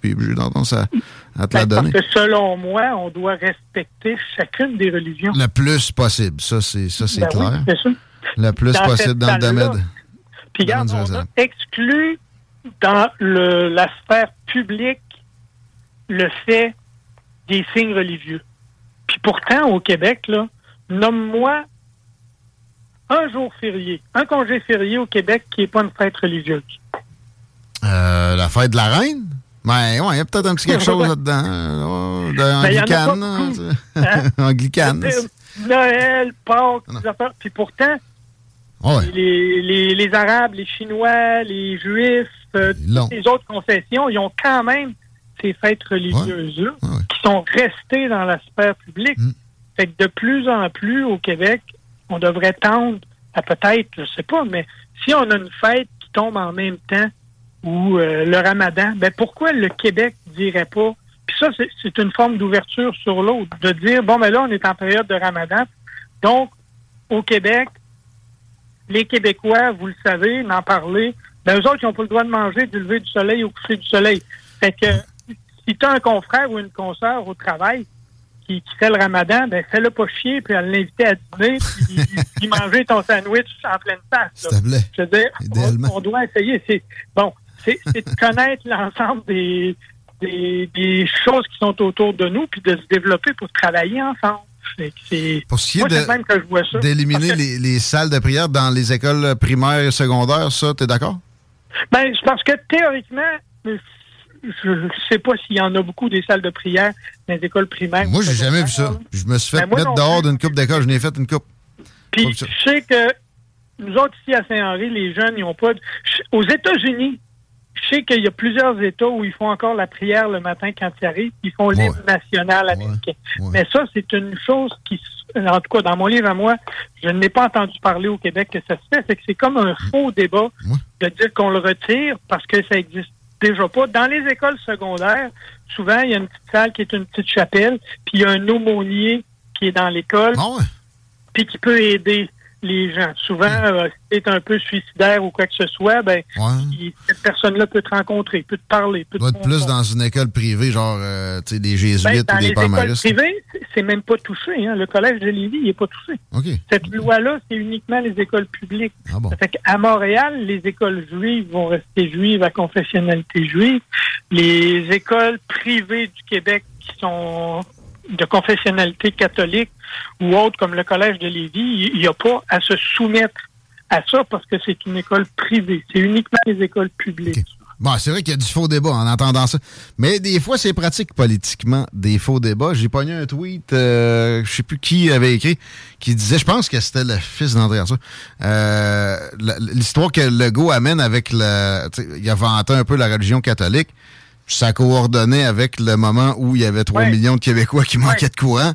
Puis j'ai tendance à, à te ben, la donner. Parce que selon moi, on doit respecter chacune des religions. Le plus possible, ça c'est ça c'est Ben oui, clair. ça. Le plus Dans possible dans le domaine. Puis regarde, on a exclu dans le, la sphère publique le fait des signes religieux. Puis pourtant, au Québec, là, nomme-moi un jour férié, un congé férié au Québec qui n'est pas une fête religieuse. Euh, la fête de la reine? Ben, ouais, il y a peut-être un petit quelque chose là-dedans. de- en hein? Noël, Pâques, affaires. Puis pourtant, Ouais. les, les, les Arabes, les Chinois, les Juifs, euh, toutes les autres confessions, ils ont quand même ces fêtes religieuses-là qui sont restées dans la sphère publique. Mm. Fait que de plus en plus au Québec, on devrait tendre à peut-être, je sais pas, mais si on a une fête qui tombe en même temps ou euh, le ramadan, ben pourquoi le Québec dirait pas? Puis ça, c'est- une forme d'ouverture sur l'autre, de dire, bon, mais là, on est en période de ramadan, Donc, au Québec, les Québécois, vous le savez, n'en parler, ben, eux autres, ils n'ont pas le droit de manger du lever du soleil au coucher du soleil. Fait que, si tu as un confrère ou une consoeur au travail qui, qui fait le ramadan, ben, fais-le pas chier, puis à l'inviter à dîner, puis, puis manger ton sandwich en pleine face. Plaît. Je veux dire, on, on doit essayer. C'est, bon, c'est, de connaître l'ensemble des, des, des choses qui sont autour de nous, puis de se développer pour travailler ensemble. C'est, Pour ce qui est de- je d'éliminer les, les salles de prière dans les écoles primaires et secondaires, ça, t'es d'accord? Ben, c'est parce que théoriquement, je ne sais pas s'il y en a beaucoup des salles de prière dans les écoles primaires. Moi, j'ai jamais vu ça. Je me suis fait Ben, mettre dehors d'une coupe d'école. Je n'ai fait une coupe. Puis je sais que nous autres ici à Saint-Henri, les jeunes, ils n'ont pas. de- je- Aux États-Unis, je sais qu'il y a plusieurs États où ils font encore la prière le matin quand ils arrivent. Ils font l'hymne national américain. Mais ça, c'est une chose qui, en tout cas, dans mon livre à moi, je n'ai pas entendu parler au Québec que ça se fait. C'est que c'est comme un faux débat de dire qu'on le retire parce que ça existe déjà pas. Dans les écoles secondaires, souvent, il y a une petite salle qui est une petite chapelle, puis il y a un aumônier qui est dans l'école, puis qui peut aider les gens. Souvent, euh, si tu es un peu suicidaire ou quoi que ce soit, ben, cette personne-là peut te rencontrer, peut te parler, peut te doit être plus dans une école privée, genre euh, des ben, jésuites dans ou les des écoles palmaristes. privées, c'est- c'est même pas touché. Hein. Le collège de Lévis, il est pas touché. Cette loi-là, c'est uniquement les écoles publiques. Ah bon. Ça fait qu'à Montréal, les écoles juives vont rester juives à confessionnalité juive. Les écoles privées du Québec qui sont de confessionnalité catholique ou autres comme le collège de Lévis, il n'y a pas à se soumettre à ça parce que c'est une école privée. C'est uniquement les écoles publiques. Bon, c'est vrai qu'il y a du faux débat en entendant ça. Mais des fois, c'est pratique politiquement, des faux débats. J'ai pogné un tweet, euh, je sais plus qui avait écrit, qui disait, je pense que c'était le fils d'André Arthur, euh, la- l'histoire que Legault amène avec sais, Il a vanté un peu la religion catholique. Ça coordonnait avec le moment où il y avait 3 millions de Québécois qui manquaient de courant.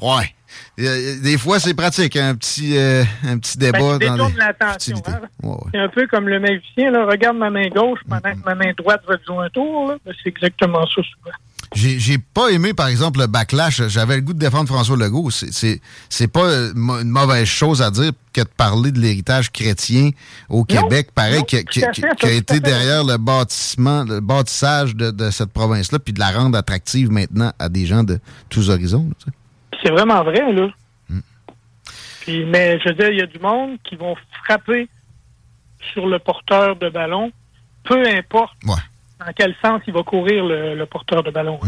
Ouais. Euh, Des fois, c'est pratique, un petit, euh, un petit débat Ben, dans l'attention. hein. Ouais, ouais. C'est un peu comme le magicien, là, regarde ma main gauche pendant que ma main droite va te jouer un tour. Ben, c'est exactement ça souvent. J'ai pas aimé, par exemple, le backlash. J'avais le goût de défendre François Legault. C'est- pas euh, une mauvaise chose à dire que de parler de l'héritage chrétien au Québec, pareil, non, qui, a été derrière le bâtissement, le bâtissage de, de cette province-là, puis de la rendre attractive maintenant à des gens de tous horizons. là, tu sais. C'est vraiment vrai, là. Puis, mais je veux dire, il y a du monde qui vont frapper sur le porteur de ballon, peu importe dans quel sens il va courir le, le porteur de ballon.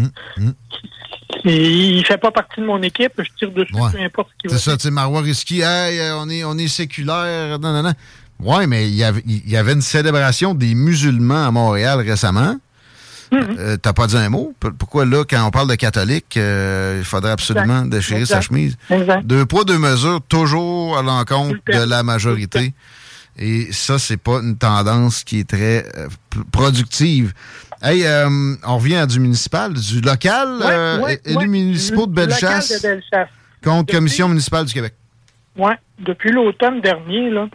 Et il fait pas partie de mon équipe, je tire dessus, peu importe ce qu'il va C'est ça, tu sais, Marois Risky, hey, euh, on est, on est séculaire, non, non, non. Ouais, mais il y avait, il y avait une célébration des musulmans à Montréal récemment. Mm-hmm. Euh, T'as pas dit un mot? Pourquoi là, quand on parle de catholique, euh, il faudrait absolument Exact. déchirer sa chemise? Exact. Deux poids, deux mesures, toujours à l'encontre de la majorité. Et ça, c'est pas une tendance qui est très euh, productive. Hey, on revient à du municipal, du local, Ouais, ouais. municipaux de Bellechasse de Bellechasse. contre Commission municipale du Québec. Oui, depuis l'automne dernier, là,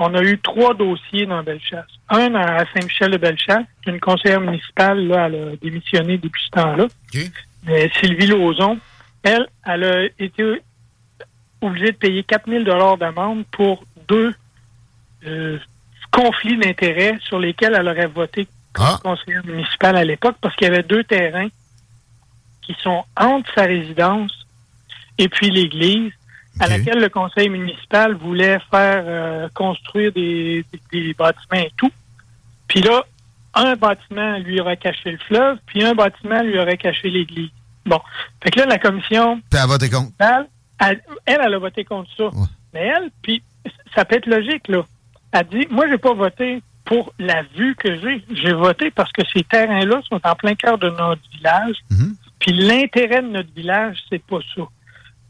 on a eu trois dossiers dans Bellechasse. Un à Saint-Michel-de-Bellechasse, une conseillère municipale, là, elle a démissionné depuis ce temps-là. Mais Sylvie Lauzon, elle, elle a été obligée de payer 4 000 d'amende pour deux euh, conflits d'intérêts sur lesquels elle aurait voté comme conseillère municipale à l'époque, parce qu'il y avait deux terrains qui sont entre sa résidence et puis l'église, à laquelle le conseil municipal voulait faire euh, construire des, des- des bâtiments et tout. Puis là, un bâtiment lui aurait caché le fleuve, puis un bâtiment lui aurait caché l'église. Bon. Fait que là, la commission Puis elle a voté contre. elle, elle, elle a voté contre ça. Mais elle, puis ça peut être logique, là. Elle dit, moi, j'ai pas voté pour la vue que j'ai. J'ai voté parce que ces terrains-là sont en plein cœur de notre village. Puis l'intérêt de notre village, c'est pas ça.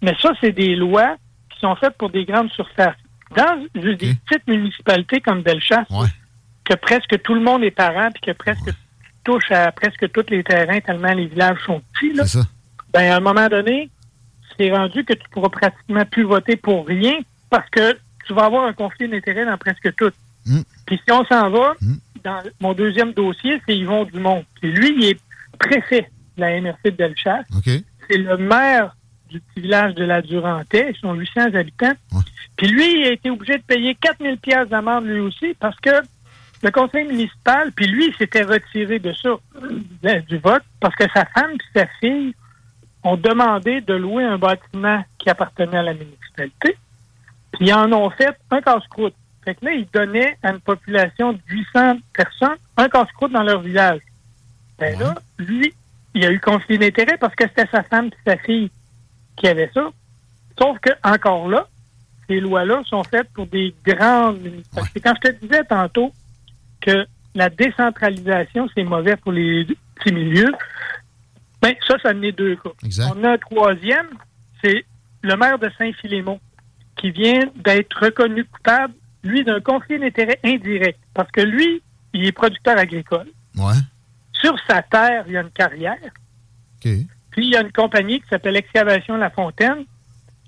Mais ça, c'est des lois qui sont faites pour des grandes surfaces. Dans des petites municipalités comme Bellechasse, que presque tout le monde est parent, puis que presque tu touches à presque tous les terrains tellement les villages sont petits, là, ben, à un moment donné, c'est rendu que tu pourras pratiquement plus voter pour rien parce que tu vas avoir un conflit d'intérêts dans presque tout. Puis si on s'en va, dans mon deuxième dossier, c'est Yvon Dumont. Puis lui, il est préfet de la MRC de Bellechasse. C'est le maire du petit village de la Durantais. Ils sont 800 habitants. Puis lui, il a été obligé de payer 4000 pièces d'amende lui aussi parce que le conseil municipal, puis lui, il s'était retiré de ça, de- du vote, parce que sa femme et sa fille ont demandé de louer un bâtiment qui appartenait à la municipalité. Puis ils en ont fait un casse-croûte. Fait que là, ils donnaient à une population de 800 personnes un casse-croûte dans leur village. Ben là, lui, il a eu conflit d'intérêt parce que c'était sa femme et sa fille qui avaient ça. Sauf que, encore là, ces lois-là sont faites pour des grandes municipalités. Quand je te disais tantôt que la décentralisation, c'est mauvais pour les petits milieux, ben, ça, ça en est deux cas. On a un troisième, c'est le maire de Saint-Philémon, qui vient d'être reconnu coupable, lui, d'un conflit d'intérêt indirect. Parce que lui, il est producteur agricole. Ouais. Sur sa terre, il y a une carrière. Puis il y a une compagnie qui s'appelle Excavation La Fontaine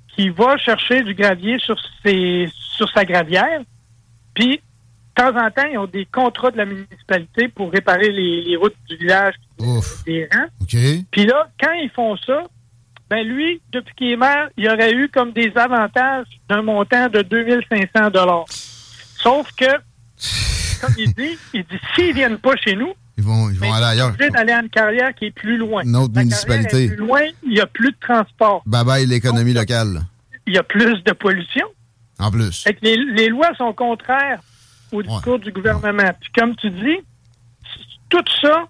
qui va chercher du gravier sur ses sur sa gravière. Puis de temps en temps, ils ont des contrats de la municipalité pour réparer les, les routes du village des rangs. Puis là, quand ils font ça, ben lui, depuis qu'il est maire, il aurait eu comme des avantages d'un montant de 2500 dollars. Sauf que, comme il dit, il dit s'ils viennent pas chez nous, Ils vont, ils vont aller ailleurs. obligé d'aller à une carrière qui est plus loin. Une autre La municipalité. est plus loin, il y a plus de transport, Bye bye l'économie locale. il y a plus de pollution. En plus. Fait que les, les lois sont contraires au discours du gouvernement. Puis comme tu dis, tout ça,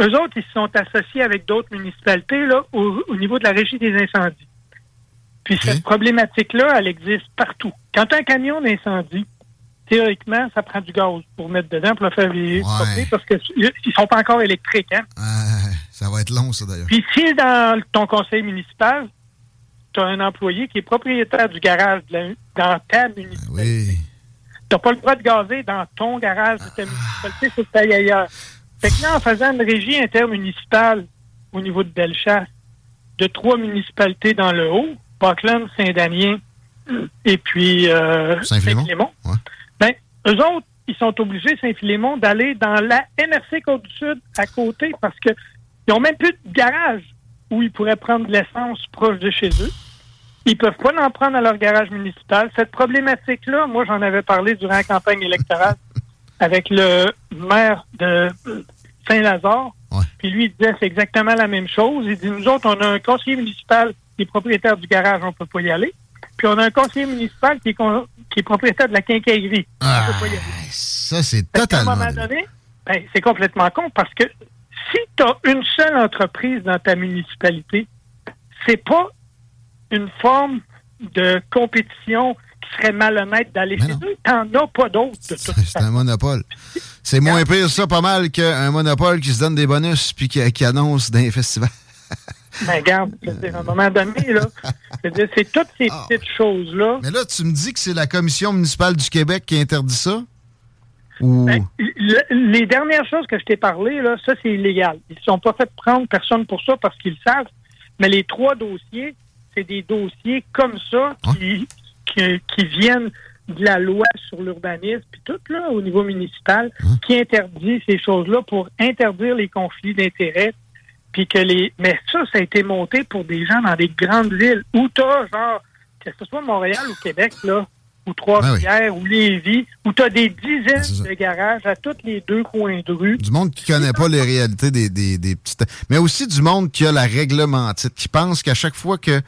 eux autres, ils se sont associés avec d'autres municipalités là, au, au niveau de la régie des incendies. Puis cette problématique-là, elle existe partout. Quand un camion d'incendie, théoriquement, ça prend du gaz pour mettre dedans pour le faire virer parce qu'ils sont pas encore électriques. Hein? Euh, ça va être long, ça, d'ailleurs. Puis si dans ton conseil municipal, tu as un employé qui est propriétaire du garage de la- dans ta municipalité, tu n'as pas le droit de gazer dans ton garage de ta municipalité, faut que tu ailles ailleurs. Fait que là, en faisant une régie intermunicipale au niveau de Bellechasse, de trois municipalités dans le haut, Parkland, Saint-Damien et puis euh, ben, eux autres, ils sont obligés, Saint-Philémon, d'aller dans la MRC Côte-du-Sud à côté parce que ils n'ont même plus de garage où ils pourraient prendre de l'essence proche de chez eux. Ils peuvent pas en prendre à leur garage municipal. Cette problématique-là, moi, j'en avais parlé durant la campagne électorale (laughs) avec le maire de Saint-Lazare. Puis lui, il disait c'est exactement la même chose. Il dit, nous autres, on a un conseiller municipal qui est propriétaire du garage, on peut pas y aller. Puis on a un conseiller municipal qui est, con- qui est propriétaire de la quincaillerie. Aller. Ça, c'est À un totalement. moment donné, ben, c'est complètement con parce que si tu as une seule entreprise dans ta municipalité, c'est pas une forme de compétition qui serait malhonnête d'aller chez eux. T'en as pas d'autres C'est un monopole. C'est moins pire, ça, pas mal, qu'un monopole qui se donne des bonus puis qui, qui annonce des festivals. (laughs) Ben, regarde, à un moment donné, là, c'est toutes ces petites choses-là. Ah. Mais là, tu me dis que c'est la Commission municipale du Québec qui interdit ça? Ou... Ben, le- les dernières choses que je t'ai parlé, là, ça, c'est illégal. Ils ne sont pas fait prendre personne pour ça parce qu'ils le savent. Mais les trois dossiers, c'est des dossiers comme ça qui, qui, qui viennent de la loi sur l'urbanisme, puis tout, là, au niveau municipal, qui interdit ces choses-là pour interdire les conflits d'intérêts. Puis que les. Mais ça, ça a été monté pour des gens dans des grandes villes où t'as, genre, que ce soit Montréal ou Québec, là, ou Trois-Rivières, ou Lévis, où t'as des dizaines de garages à tous les deux coins de rue. Du monde qui connaît pas les réalités des, des, des petites... Mais aussi du monde qui a la réglementite, qui pense qu'à chaque fois que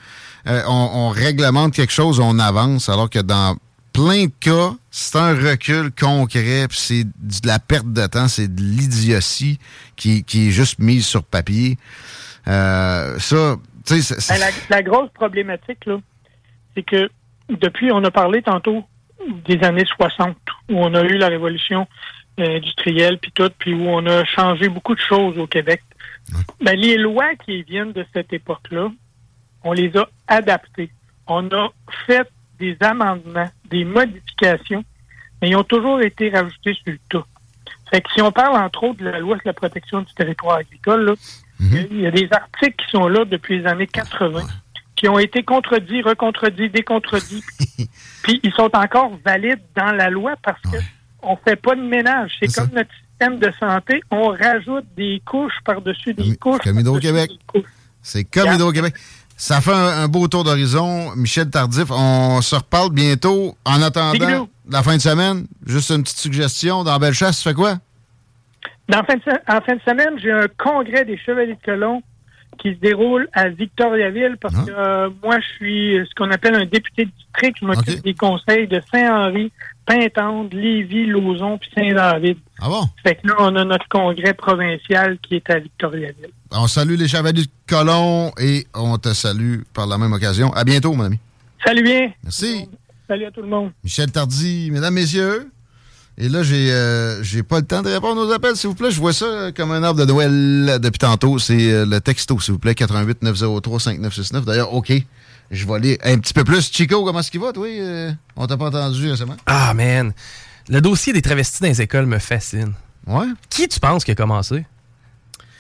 euh, on, on réglemente quelque chose, on avance, alors que dans plein de cas, c'est un recul concret, puis c'est de la perte de temps, c'est de l'idiotie qui, qui est juste mise sur papier. Euh, ça, tu sais, Ben, la, la grosse problématique, là, c'est que depuis, on a parlé tantôt des années 60, où on a eu la révolution euh, industrielle, puis tout, puis où on a changé beaucoup de choses au Québec. Ben, les lois qui viennent de cette époque-là, on les a adaptées. On a fait des amendements, des modifications, mais ils ont toujours été rajoutés sur le tas. Fait que si on parle entre autres de la loi sur la protection du territoire agricole, là, il y a des articles qui sont là depuis les années 80, qui ont été contredits, recontredits, décontredits, (laughs) puis ils sont encore valides dans la loi parce que on fait pas de ménage. C'est comme notre système de santé, on rajoute des couches par-dessus des couches. comme Hydro-Québec. C'est comme. Hydro-Québec. Ça fait un, un beau tour d'horizon. Michel Tardif, on se reparle bientôt. En attendant la fin de semaine, juste une petite suggestion. Dans Bellechasse, tu fais quoi? Dans fin de se- en fin de semaine, j'ai un congrès des Chevaliers de Colomb qui se déroule à Victoriaville parce que euh, moi, je suis ce qu'on appelle un député de district. Je m'occupe des conseils de Saint-Henri, Pintante, Lévis, Lauson puis Saint-David. Ah bon? Fait que là, on a notre congrès provincial qui est à Victoriaville. On salue les Chevaliers de Colomb et on te salue par la même occasion. À bientôt, mon ami. Salut bien. Merci. Salut à tout le monde. Michel Tardy, mesdames, messieurs. Et là, j'ai euh, j'ai pas le temps de répondre aux appels, s'il vous plaît. Je vois ça comme un arbre de Noël depuis tantôt. C'est euh, le texto, s'il vous plaît, 88 903 5969. D'ailleurs, OK. Je vais aller un petit peu plus. Chico, comment est-ce qu'il va, toi? Euh, on t'a pas entendu récemment? Ah, man. Le dossier des travestis dans les écoles me fascine. Ouais? Qui tu penses qui a commencé?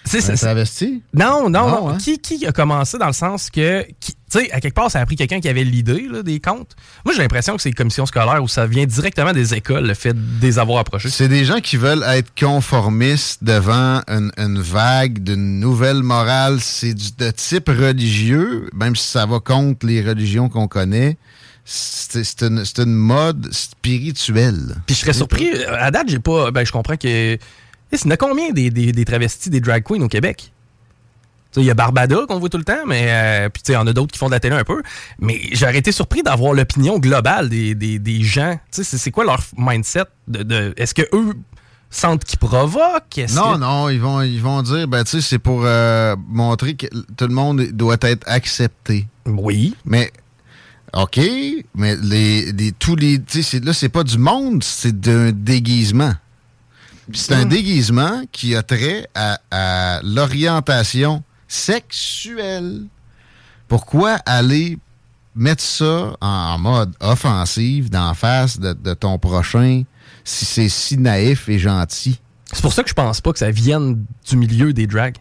C'est- Un c'est- travesti? Non, non, Non, non. hein? Qui, qui a commencé dans le sens que, tu sais, à quelque part, ça a pris quelqu'un qui avait l'idée là, des comptes. Moi, j'ai l'impression que c'est les commissions scolaires où ça vient directement des écoles, le fait de les avoir approchés. C'est des gens qui veulent être conformistes devant une, une vague d'une nouvelle morale. C'est de type religieux, même si ça va contre les religions qu'on connaît. C'est une, une mode spirituelle. Puis je serais surpris. À date, j'ai pas. Ben, je comprends que. Il y en a combien des, des, des travestis, des drag queens au Québec? Il y a Barbada qu'on voit tout le temps, mais euh, puis il y en a d'autres qui font de la télé un peu. Mais j'aurais été surpris d'avoir l'opinion globale des, des, des gens. C'est quoi leur mindset? De, de- Est-ce que eux sentent qu'ils provoquent? Non, que- non, ils vont, ils vont dire, ben, tu sais, c'est pour euh, montrer que tout le monde doit être accepté. Oui. Mais, OK, mais les, les- tous les. Tu sais, c'est- là, c'est pas du monde, c'est d'un déguisement. C'est un déguisement qui a trait à, à l'orientation sexuelle. Pourquoi aller mettre ça en, mode offensive d'en face de, de ton prochain si c'est si naïf et gentil? C'est pour ça que je pense pas que ça vienne du milieu des drags.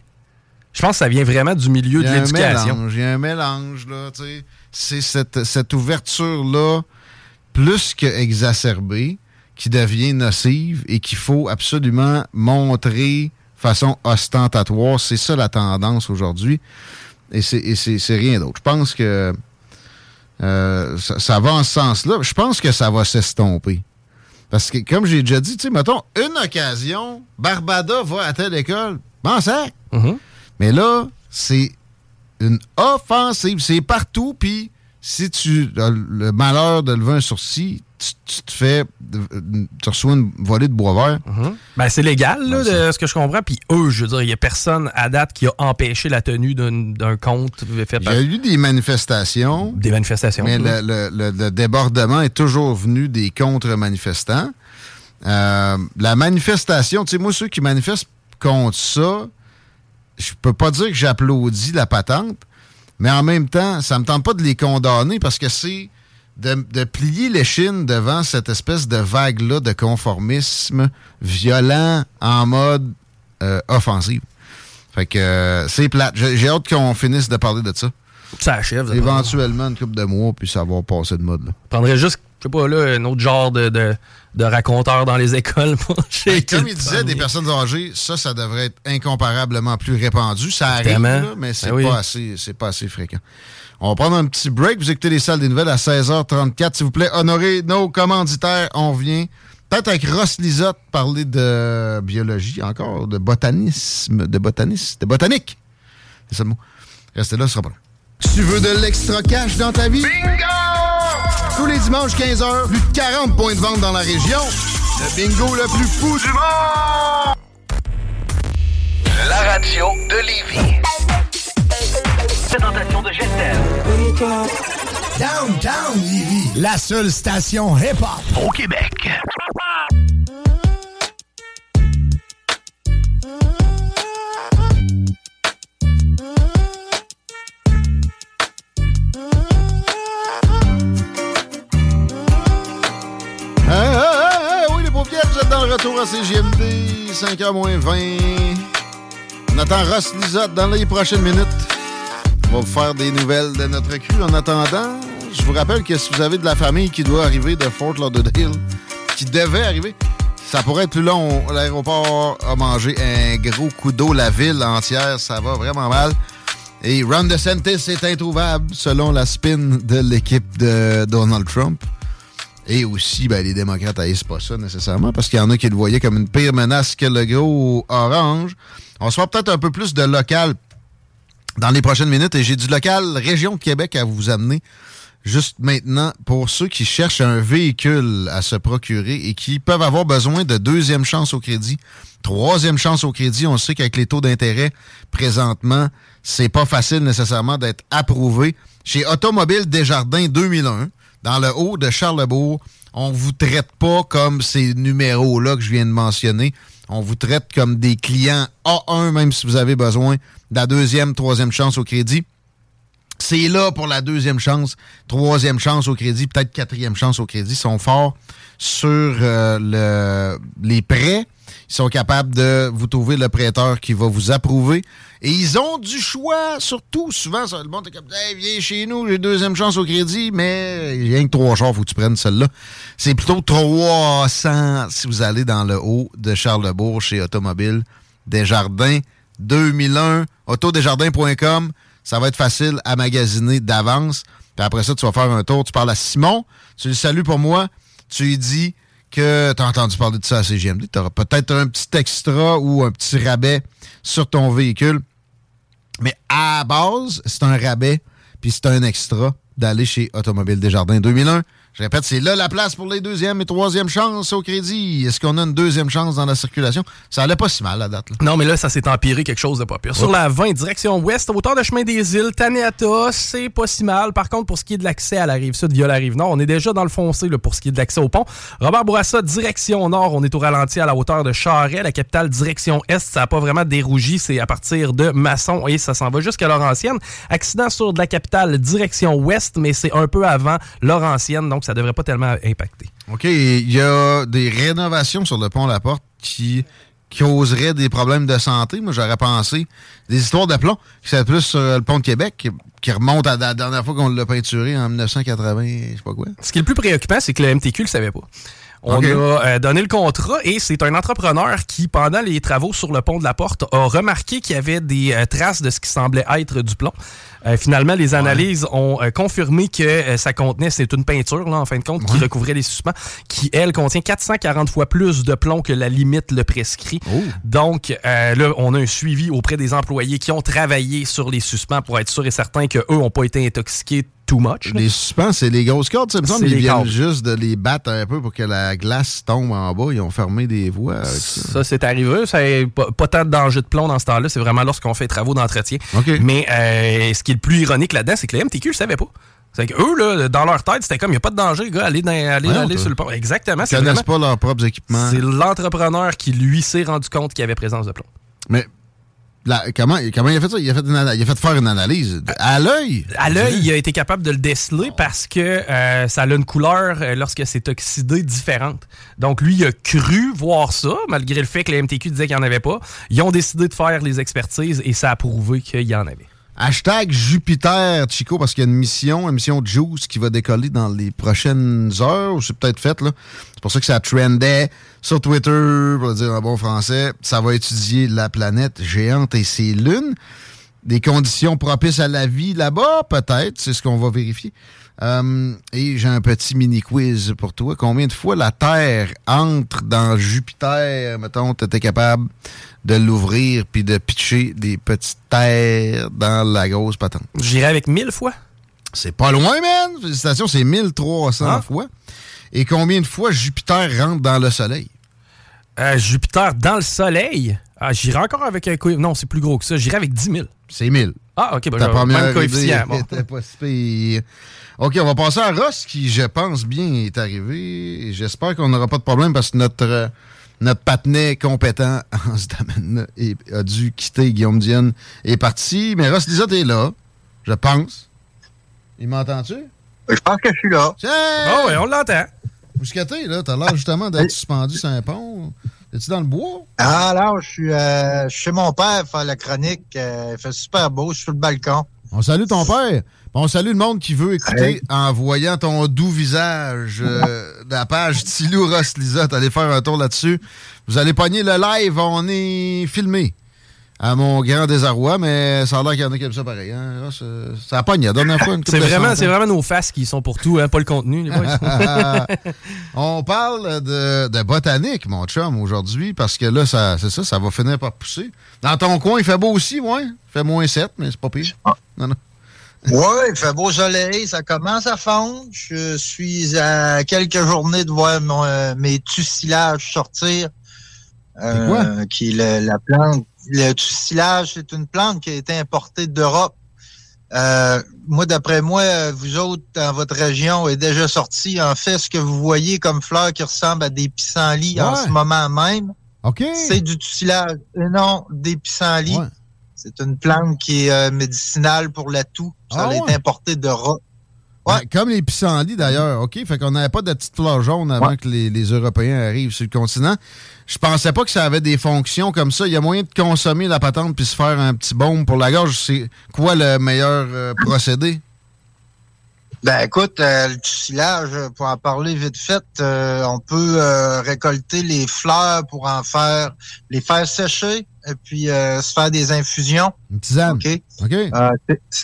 Je pense que ça vient vraiment du milieu de l'éducation. Il y a un mélange, là, tu sais. C'est cette, cette ouverture-là, plus que exacerbée, qui devient nocive et qu'il faut absolument montrer façon ostentatoire. C'est ça la tendance aujourd'hui. Et c'est- et c'est c'est rien d'autre. Je pense que euh, ça, ça va en ce sens-là. Je pense que ça va s'estomper. Parce que, comme j'ai déjà dit, tu sais, mettons, une occasion, Barbada va à telle école, bon sac. Mais là, c'est une offensive. C'est partout, puis si tu as le malheur de lever un sourcil, tu, tu te fais. Tu reçois une volée de bois vert. Ben, c'est légal, là, de ce que je comprends. Puis eux, je veux dire, il n'y a personne à date qui a empêché la tenue d'un compte fait Il y par. a eu des manifestations. Des manifestations. Mais oui. le, le- le- le débordement est toujours venu des contre-manifestants. Euh, la manifestation, tu sais, moi, ceux qui manifestent contre ça, je peux pas dire que j'applaudis la patente, mais en même temps, ça me tente pas de les condamner parce que c'est de, de plier l'échine devant cette espèce de vague-là de conformisme violent en mode euh, offensive. Fait que euh, c'est plate. J'ai hâte qu'on finisse de parler de ça. Ça achève. Éventuellement, une couple de mois, puis ça va passer de mode. Là. Je prendrais juste, je sais pas, là, un autre genre de, de, de raconteur dans les écoles (laughs) shaker comme il disait, des personnes âgées, ça, ça devrait être incomparablement plus répandu. Ça arrive, là, mais c'est Ben oui. pas assez, c'est pas assez fréquent. On va prendre un petit break. Vous écoutez les salles des nouvelles à 16h34. S'il vous plaît, honorez nos commanditaires. On revient. Peut-être avec Ross Lisotte parler de biologie encore, de botanisme, de botanisme, de botanique. C'est ça le mot. Restez là, ce sera pas long. Tu veux de l'extra cash dans ta vie? Bingo! Tous les dimanches 15h, plus de 40 points de vente dans la région. Le bingo le plus fou du monde! La radio de Lévis. Présentation de Gestel. Downtown Lévis, la seule station hip-hop Au Québec. Hey, hey, hey, hey, oui, les paupières, vous êtes dans le retour à CGMD, 5h moins 20. On attend Ross Lisotte dans les prochaines minutes. On va vous faire des nouvelles de notre cru. En attendant, je vous rappelle que si vous avez de la famille qui doit arriver de Fort Lauderdale, qui devait arriver, ça pourrait être plus long. L'aéroport a mangé un gros coup d'eau. La ville entière, ça va vraiment mal. Et Ron DeSantis est introuvable selon la spin de l'équipe de Donald Trump. Et aussi, ben, les démocrates haïssent pas ça nécessairement parce qu'il y en a qui le voyaient comme une pire menace que le gros orange. On se voit peut-être un peu plus de local dans les prochaines minutes et j'ai du local région Québec à vous amener juste maintenant pour ceux qui cherchent un véhicule à se procurer et qui peuvent avoir besoin de deuxième chance au crédit, troisième chance au crédit. On sait qu'avec les taux d'intérêt présentement, c'est pas facile nécessairement d'être approuvé. Chez Automobile Desjardins 2001, dans le haut de Charlebourg, on vous traite pas comme ces numéros-là que je viens de mentionner. On vous traite comme des clients A1, même si vous avez besoin la deuxième, troisième chance au crédit. C'est là pour la deuxième chance, troisième chance au crédit, peut-être quatrième chance au crédit. Ils sont forts sur euh, le, les prêts. Ils sont capables de vous trouver le prêteur qui va vous approuver. Et ils ont du choix, surtout. Souvent, ça, le monde est comme hey, viens chez nous, j'ai deuxième chance au crédit, mais il y a que trois chars, faut que tu prennes celle-là. C'est plutôt 300 si vous allez dans le haut de Charlebourg chez Automobile Desjardins 2001, autodesjardins.com. Ça va être facile à magasiner d'avance. Puis après ça, tu vas faire un tour. Tu parles à Simon. Tu le salues pour moi. Tu lui dis que tu as entendu parler de ça à CGMD. Tu auras peut-être un petit extra ou un petit rabais sur ton véhicule. Mais à base, c'est un rabais, puis c'est un extra d'aller chez Automobile Desjardins 2001. Je répète, c'est là la place pour les deuxième et troisième chances au crédit. Est-ce qu'on a une deuxième chance dans la circulation? Ça allait pas si mal, la date. Là. Non, mais là, ça s'est empiré quelque chose de pas pire. Sur la 20, direction ouest, hauteur de chemin des îles, Taniata, c'est pas si mal. Par contre, pour ce qui est de l'accès à la rive sud via la rive nord, on est déjà dans le foncé là, pour ce qui est de l'accès au pont. Robert Bourassa, direction nord, on est au ralenti à la hauteur de Charret. La capitale, direction est, ça n'a pas vraiment dérougi. C'est à partir de Masson et ça s'en va jusqu'à Laurentienne. Accident sur de la capitale, direction ouest, mais c'est un peu avant Laurentienne, donc ça devrait pas tellement impacter. OK, il y a des rénovations sur le pont La Porte qui causeraient des problèmes de santé. Moi, j'aurais pensé des histoires de plomb qui sont plus sur le pont de Québec, qui, qui remonte à la dernière fois qu'on l'a peinturé en 1980, je sais pas quoi. Ce qui est le plus préoccupant, c'est que le MTQ le savait pas. On OK. a euh, donné le contrat et c'est un entrepreneur qui, pendant les travaux sur le pont de la Porte, a remarqué qu'il y avait des euh, traces de ce qui semblait être du plomb. Euh, finalement, les analyses ont euh, confirmé que euh, ça contenait, c'est une peinture, là, en fin de compte, qui recouvrait les suspens, qui, elle, contient 440 fois plus de plomb que la limite le prescrit. Donc, euh, là, on a un suivi auprès des employés qui ont travaillé sur les suspens pour être sûr et certain qu'eux n'ont pas été intoxiqués too much. là. Les suspens, c'est les grosses cordes, ça me semble. Ils les viennent cordes. juste de les battre un peu pour que la glace tombe en bas. Ils ont fermé des voies avec ça. Ça, c'est arrivé. Ça pas, pas tant de danger de plomb dans ce temps-là. C'est vraiment lorsqu'on fait travaux d'entretien. Mais euh, ce qui est le plus ironique là-dedans, c'est que le MTQ ne savait pas. C'est qu'eux, là, dans leur tête, c'était comme, il n'y a pas de danger, les gars, allez, dans- allez, Voyons, allez toi. sur le pont. Exactement. Ils C'est connaissent vraiment- pas leurs propres équipements. c'est l'entrepreneur qui, lui, s'est rendu compte qu'il y avait présence de plomb. Mais la- comment, comment il a fait ça? Il a fait, une ana- il a fait faire une analyse à l'œil. À l'œil, il a été capable de le déceler parce que euh, ça a une couleur, euh, lorsque c'est oxydé, différente. Donc, lui, il a cru voir ça, malgré le fait que le MTQ disait qu'il n'y en avait pas. Ils ont décidé de faire les expertises et ça a prouvé qu'il y en avait. Hashtag Jupiter, Chico, parce qu'il y a une mission, une mission Juice qui va décoller dans les prochaines heures, ou c'est peut-être fait, là. C'est pour ça que ça trendait sur Twitter, pour le dire en bon français. Ça va étudier la planète géante et ses lunes. Des conditions propices à la vie là-bas, peut-être, c'est ce qu'on va vérifier. Euh, et j'ai un petit mini-quiz pour toi. Combien de fois la Terre entre dans Jupiter, mettons, tu étais capable de l'ouvrir puis de pitcher des petites terres dans la grosse patente? J'irai avec mille fois. C'est pas loin, man! Félicitations, c'est 1300 Ah. fois. Et combien de fois Jupiter rentre dans le Soleil? Euh, Jupiter dans le Soleil? Ah, J'irai encore avec un Non, c'est plus gros que ça. J'irai avec 10 000. C'est 1000. Ah, OK. Ben, Ta première même coefficient. Bon. pas si pire. OK, on va passer à Ross, qui, je pense bien, est arrivé. J'espère qu'on n'aura pas de problème parce que notre, euh, notre patinet compétent en ce domaine-là est- a dû quitter Guillaume Dienne est parti. Mais Ross Lisa, t'es là, je pense. Il m'entend-tu? Je pense que je suis là. Tiens! Oh, oui, on l'entend. Où est-ce que t'es, là? T'as l'air justement d'être suspendu sur un pont. Es-tu dans le bois? Ah, là, je suis euh, chez mon père faire la chronique. Euh, il fait super beau, je suis sur le balcon. On salue ton père. On salue le monde qui veut écouter en voyant ton doux visage euh, de la page Tilou Ross Lisotte. Allez faire un tour là-dessus. Vous allez pogner le live. On est filmé à mon grand désarroi, mais ça a l'air qu'il y en a qui aiment ça pareil. Hein. Ah, ça, ça pogne la dernière fois. C'est de vraiment, c'est vraiment nos faces qui sont pour tout, hein, pas le contenu. les boys. (laughs) On parle de, de botanique, mon chum, aujourd'hui, parce que là, ça, c'est ça, ça va finir par pousser. Dans ton coin, il fait beau aussi, ouais. Il fait moins 7, mais c'est pas pire. Non, non. Oui, il fait beau soleil, ça commence à fondre. Je suis à quelques journées de voir mon, euh, mes tussilages sortir. Euh, quoi? qui le- la plante. Le tussilage, c'est une plante qui a été importée d'Europe. Euh, moi, d'après moi, euh, vous autres, dans votre région, est déjà sorti. En fait, ce que vous voyez comme fleurs qui ressemblent à des pissenlits en ce moment même, OK. c'est du tussilage. Et non, des pissenlits. C'est une plante qui est euh, médicinale pour la toux. Ça Ah a été ouais? importé d'Europe. Ben, comme les pissenlits, d'ailleurs. OK, fait qu'on n'avait pas de petites fleurs jaunes avant que les, les Européens arrivent sur le continent. Je pensais pas que ça avait des fonctions comme ça. Il y a moyen de consommer la patente puis se faire un petit baume pour la gorge. C'est quoi le meilleur euh, procédé? Ben écoute, euh, le tussilage, pour en parler vite fait, euh, on peut euh, récolter les fleurs pour en faire, les faire sécher et puis euh, se faire des infusions. Une tisane. OK. OK. Euh,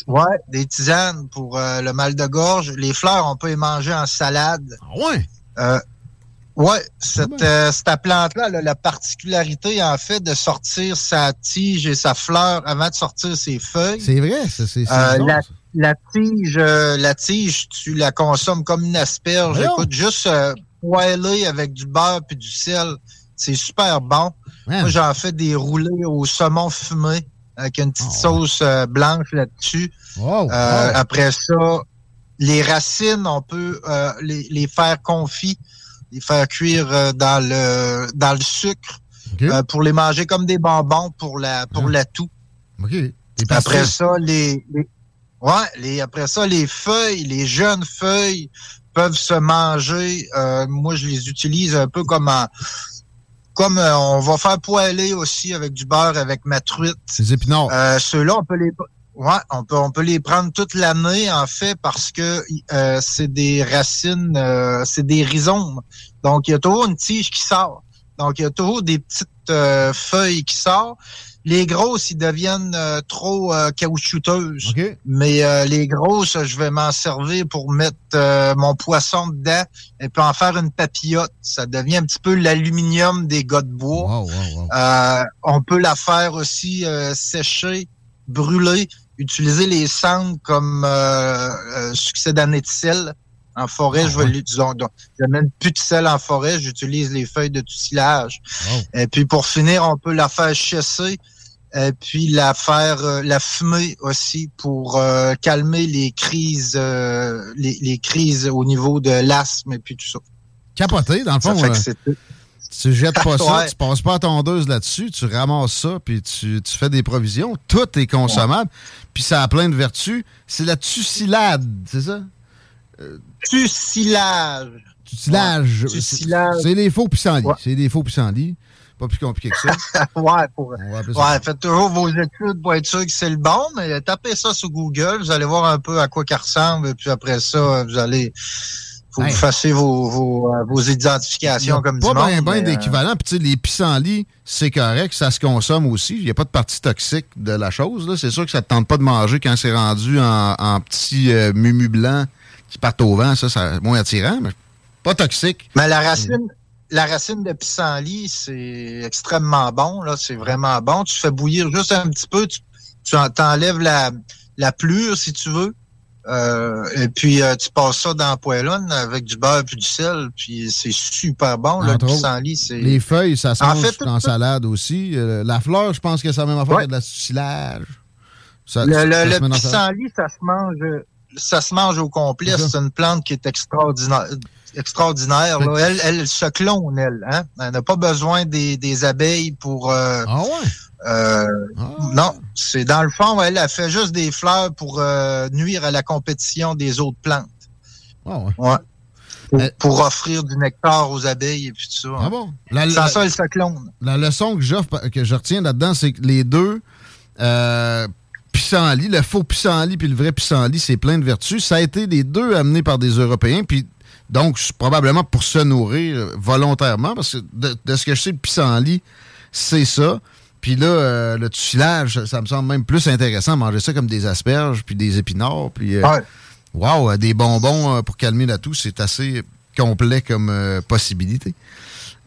ouais, des tisanes pour euh, le mal de gorge. Les fleurs, on peut les manger en salade. Ah ouais? Euh, ouais, cette, euh, cette plante-là, elle a la particularité, en fait, de sortir sa tige et sa fleur avant de sortir ses feuilles. C'est vrai, c'est Euh, la, ça. la tige, euh, la tige, tu la consommes comme une asperge. Voyons. Écoute, juste euh, poêler avec du beurre puis du sel, c'est super bon. Moi, j'en fais des roulés au saumon fumé avec une petite sauce euh, blanche là-dessus. Wow, Euh. Après ça, les racines, on peut euh, les, les faire confits, les faire cuire euh, dans le dans le sucre euh, pour les manger comme des bonbons pour la pour la toux. OK. Les Après ça, les, les- ouais, les après ça, les feuilles, les jeunes feuilles peuvent se manger. Euh, moi, je les utilise un peu comme en- comme euh, on va faire poêler aussi avec du beurre avec ma truite. Les épinards. Euh, Ceux-là, on peut les ouais, on peut on peut les prendre toute l'année en fait parce que euh, c'est des racines, euh, c'est des rhizomes. Donc il y a toujours une tige qui sort. Donc il y a toujours des petites euh, feuilles qui sortent. Les grosses, ils deviennent euh, trop euh, caoutchouteuses. Mais euh, les grosses, je vais m'en servir pour mettre euh, mon poisson dedans et puis en faire une papillote. Ça devient un petit peu l'aluminium des gars de bois. Euh, on peut la faire aussi euh, sécher, brûler, utiliser les cendres comme euh, euh, succès d'année de sel. En forêt, je vais l'utiliser. Donc, Je mets plus de sel en forêt, j'utilise les feuilles de tussilage. Et puis pour finir, on peut la faire chasser et puis la faire euh, la fumer aussi pour euh, calmer les crises euh, les, les crises au niveau de l'asthme et puis tout ça. Capoté, dans le Ça fond. fait que euh, tu jettes pas (laughs) ça, Ouais. tu passes pas à tondeuse là-dessus, tu ramasses ça, puis tu, tu fais des provisions. Tout est consommable, puis ça a plein de vertus. C'est la tussilade, c'est ça? Tussilage. Tussilage. Ouais, tussilage. C'est des faux pissenlits. C'est des faux pissenlits. Pas plus compliqué que ça. (laughs) ouais, pour, ouais, faites toujours vos études pour être sûr que c'est le bon, mais tapez ça sur Google, vous allez voir un peu à quoi ça ressemble, et puis après ça, vous allez faut que Hey. vous fassiez vos, vos, euh, vos identifications comme pas bien ben euh, d'équivalent. Puis les pissenlits, c'est correct, ça se consomme aussi. Il n'y a pas de partie toxique de la chose. là. C'est sûr que ça ne te tente pas de manger quand c'est rendu en, en petits euh, mumu blancs qui partent au vent. Ça, c'est moins attirant, mais pas toxique. Mais la racine, la racine de pissenlit, c'est extrêmement bon. Là, c'est vraiment bon. Tu fais bouillir juste un petit peu. Tu, tu en- t'enlèves la, la plure si tu veux. Euh, et puis euh, tu passes ça dans la poêlonne avec du beurre puis du sel. Puis c'est super bon. Là, le pissenlit, c'est. Les feuilles, ça se En mange fait, ça- salade aussi. Euh, la fleur, je pense que c'est la même affaire Ouais. de la tussilage. Ça- Le, ça le, se le dans ça. pissenlit, ça se mange. Ça se mange au complet. Ça. C'est une plante qui est extraordinaire. Extraordinaire là. Elle, elle se clone, elle. Hein? Elle n'a pas besoin des, des abeilles pour. euh, ah ouais? Euh, Non, c'est dans le fond, elle a fait juste des fleurs pour euh, nuire à la compétition des autres plantes. Ah ouais. Ouais. Pour, pour offrir du nectar aux abeilles et puis tout ça. Ah bon? La- Sans la- ça, elle se clone. La leçon que, j'offre- que je retiens là-dedans, c'est que les deux, pissenlit, le faux pissenlit puis le vrai pissenlit, c'est plein de vertus. Ça a été les deux amenés par des Européens, puis donc probablement pour se nourrir euh, volontairement, parce que de, de ce que je sais, le pissenlit, c'est ça. Puis là, euh, le tuilage, ça me semble même plus intéressant, manger ça comme des asperges, puis des épinards, puis... Ouais. Wow, des bonbons pour calmer la toux, c'est assez complet comme possibilité.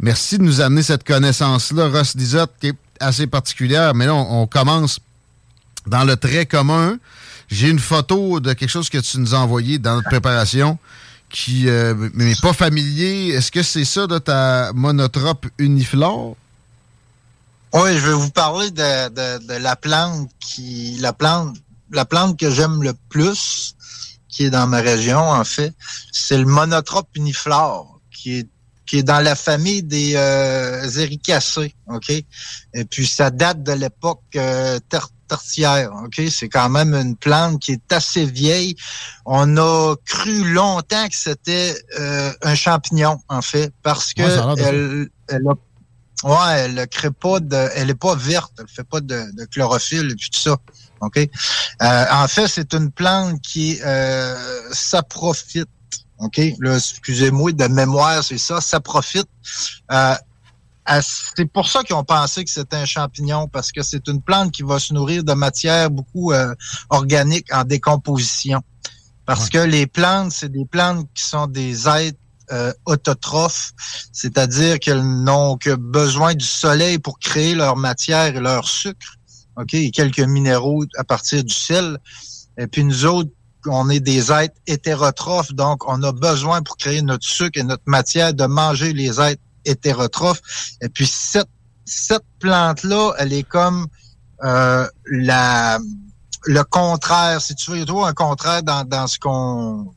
Merci de nous amener cette connaissance-là, Ross Lizotte, qui est assez particulière. Mais là, on, commence dans le très commun. J'ai une photo de quelque chose que tu nous as envoyé dans notre préparation qui n'est pas familier. Est-ce que c'est ça de ta monotrope uniflore? Oui, je vais vous parler de, de, la plante qui la plante la plante que j'aime le plus, qui est dans ma région, en fait, c'est le monotrope uniflore, qui est qui est dans la famille des euh, Ericacées, OK? Et puis, ça date de l'époque euh, tertiaire, OK? C'est quand même une plante qui est assez vieille. On a cru longtemps que c'était euh, un champignon, en fait, parce que elle, elle a Ouais, elle ne crée pas de, elle est pas verte, elle fait pas de, de chlorophylle et puis tout ça. Ok? Euh, en fait, c'est une plante qui euh, s'approfite OK? Là, excusez-moi, de mémoire, c'est ça, ça profite. Euh, c'est pour ça qu'ils ont pensé que c'était un champignon, parce que c'est une plante qui va se nourrir de matière beaucoup euh, organique en décomposition. Parce que les plantes, c'est des plantes qui sont des êtres euh, autotrophes, c'est-à-dire qu'elles n'ont que besoin du soleil pour créer leur matière et leur sucre, ok, et quelques minéraux à partir du sel. Et puis nous autres, on est des êtres hétérotrophes, donc on a besoin pour créer notre sucre et notre matière de manger les êtres hétérotrophes. Et puis cette, cette plante-là, elle est comme euh, la le contraire, si tu veux, il y a un contraire dans, dans ce qu'on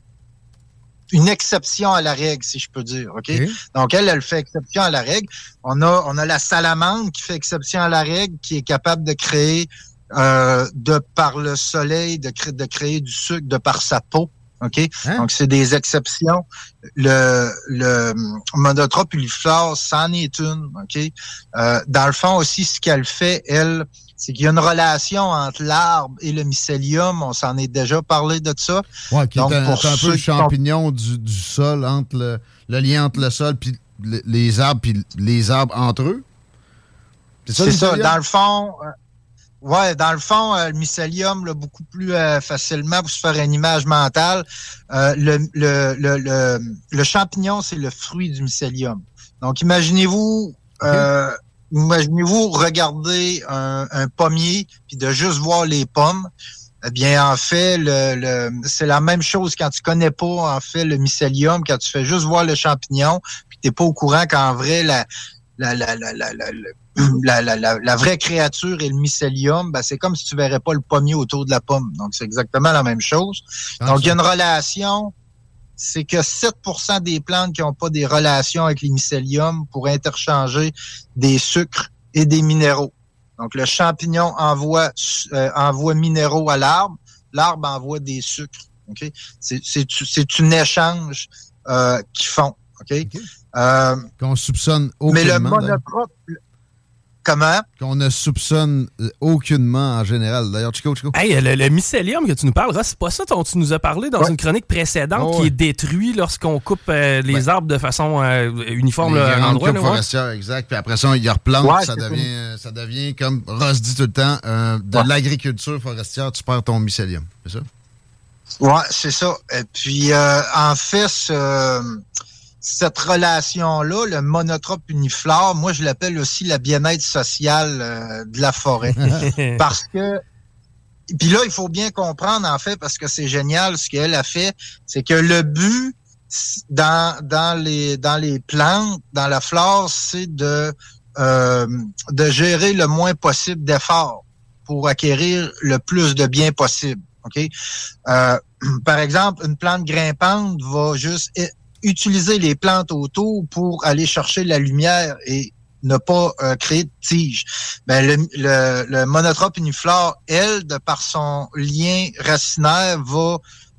une exception à la règle, si je peux dire. OK? Donc, elle, elle fait exception à la règle. On a, on a la salamandre qui fait exception à la règle, qui est capable de créer euh, de par le soleil, de, créer, de créer du sucre de par sa peau. OK? Hein? Donc, c'est des exceptions. Le, le monotrope uliflore, c'en est une. OK? Euh, dans le fond aussi, ce qu'elle fait, elle, c'est qu'il y a une relation entre l'arbre et le mycélium. On s'en est déjà parlé de ça. Ouais, qui est un, peu le champignon du, du, sol, entre le, le, lien entre le sol puis les arbres, puis les arbres entre eux. C'est ça, ça. Dans le fond, euh, Ouais, dans le fond, euh, le mycélium, là, beaucoup plus euh, facilement pour se faire une image mentale. Euh, le, le, le, le, champignon, c'est le fruit du mycélium. Donc, imaginez-vous, imaginez-vous regarder un, un, pommier puis de juste voir les pommes. Eh bien, en fait, le, le c'est la même chose quand tu connais pas en fait le mycélium, quand tu fais juste voir le champignon, puis t'es pas au courant qu'en vrai la la, la, la, la, la, la, la, vraie créature et le mycélium, ben, c'est comme si tu verrais pas le pommier autour de la pomme. Donc, c'est exactement la même chose. Ah, Donc, il y a une relation. C'est que 7% des plantes qui n'ont pas des relations avec les mycélium pour interchanger des sucres et des minéraux. Donc, le champignon envoie, euh, envoie minéraux à l'arbre. L'arbre envoie des sucres. Okay? C'est un échange euh, qu'ils font. OK? Euh, Qu'on soupçonne aucunement. Mais le monotrope, Comment? Qu'on ne soupçonne euh, aucunement en général. D'ailleurs, Chico, Chico. Hey, le, mycélium que tu nous parles, c'est pas ça dont tu nous as parlé dans une chronique précédente qui est détruit lorsqu'on coupe euh, les arbres de façon euh, uniforme à un endroit. Là, exact. Puis après ça, il replante, ça, devient, ça devient, comme Ross dit tout le temps, de l'agriculture forestière, tu perds ton mycélium. C'est ça? Oui, c'est ça. Et puis, en fait, ce cette relation-là, le monotrope uniflore, moi je l'appelle aussi la bien-être sociale euh, de la forêt. (laughs) parce que puis là, il faut bien comprendre, en fait, parce que c'est génial ce qu'elle a fait, c'est que le but dans, dans, les, dans les plantes, dans la flore, c'est de, euh, de gérer le moins possible d'efforts pour acquérir le plus de biens possible. OK? Euh, (clears throat) par exemple, une plante grimpante va juste utiliser les plantes autour pour aller chercher la lumière et ne pas euh, créer de tiges. Ben, le, le, le, monotrope uniflore, elle, de par son lien racinaire, va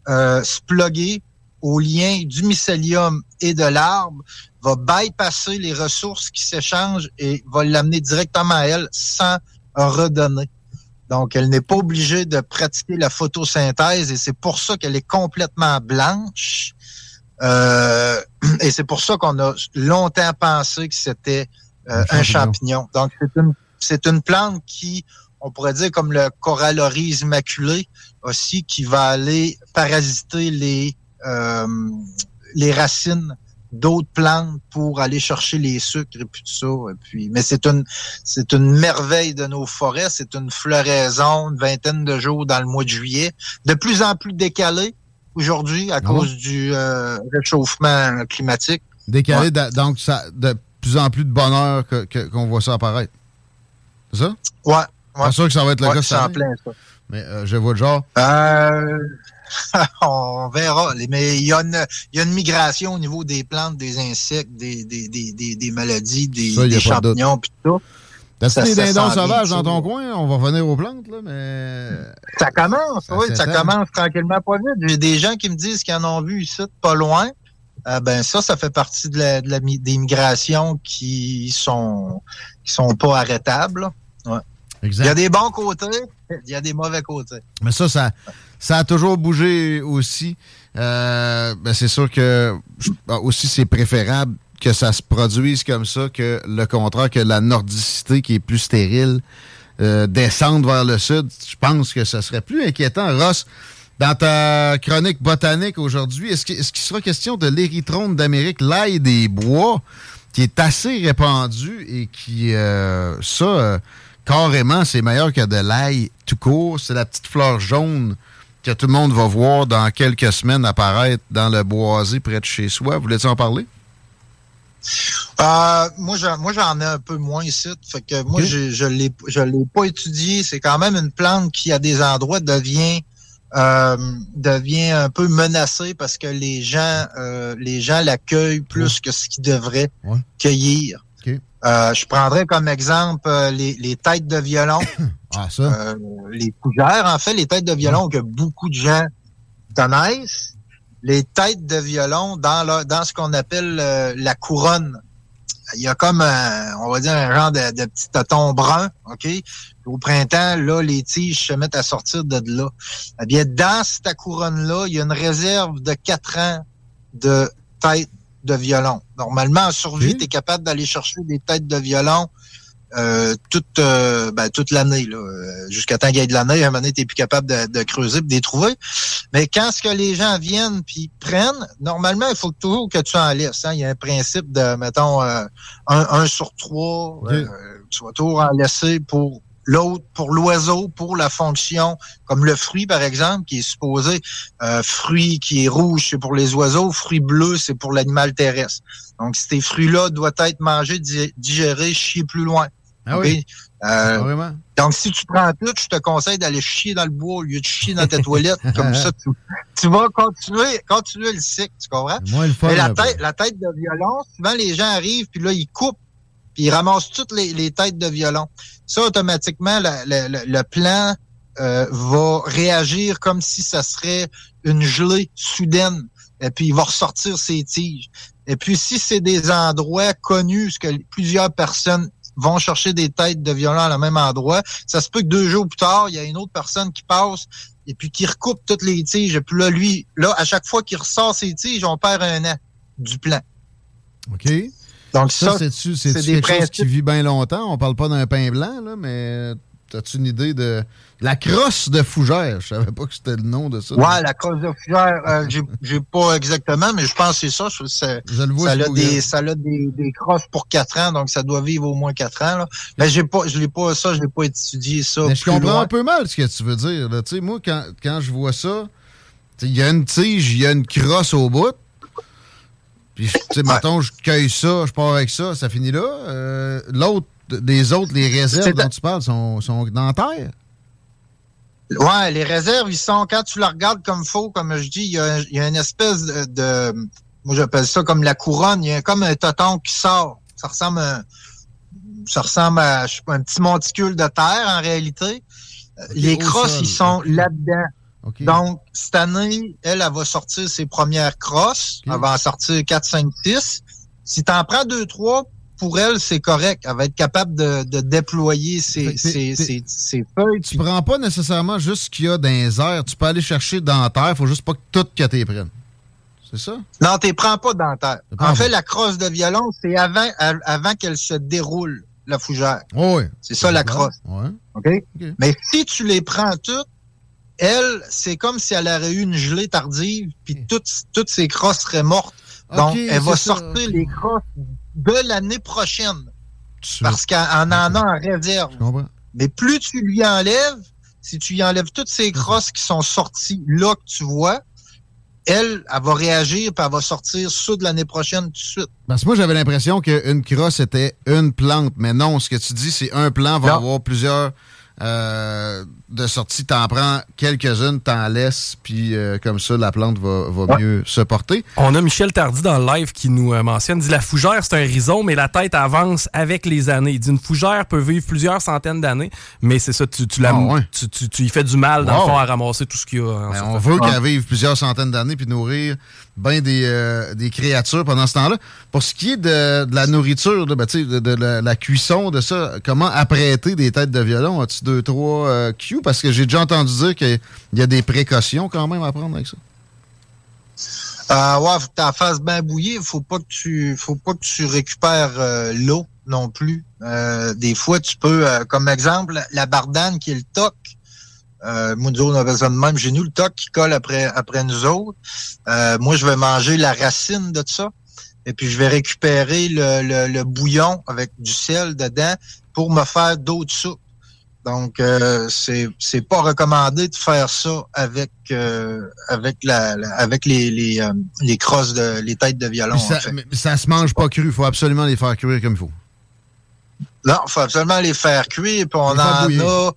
euh, se plugger au lien du mycélium et de l'arbre, va bypasser les ressources qui s'échangent et va l'amener directement à elle sans redonner. Donc, elle n'est pas obligée de pratiquer la photosynthèse et c'est pour ça qu'elle est complètement blanche euh, (clears throat) et c'est pour ça qu'on a longtemps pensé que c'était euh, un champignon. Donc, c'est une, c'est une plante qui, on pourrait dire comme le coralloris maculé aussi, qui va aller parasiter les, euh, les racines d'autres plantes pour aller chercher les sucres et puis tout ça. Et puis, mais c'est une c'est une merveille de nos forêts. C'est une floraison, une vingtaine de jours dans le mois de juillet, de plus en plus décalé aujourd'hui à cause du euh, réchauffement climatique. Décalé, donc ça, de plus en plus de bonheur qu'on que, voit ça apparaître. C'est ça? Ouais. C'est sûr que ça va être le Ouais, cas en plein, ça. Mais euh, je vois le genre. Euh, (laughs) on verra. Mais il y, a une, il y a une migration au niveau des plantes, des insectes, des, des, des, des, maladies, des, Ça, des champignons, puis tout. T'as-tu des dindons sauvages dans ton coin? On va revenir aux plantes, là, mais... Ça commence, oui, ça commence tranquillement pas vite. J'ai des gens qui me disent qu'ils en ont vu ici, pas loin. Euh, ben ça, ça fait partie de la, de la mi- des migrations qui sont qui sont pas arrêtables. là. Ouais. Exact. Il y a des bons côtés, il y a des mauvais côtés. Mais ça, ça, ça a toujours bougé aussi. Euh, ben c'est sûr que aussi c'est préférable que ça se produise comme ça que le contraire, que la nordicité qui est plus stérile euh, descende vers le sud. Je pense que ça serait plus inquiétant. Ross, dans ta chronique botanique aujourd'hui, est-ce qu'il sera question de l'érythrone d'Amérique, l'ail des bois, qui est assez répandu et qui, euh, ça, euh, carrément, c'est meilleur que de l'ail tout court? C'est la petite fleur jaune que tout le monde va voir dans quelques semaines apparaître dans le boisé près de chez soi. Voulez-tu en parler? Euh, moi, j'en, moi, j'en ai un peu moins ici. Fait que moi, j'ai- je l'ai, je l'ai pas étudié. C'est quand même une plante qui, à des endroits, devient, euh, devient un peu menacée parce que les gens, euh, les gens l'accueillent plus que ce qu'ils devraient Ouais. cueillir. Euh, je prendrais comme exemple euh, les, les têtes de violon, (coughs) Ah, ça? euh, les fougères, en fait, les têtes de violon que beaucoup de gens connaissent. Les têtes de violon dans, leur- dans ce qu'on appelle euh, la couronne il y a comme un, on va dire un genre de, de petit tonton brun, OK? Au printemps, là, les tiges se mettent à sortir de là. Eh bien, dans cette couronne-là, il y a une réserve de quatre ans de têtes de violon. Normalement, en survie, tu es capable d'aller chercher des têtes de violon euh, toute, euh, ben, toute l'année, là, euh, jusqu'à temps qu'il y ait de l'année. À un moment donné, tu plus capable de, de creuser et de les trouver. Mais quand ce que les gens viennent puis prennent, normalement, il faut toujours que tu en laisses. hein. Il y a un principe de, mettons, euh, un, un sur trois. euh, tu vas toujours en laisser pour l'autre, pour l'oiseau, pour la fonction, comme le fruit, par exemple, qui est supposé, euh, fruit qui est rouge, c'est pour les oiseaux, fruit bleu, c'est pour l'animal terrestre. Donc, ces fruits-là doivent être mangés, di- digérés, chier plus loin. Ah oui? Euh, Carrément. donc, si tu prends tout, je te conseille d'aller chier dans le bois au lieu de chier dans ta toilette. Comme ça, tu, tu vas continuer, continuer le cycle, tu comprends? Moins le fun, la tête, la tête de violon, souvent les gens arrivent, puis là, ils coupent, puis ils ramassent toutes les, les têtes de violon. Ça, automatiquement, la- la- la- le plan euh, va réagir comme si ça serait une gelée soudaine. Et puis, il va ressortir ses tiges. Et puis, si c'est des endroits connus, ce que plusieurs personnes vont chercher des têtes de violon à le même endroit, ça se peut que deux jours plus tard, il y a une autre personne qui passe et puis qui recoupe toutes les tiges. Et puis là, lui, là, à chaque fois qu'il ressort ses tiges, on perd un an du plan. OK. Donc ça, ça, c'est-tu c'est quelque chose principes. qui vit bien longtemps? On parle pas d'un pain blanc, là, mais as-tu une idée de la crosse de fougère? Je savais pas que c'était le nom de ça. Ouais, la crosse de fougère, euh, j'ai, pas exactement, mais je pense que c'est ça. Je- c'est- Je le vois ça, a des, ça a des, des crosses pour quatre ans, donc ça doit vivre au moins quatre ans. Là. Mais j'ai pas, je l'ai pas, ça, je l'ai pas étudié ça. Mais je comprends loin. un peu mal ce que tu veux dire. là. Moi, quand, quand je vois ça, il y a une tige, il y a une crosse au bout. Puis, tu sais, mettons, je cueille ça, je pars avec ça, ça finit là. Euh, L'autre, des autres, les réserves dont tu parles sont, sont dans la terre. Ouais, les réserves, ils sont, quand tu la regardes comme faux, comme je dis, il y a, il y a une espèce de, de- moi j'appelle ça comme la couronne, il y a comme un toton qui sort. Ça ressemble à, ça ressemble à, je sais pas, un petit monticule de terre en réalité. Les crosses, sol, ils sont là-dedans. Donc, cette année, elle, elle va sortir ses premières crosses. Elle va en sortir 4, 5, 6. Si tu en prends 2, 3, pour elle, c'est correct. Elle va être capable de, de déployer ses, Fait que t'es- ses, t'es- ses, ses feuilles. Tu prends pas nécessairement juste ce qu'il y a dans les airs. Tu peux aller chercher dans la terre. faut juste pas que tout que t'es. C'est ça? Non, tu prends pas dentaire. prends En fait, la crosse de violon, c'est avant, qu'elle se déroule. la fougère. oui. C'est ça la crosse. Ouais. OK? Mais si tu les prends toutes, elle, c'est comme si elle aurait eu une gelée tardive, puis toutes, toutes ses crosses seraient mortes. Donc, elle va ça, sortir les crosses de l'année prochaine. Parce qu'elle en a en réserve. Mais plus tu lui enlèves, si tu lui enlèves toutes ces crosses qui sont sorties là que tu vois, elle, elle va réagir puis elle va sortir ceux de l'année prochaine tout de suite. Parce que moi, j'avais l'impression qu'une crosse était une plante. Mais non, ce que tu dis, c'est un plant va Non. avoir plusieurs euh, de sorties. T'en prends quelques-unes, t'en laisses, puis euh, comme ça, la plante va, va mieux se porter. On a Michel Tardy dans le live qui nous euh, mentionne, dit la fougère c'est un rhizome mais la tête avance avec les années. Il dit une fougère peut vivre plusieurs centaines d'années, mais c'est ça, tu, tu, la, Ah ouais. tu, tu, tu y fais du mal dans Wow. le fond à ramasser tout ce qu'il y a. en Ben, on veut qu'elle vive plusieurs centaines d'années puis nourrir bien des, euh, des créatures pendant ce temps-là. Pour ce qui est de, de la nourriture, là, ben, de, de la, cuisson de ça, comment apprêter des têtes de violon? As-tu deux, trois euh? Parce que j'ai déjà entendu dire qu'il y a des précautions quand même à prendre avec ça. Euh, ouais, faut que tu la fasses bien. Faut pas que tu, faut pas que tu récupères euh, l'eau non plus. Euh, des fois, tu peux, euh, comme exemple, la bardane qui est le toc. Euh, on ça de même. J'ai nous le toc qui colle après, après nous autres. Euh, moi, je vais manger la racine de ça. Et puis, je vais récupérer le, le, le bouillon avec du sel dedans pour me faire d'autres soupes. Donc, euh, c'est c'est pas recommandé de faire ça avec euh, avec la, la- avec les les, euh, les crosses de les têtes de violon. Ça, en fait. mais ça se mange pas cru. Il faut absolument les faire cuire comme il faut. Non, faut absolument les faire cuire. Puis on en bouillir. a.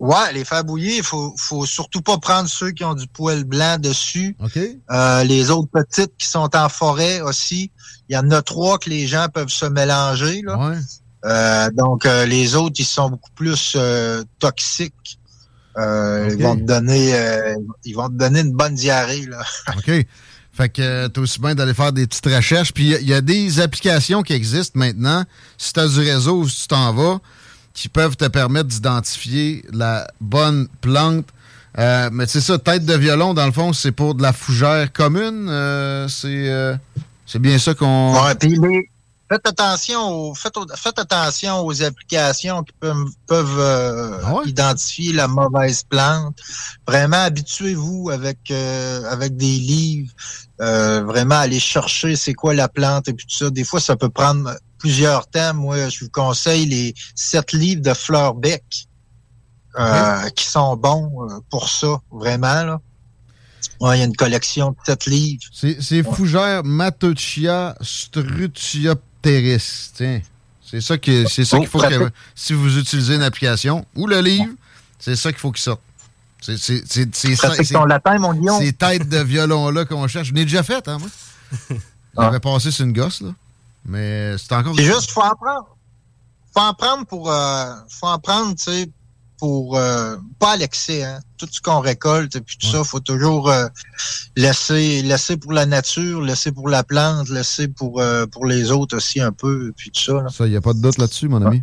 ouais, les faire bouillir. Il faut faut surtout pas prendre ceux qui ont du poil blanc dessus. OK. Euh, les autres petites qui sont en forêt aussi. Il y en a trois que les gens peuvent se mélanger. Là. Euh, donc, euh, les autres, ils sont beaucoup plus euh, toxiques. Euh, Ils vont te donner euh, ils vont te donner une bonne diarrhée. Là. (laughs) OK. Fait que t'as aussi bien d'aller faire des petites recherches. Puis il y a- il y, a des applications qui existent maintenant. Si tu as du réseau ou si tu t'en vas, qui peuvent te permettre d'identifier la bonne plante. Euh, mais c'est ça, tête de violon, dans le fond, c'est pour de la fougère commune. Euh, c'est euh, c'est bien ça qu'on. Ouais, puis les- faites attention aux, faites, faites attention aux applications qui peuvent, peuvent euh, identifier la mauvaise plante. Vraiment, habituez-vous avec euh, avec des livres. Euh, vraiment, aller chercher c'est quoi la plante et puis tout ça. Des fois, ça peut prendre plusieurs temps. Moi, je vous conseille les sept livres de Fleur Bec euh, qui sont bons euh, pour ça, vraiment. Là. Ouais, il y a une collection de sept livres. C'est fougère Matochia strutiopteris. Tiens. C'est ça que c'est ça Oh, qu'il faut que si vous utilisez une application ou le livre, c'est ça qu'il faut qu'il sorte. C'est ça-. Ces têtes de violon là qu'on cherche. Je l'ai déjà fait, hein, moi. (laughs) J'avais passé sur une gosse là, mais c'est encore. C'est juste, faut en prendre. Faut en prendre pour, euh, faut en prendre, tu sais, pour, euh, pas à l'excès, hein. Tout ce qu'on récolte et puis tout ça, faut toujours euh, laisser, laisser pour la nature, laisser pour la plante, laisser pour, pour les autres aussi un peu, et puis tout ça. là. Ça, il n'y a pas de doute là-dessus, mon ami.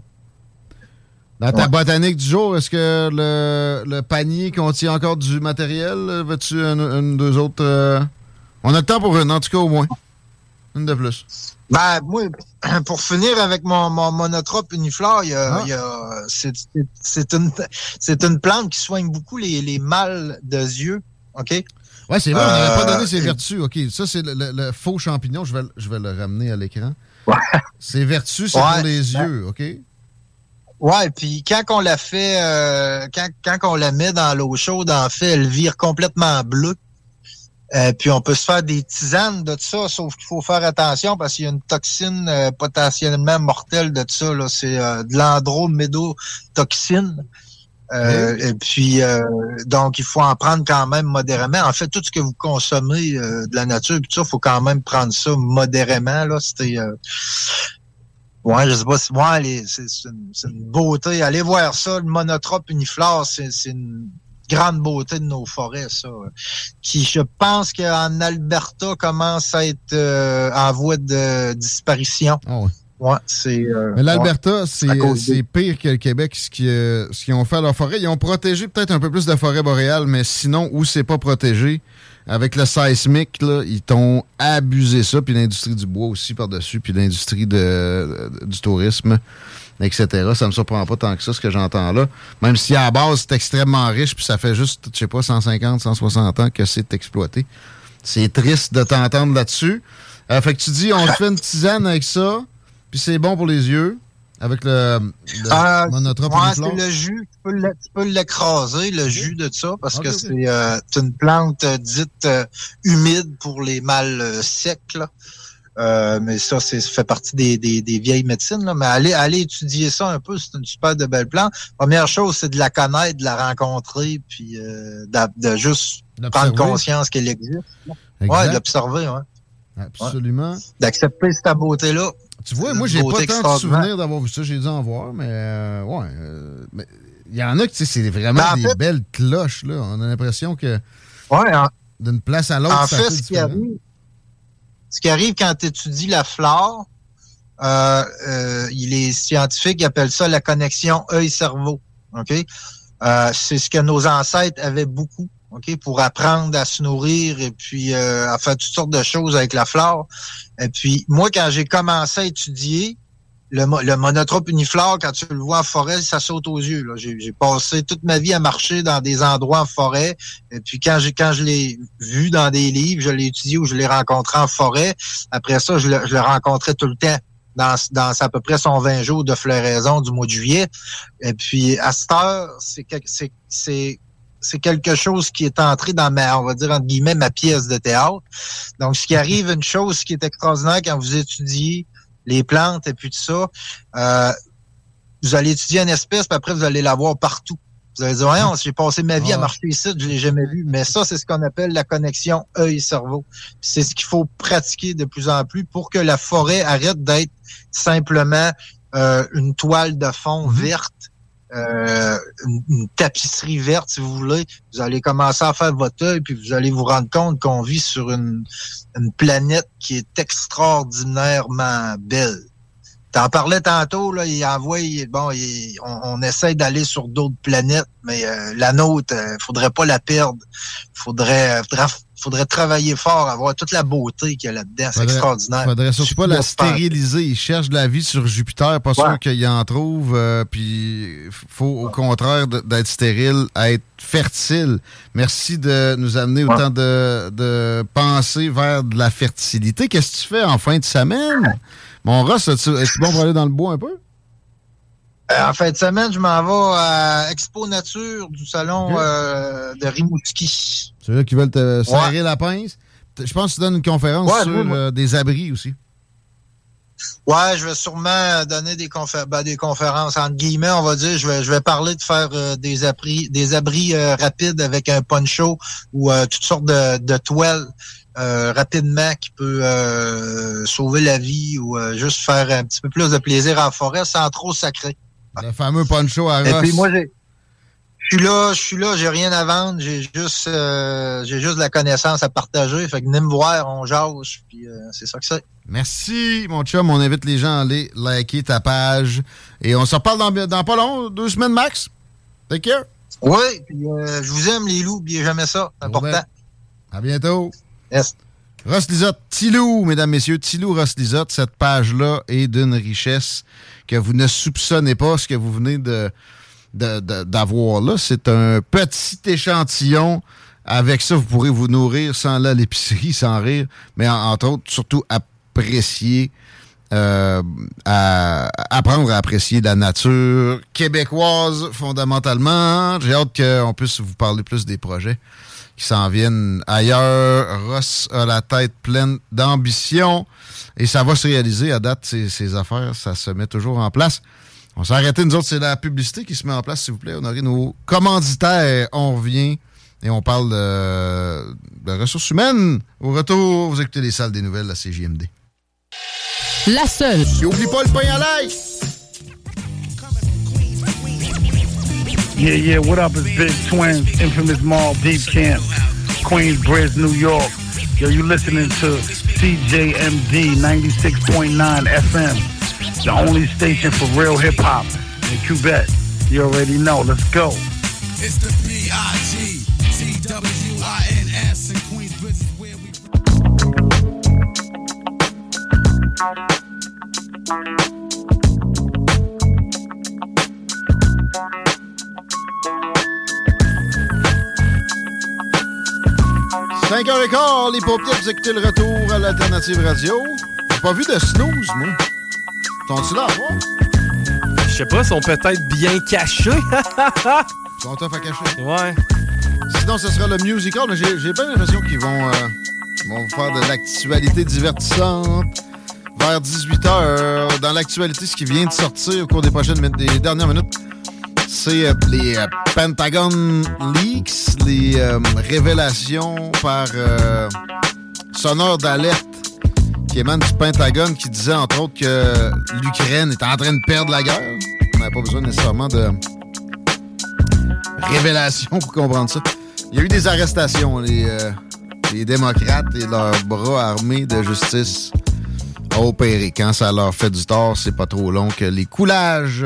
Dans ta Ouais. botanique du jour, est-ce que le, le panier contient encore du matériel? Veux-tu une, une, deux autres? On a le temps pour une, en tout cas au moins. Une de plus. Ben, moi, (clears throat) pour finir avec mon, mon monotrope uniflore, il y a, Ah. il y a- c'est, c'est- c'est une, c'est une plante qui soigne beaucoup les, les mâles de yeux. OK? Ouais, c'est vrai, on n'avait pas Euh, donné ses vertus. OK, ça, c'est le, le- le faux champignon. Je vais, le- je vais le ramener à l'écran. Ses vertus, c'est Ouais, pour les ben- yeux, OK? Ouais, puis quand on la fait, euh, quand, quand on la met dans l'eau chaude, en fait, elle vire complètement bleue. Euh, puis on peut se faire des tisanes de ça, sauf qu'il faut faire attention parce qu'il y a une toxine euh, potentiellement mortelle de ça. Là, c'est euh, de l'andromédotoxine. Euh, Et puis euh, donc il faut en prendre quand même modérément. En fait, tout ce que vous consommez euh, de la nature, puis tout ça, faut quand même prendre ça modérément. Là, c'était euh, Ouais, je sais pas si ouais, c'est une, une beauté. Allez voir ça, le monotrope uniflore, c'est une grande beauté de nos forêts, ça. euh, Qui, je pense qu'en Alberta commence à être euh, en voie de disparition. ouais. c'est. euh, Mais l'Alberta, ouais. c'est c'est pire que le Québec, ce qu'ils euh, ont fait à leur forêt. Ils ont protégé peut-être un peu plus de forêt boréale, mais sinon, où c'est pas protégé, avec le seismic, là, ils t'ont abusé ça, puis l'industrie du bois aussi par-dessus, puis l'industrie de, du tourisme, etc. Ça me surprend pas tant que ça, ce que j'entends là. Même si à la base, c'est extrêmement riche, puis ça fait juste, je sais pas, 150, 160 ans que c'est exploité. C'est triste de t'entendre là-dessus. Euh, fait que tu dis, on fait une tisane avec ça, puis c'est bon pour les yeux. Avec le, le Euh, monotrope ouais, c'est le jus. Tu peux l'écraser, le jus de ça, parce que c'est euh, une plante euh, dite euh, humide pour les mâles euh, secs. Là. Euh, mais ça, c'est ça fait partie des, des, des vieilles médecines. Là. Mais allez, allez étudier ça un peu, c'est une super de belle plante. Première chose, c'est de la connaître, de la rencontrer, puis euh, d'a- de, juste prendre conscience qu'elle existe. là. Exact. Ouais, de. Absolument. D'accepter cette beauté-là. Tu vois, moi, j'ai pas tant de souvenirs d'avoir vu ça. J'ai dû en voir, mais euh, ouais. euh, mais il y en a qui, tu sais, c'est vraiment Ben, en des fait- belles cloches, là. On a l'impression que Ouais, d'une place à l'autre, En un fait, ce qui différent. arrive, ce qui arrive quand tu étudies la flore, euh, euh, il est scientifique appellent ça la connexion œil-cerveau. OK? Euh, c'est ce que nos ancêtres avaient beaucoup. OK, pour apprendre à se nourrir et puis euh, à faire toutes sortes de choses avec la flore. Et puis moi, quand j'ai commencé à étudier le, mo- le monotrope uniflore, quand tu le vois en forêt, ça saute aux yeux. J'ai passé toute ma vie à marcher dans des endroits en forêt. Et puis quand quand je l'ai vu dans des livres, je l'ai étudié ou je l'ai rencontré en forêt. Après ça, je le, je le rencontrais tout le temps dans, dans à peu près son 20 jours de floraison du mois de juillet. Et puis à cette heure, c'est c'est quelque chose qui est entré dans ma, on va dire entre guillemets, ma pièce de théâtre. Donc, ce qui arrive, une chose qui est extraordinaire quand vous étudiez les plantes et puis tout ça, euh, vous allez étudier une espèce, puis après, vous allez la voir partout. Vous allez dire, Voyons, j'ai passé ma vie à marcher ici, je l'ai jamais vu. Mais ça, c'est ce qu'on appelle la connexion œil-cerveau. C'est ce qu'il faut pratiquer de plus en plus pour que la forêt arrête d'être simplement euh, une toile de fond verte, euh, une, tapisserie verte, si vous voulez. Vous allez commencer à faire votre œil, puis vous allez vous rendre compte qu'on vit sur une, planète qui est extraordinairement belle. T'en parlais tantôt, là, il envoie, bon, il- on, on essaie d'aller sur d'autres planètes, mais euh, la nôtre, euh, faudrait pas la perdre. Faudrait, faudrait, faudrait travailler fort, avoir toute la beauté qu'il y a là-dedans. C'est extraordinaire. Faudrait surtout pas la stériliser. Ils cherchent de la vie sur Jupiter, pas sûr qu'ils en trouvent. euh, puis faut au contraire d'être stérile, être fertile. Merci de nous amener autant de, de pensées vers de la fertilité. Qu'est-ce que tu fais en fin de semaine? Mon Ross, es-tu es-tu bon pour aller dans le bois un peu? Euh, en fin de semaine, je m'en vais à Expo Nature du salon euh, de Rimouski. Ceux-là qui veulent te serrer la pince. Je pense que tu donnes une conférence Ouais, sur euh, des abris aussi. Ouais, je vais sûrement donner des, confé- ben, des conférences entre guillemets, on va dire. Je vais, je vais parler de faire euh, des abris, des abris euh, rapides avec un poncho ou euh, toutes sortes de, de toiles rapidement qui peut sauver la vie ou juste faire un petit peu plus de plaisir en forêt sans trop sacrer. Le fameux poncho à Et Ross. puis moi, j'ai, je suis là, je suis là, j'ai rien à vendre, j'ai juste, euh, j'ai juste de la connaissance à partager. Fait que venez me voir, on jase, puis euh, c'est ça que c'est. Merci, mon chum. On invite les gens à aller liker ta page. Et on se reparle dans, dans pas long, deux semaines max. Take care. Oui, puis euh, je vous aime les loups, oubliez jamais ça, c'est important. ben, À bientôt. Yes. Ross Lisotte, Tilou, mesdames, messieurs, Tilou Ross Lisotte, cette page-là est d'une richesse que vous ne soupçonnez pas ce que vous venez de- d'avoir là. C'est un petit échantillon. Avec ça, vous pourrez vous nourrir sans aller à l'épicerie, (laughs) sans rire, mais en- entre autres, surtout apprécier, euh, apprendre à apprécier la nature québécoise fondamentalement. J'ai hâte qu'on puisse vous parler plus des projets qui s'en viennent ailleurs. Ross a la tête pleine d'ambition et ça va se réaliser à date, ces affaires. Ça se met toujours en place. On s'est arrêté, nous autres, c'est la publicité qui se met en place, s'il vous plaît. On aurait nos commanditaires. On revient et on parle de, de ressources humaines. Au retour, vous écoutez les salles des nouvelles, la CJMD. La seule. Et oublie pas le pain à l'ail! Yeah, yeah, what up? It's Big Twins, Infamous Mall, Deep Camp, Queensbridge, New York. Yo, you listening to CJMD 96.9 FM, the only station for real hip hop in Quebec. You already know. Let's go. It's the B I G T W I N S in Queensbridge is where we. Cinq heures et quart, les paupières, vous écoutez le retour à l'Alternative Radio. J'ai pas vu de snooze, moi. Sont-ils là? Je sais pas, ils sont peut-être bien cachés. Ils sont tough à cacher. Ouais. Sinon, ce sera le musical, mais j'ai bien l'impression qu'ils vont, euh, vont faire de l'actualité divertissante vers 18h. Dans l'actualité, ce qui vient de sortir au cours des prochaines des dernières minutes, c'est euh, les euh, Pentagon Leaks, les euh, révélations par sonneur d'alerte qui du Pentagone qui disait entre autres que l'Ukraine était en train de perdre la guerre. On n'avait pas besoin nécessairement de révélations pour comprendre ça. Il y a eu des arrestations. Les, euh, les démocrates et leurs bras armés de justice ont opéré. Quand ça leur fait du tort, c'est pas trop long que les coulages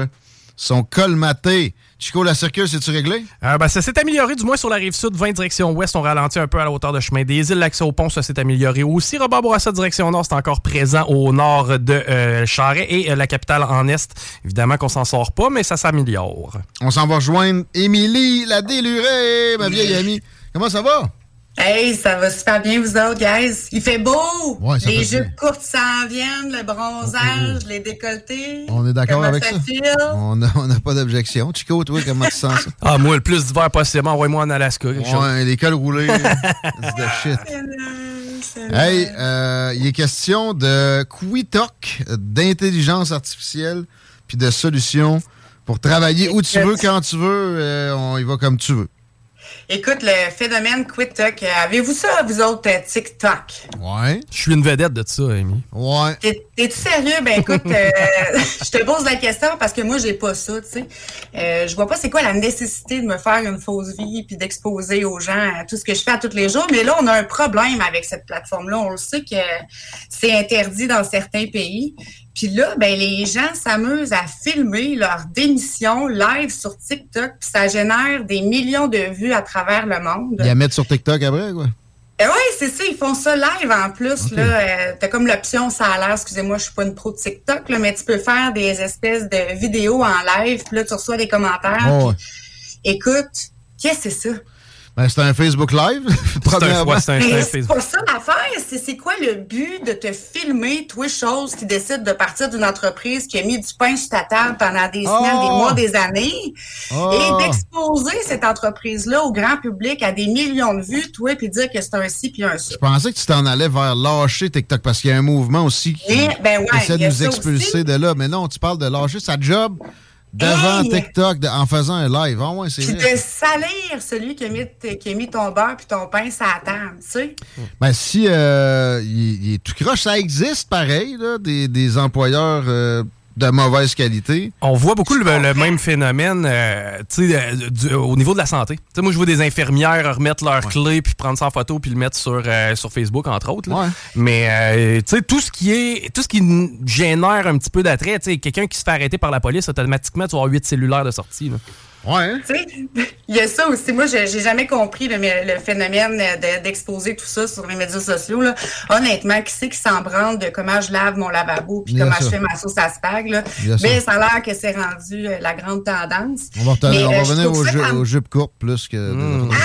sont colmatés. Chico, la circule, c'est-tu réglé? Euh, ben, ça s'est amélioré, du moins sur la rive sud, 20 direction ouest. On ralentit un peu à la hauteur de chemin des îles. L'accès au pont, ça s'est amélioré aussi. Robert Bourassa, direction nord, c'est encore présent au nord de euh, Charret et euh, la capitale en est. Évidemment qu'on s'en sort pas, mais ça s'améliore. On s'en va rejoindre Émilie, la délurée, ma vieille amie. Comment ça va? Hey, ça va super bien, vous autres, guys. Il fait beau! Ouais, ça les jupes courtes s'en viennent, le bronzage, les décolletés. On est d'accord avec ça? On n'a pas d'objection. Chico, toi, comment tu sens? Ça? (laughs) Ah, moi, le plus d'hiver possible, envoie-moi en Alaska. quelque chose. Ouais, les cols roulés. c'est de shit. Hey, euh, il est question de Quitok, d'intelligence artificielle, puis de solutions pour travailler où tu veux, quand tu veux. euh, on y va comme tu veux. Écoute, le phénomène QuickTok, avez-vous ça, vous autres, euh, TikTok? Ouais. Je suis une vedette de ça, Amy. Ouais. T'es- T'es-tu sérieux? Ben écoute, euh, (laughs) je te pose la question parce que moi, j'ai pas ça, tu sais. Euh, je vois pas c'est quoi la nécessité de me faire une fausse vie puis d'exposer aux gens à tout ce que je fais à tous les jours. Mais là, on a un problème avec cette plateforme-là. On le sait que c'est interdit dans certains pays. Puis là, ben les gens s'amusent à filmer leur démission live sur TikTok, puis ça génère des millions de vues à travers le monde. Il y a mettre sur TikTok après, quoi. Euh, oui, c'est ça, ils font ça live en plus. là. Euh, T'as comme l'option, ça a l'air, excusez-moi, je suis pas une pro de TikTok, là, mais tu peux faire des espèces de vidéos en live, puis là, tu reçois des commentaires. Oh, ouais. Écoute, qu'est-ce que c'est ça? Ben, c'est un Facebook Live. (laughs) c'est pas ça l'affaire. C'est c'est quoi le but de te filmer, toi, chose qui décide de partir d'une entreprise qui a mis du pain sur ta table pendant des semaines, Oh! des mois, des années, Oh! et d'exposer cette entreprise-là au grand public à des millions de vues, toi, puis dire que c'est un ci puis un ça. Je pensais que tu t'en allais vers lâcher TikTok parce qu'il y a un mouvement aussi qui Mais, ben ouais, essaie de nous expulser aussi. de là. Mais non, tu parles de lâcher sa job devant Hey! TikTok de- en faisant un live. Ah ouais, c'est Puis vrai. de salir celui qui a mis, qui a mis ton beurre puis ton pain sur la table, tu sais. Ben, si euh, il, il est tout croche, ça existe pareil, là, des, des employeurs euh, de mauvaise qualité. On voit beaucoup le, le même phénomène euh, tu sais, euh, du- au niveau de la santé. Moi, je vois des infirmières remettre leurs clés, puis prendre ça en photo, puis le mettre sur, euh, sur Facebook, entre autres. Mais euh, tu sais, tout ce qui est tout ce qui génère un petit peu d'attrait, tu sais, quelqu'un qui se fait arrêter par la police, automatiquement, tu vas avoir 8 cellulaires de sortie. là. Ouais. Tu sais, il y a ça aussi. Moi, je- j'ai jamais compris le, le phénomène de- d'exposer tout ça sur les médias sociaux. Là. Honnêtement, qui c'est qui s'en branle de comment je lave mon lavabo puis comment ça. je fais ma sauce à spag? Là? Mais ça a l'air que c'est rendu euh, la grande tendance. On va, Mais, on euh, revenir aux, jupes courtes plus que. Hmm. des-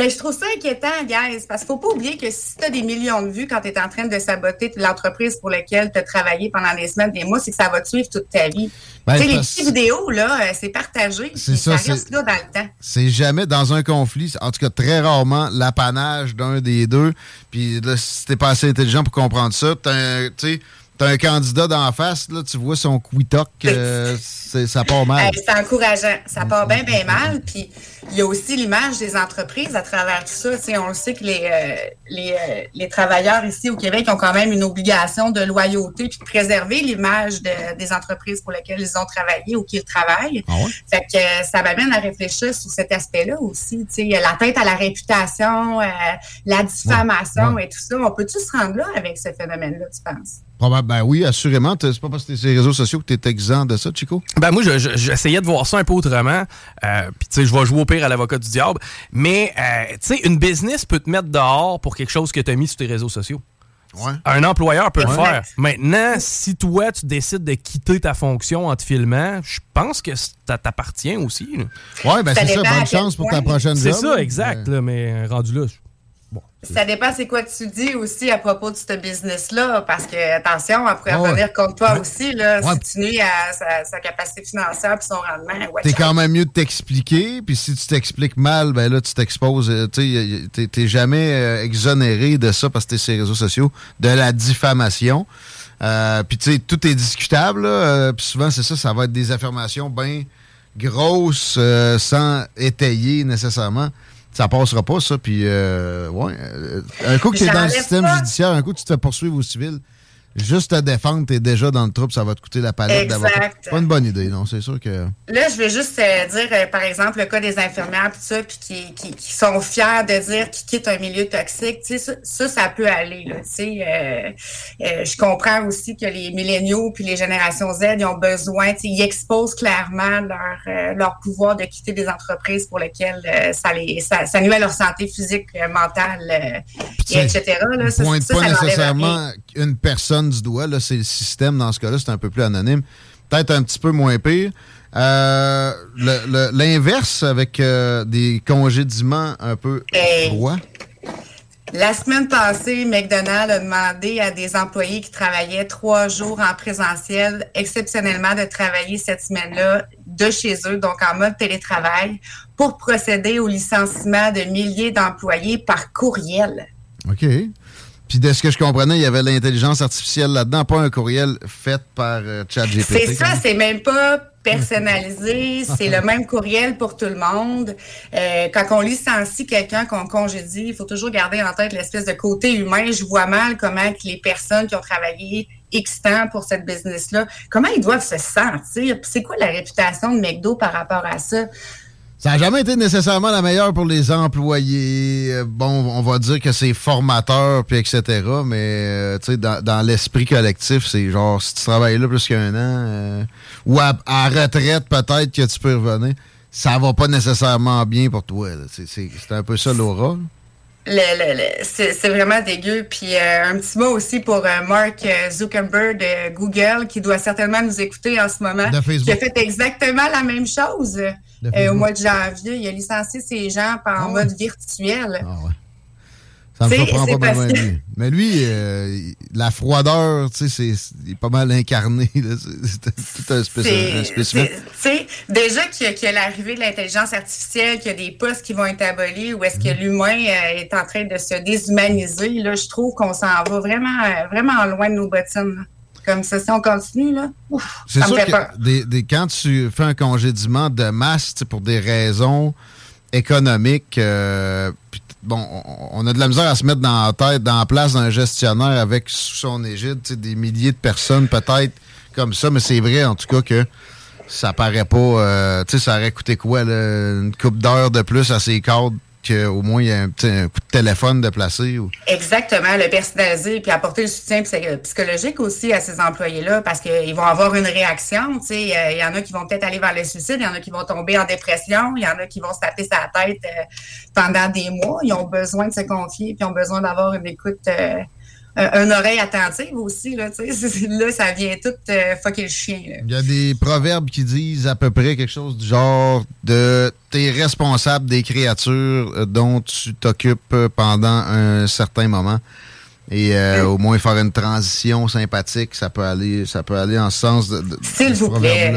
Ben, je trouve ça inquiétant, guys, parce qu'il faut pas oublier que si tu as des millions de vues quand tu es en train de saboter l'entreprise pour laquelle tu as travaillé pendant des semaines, des mois, c'est que ça va te suivre toute ta vie. Ben, tu sais, les petites vidéos, là, euh, c'est partagé. C'est ça, ça reste là dans le temps. C'est jamais dans un conflit, en tout cas très rarement, l'apanage d'un des deux. Puis là, si t'es pas assez intelligent pour comprendre ça, tu sais, t'as un candidat d'en face, là, tu vois son quitok, euh, (laughs) ça part mal. C'est encourageant. Ça part bien, bien mal. Puis il y a aussi l'image des entreprises à travers tout ça. Tu sais, on le sait que les, euh, les, euh, les travailleurs ici au Québec ont quand même une obligation de loyauté puis de préserver l'image de- des entreprises pour lesquelles ils ont travaillé ou qu'ils travaillent. Fait que euh, ça m'amène à réfléchir sur cet aspect-là aussi. Tu sais, la tête à la réputation, euh, la diffamation et tout ça. On peut-tu se rendre là avec ce phénomène-là, tu penses? Ben oui, assurément. C'est pas parce que sur les réseaux sociaux que t'es exempt de ça, Chico? Ben moi, je- je- j'essayais de voir ça un peu autrement. Euh, Puis tu sais, je vais jouer au pire à l'avocat du diable. Mais euh, tu sais, une business peut te mettre dehors pour quelque chose que tu as mis sur tes réseaux sociaux. Un employeur peut le faire. Maintenant, si toi, tu décides de quitter ta fonction en te filmant, je pense que ça t'appartient aussi. Ouais, ben c'est ça. Bonne chance pour ta prochaine C'est job. ça, exact. là, mais rendu là, Ça dépend c'est quoi que tu dis aussi à propos de ce business-là, parce que, attention, elle pourrait Ah revenir contre toi aussi, là, Ouais. si tu nuis à sa, sa capacité financière et son rendement. T'es quand même mieux de t'expliquer, puis si tu t'expliques mal, ben là, tu t'exposes. euh, Tu t'es- jamais euh, exonéré de ça parce que t'es sur les réseaux sociaux, de la diffamation. Euh, puis tu sais, tout est discutable, euh, puis souvent, c'est ça, ça va être des affirmations bien grosses, euh, sans étayer nécessairement. Ça passera pas, ça, puis euh, ouais. euh, un coup que t'es dans le système pas. judiciaire, un coup que tu te fais poursuivre au civil, juste te défendre, t'es déjà dans le trouble, ça va te coûter la palette. Exact. Pas une bonne idée, non, c'est sûr que... Là, je vais juste euh, dire, euh, par exemple, le cas des infirmières, puis ça, puis qui, qui, qui sont fiers de dire qu'ils quittent un milieu toxique. Tu sais, ça, ça, ça peut aller. Là, tu sais, euh, je comprends aussi que les milléniaux puis les générations Z, ils ont besoin, tu sais, ils exposent clairement leur, leur pouvoir de quitter des entreprises pour lesquelles ça, les, ça, ça nuit à leur santé physique, mentale, et etc. Là, ça, ça, pas nécessairement une personne du doigt. Là, c'est le système. Dans ce cas-là, c'est un peu plus anonyme. Peut-être un petit peu moins pire. Euh, L'inverse avec euh, des congédiements un peu froids. La semaine passée, McDonald's a demandé à des employés qui travaillaient trois jours en présentiel, exceptionnellement de travailler cette semaine-là de chez eux, donc en mode télétravail, pour procéder au licenciement de milliers d'employés par courriel. OK. Puis de ce que je comprenais, il y avait l'intelligence artificielle là-dedans, pas un courriel fait par euh, ChatGPT. C'est ça, c'est même pas personnalisé, (laughs) c'est le même courriel pour tout le monde. Euh, quand on licencie quelqu'un qu'on congédie, il faut toujours garder en tête l'espèce de côté humain. Je vois mal comment que les personnes qui ont travaillé X temps pour cette business-là, comment ils doivent se sentir? C'est quoi la réputation de McDo par rapport à ça? Ça n'a jamais été nécessairement la meilleure pour les employés. Euh, Bon, on va dire que c'est formateur, puis etc. Mais euh, tu sais, dans, dans l'esprit collectif, c'est genre, si tu travailles là plus qu'un an, euh, ou à, à retraite peut-être que tu peux revenir, ça va pas nécessairement bien pour toi. C'est- un peu ça l'aura. Le, le- le- c'est vraiment dégueu. Puis euh, un petit mot aussi pour euh, Mark Zuckerberg de Google, qui doit certainement nous écouter en ce moment, De Facebook. qui a fait exactement la même chose euh, au mois de janvier. Il a licencié ses gens par- en mode virtuel. Ça me surprend pas mal parce lui. Mais lui, euh, la froideur, tu sais, il est pas mal incarné. C'est tout un, spéc- spécimen. c'est- tu sais, déjà qu'il y a, qu'il y a l'arrivée de l'intelligence artificielle, qu'il y a des postes qui vont être abolis, ou est-ce que Mm-hmm. l'humain euh, est en train de se déshumaniser, là, je trouve qu'on s'en va vraiment, vraiment loin de nos bottines. Comme ça, si on continue, là, ouf, C'est ça me sûr fait que peur. des, des- quand tu fais un congédiement de masse pour des raisons économiques, euh, bon, on, on a de la misère à se mettre dans la tête, dans la place d'un gestionnaire avec sous son égide des milliers de personnes peut-être comme ça, mais c'est vrai en tout cas que ça paraît pas, euh, tu sais, ça aurait coûté quoi, là, une coupe d'heures de plus à ses cadres? Qu'au moins il y a un, coup de téléphone de placer. Ou... Exactement, le personnaliser puis apporter le soutien psy- psychologique aussi à ces employés-là parce qu'ils vont avoir une réaction. Euh, il y en a qui vont peut-être aller vers le suicide, il y en a qui vont tomber en dépression, il y en a qui vont se taper sa tête euh, pendant des mois. Ils ont besoin de se confier puis ils ont besoin d'avoir une écoute, euh, un- une oreille attentive aussi. Là, tu sais. (laughs) C'est- là ça vient tout euh, fucker le chien. là. Il y a des proverbes qui disent à peu près quelque chose du genre de t'es responsable des créatures dont tu t'occupes pendant un certain moment. Et euh, au moins faire une transition sympathique, ça peut aller, ça peut aller en ce sens de, de- S'il vous plaît.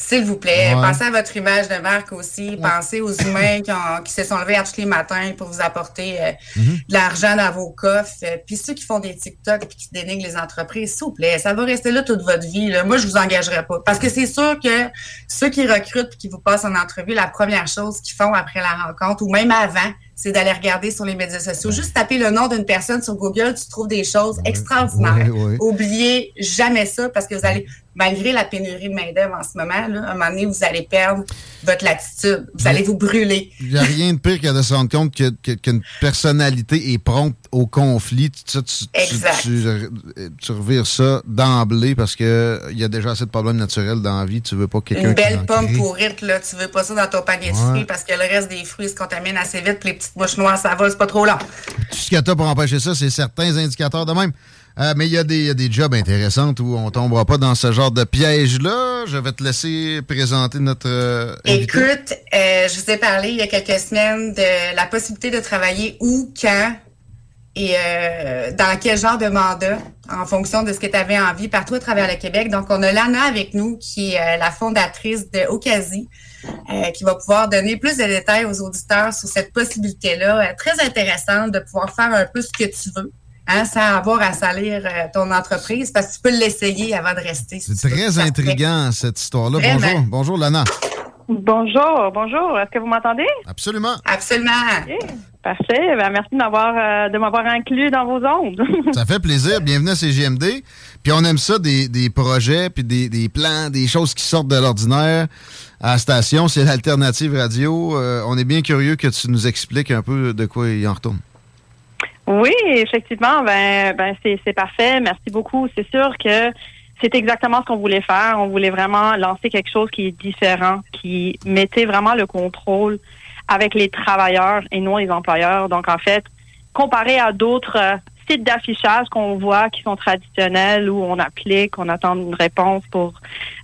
S'il vous plaît, Ouais. pensez à votre image de marque aussi. Pensez aux humains qui, ont- qui se sont levés à tous les matins pour vous apporter euh, Mhm. de l'argent dans vos coffres. Euh, Puis ceux qui font des TikTok et qui dénigrent les entreprises, s'il vous plaît, ça va rester là toute votre vie. là. Moi, je vous engagerai pas. Parce que c'est sûr que ceux qui recrutent et qui vous passent en entrevue, la première chose qu'ils font après la rencontre ou même avant, c'est d'aller regarder sur les médias sociaux. Juste taper le nom d'une personne sur Google, tu trouves des choses extraordinaires. ouais. Oubliez jamais ça parce que vous allez, malgré la pénurie de main-d'œuvre en ce moment, là, à un moment donné, vous allez perdre votre latitude. Vous allez vous brûler. Il n'y a rien de pire que de se rendre compte que- qu'une personnalité est prompte au conflit, tu, tu, tu, tu, revires ça d'emblée parce qu'il y a déjà assez de problèmes naturels dans la vie. Tu veux pas quelqu'un Une belle pomme pourrite, là, tu veux pas ça dans ton panier de fruits parce que le reste des fruits se contaminent assez vite. Puis les petites mouches noires, ça va, c'est pas trop long. Tout ce qu'il y a pour empêcher ça, c'est certains indicateurs de même. Euh, mais il y, a des, y a des jobs intéressants où on tombera pas dans ce genre de piège-là. Je vais te laisser présenter notre. Euh, Écoute, euh, je vous ai parlé il y a quelques semaines de la possibilité de travailler où, quand et dans quel genre de mandat en fonction de ce que tu avais envie partout à travers le Québec. Donc, on a Lana avec nous qui est la fondatrice de Ocasi. qui va pouvoir donner plus de détails aux auditeurs sur cette possibilité-là, très intéressante de pouvoir faire un peu ce que tu veux hein, sans avoir à salir euh, ton entreprise, parce que tu peux l'essayer avant de rester. C'est très intriguant, cette histoire-là. Bonjour, bonjour, Lana. Bonjour, bonjour. Est-ce que vous m'entendez? Absolument. Absolument. Parfait. Ben, merci de m'avoir, euh, de m'avoir inclus dans vos ondes. (laughs) ça fait plaisir. Bienvenue à CGMD. Puis on aime ça, des, des projets, puis des, des, plans, des choses qui sortent de l'ordinaire à la station. C'est l'alternative radio. Euh, on est bien curieux que tu nous expliques un peu de quoi il en retourne. Oui, effectivement, ben, ben c'est parfait. Merci beaucoup. C'est sûr que c'est exactement ce qu'on voulait faire. On voulait vraiment lancer quelque chose qui est différent, qui mettait vraiment le contrôle avec les travailleurs et non les employeurs. Donc, en fait, comparé à d'autres euh, sites d'affichage qu'on voit qui sont traditionnels où on applique, on attend une réponse pour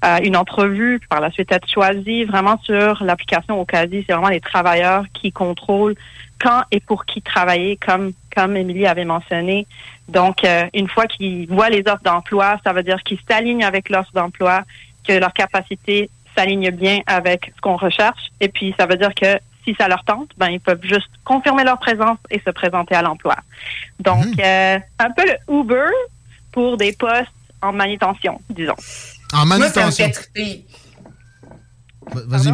euh, une entrevue, puis par la suite être choisi, vraiment sur l'application quasi, c'est vraiment les travailleurs qui contrôlent quand et pour qui travailler, comme comme Émilie avait mentionné. Donc, euh, une fois qu'ils voient les offres d'emploi, ça veut dire qu'ils s'alignent avec l'offre d'emploi, que leur capacité s'aligne bien avec ce qu'on recherche. Et puis, ça veut dire que si ça leur tente, ben ils peuvent juste confirmer leur présence et se présenter à l'emploi. Donc, mmh. euh, un peu le Uber pour des postes en manutention, disons. En manutention. Vas-y,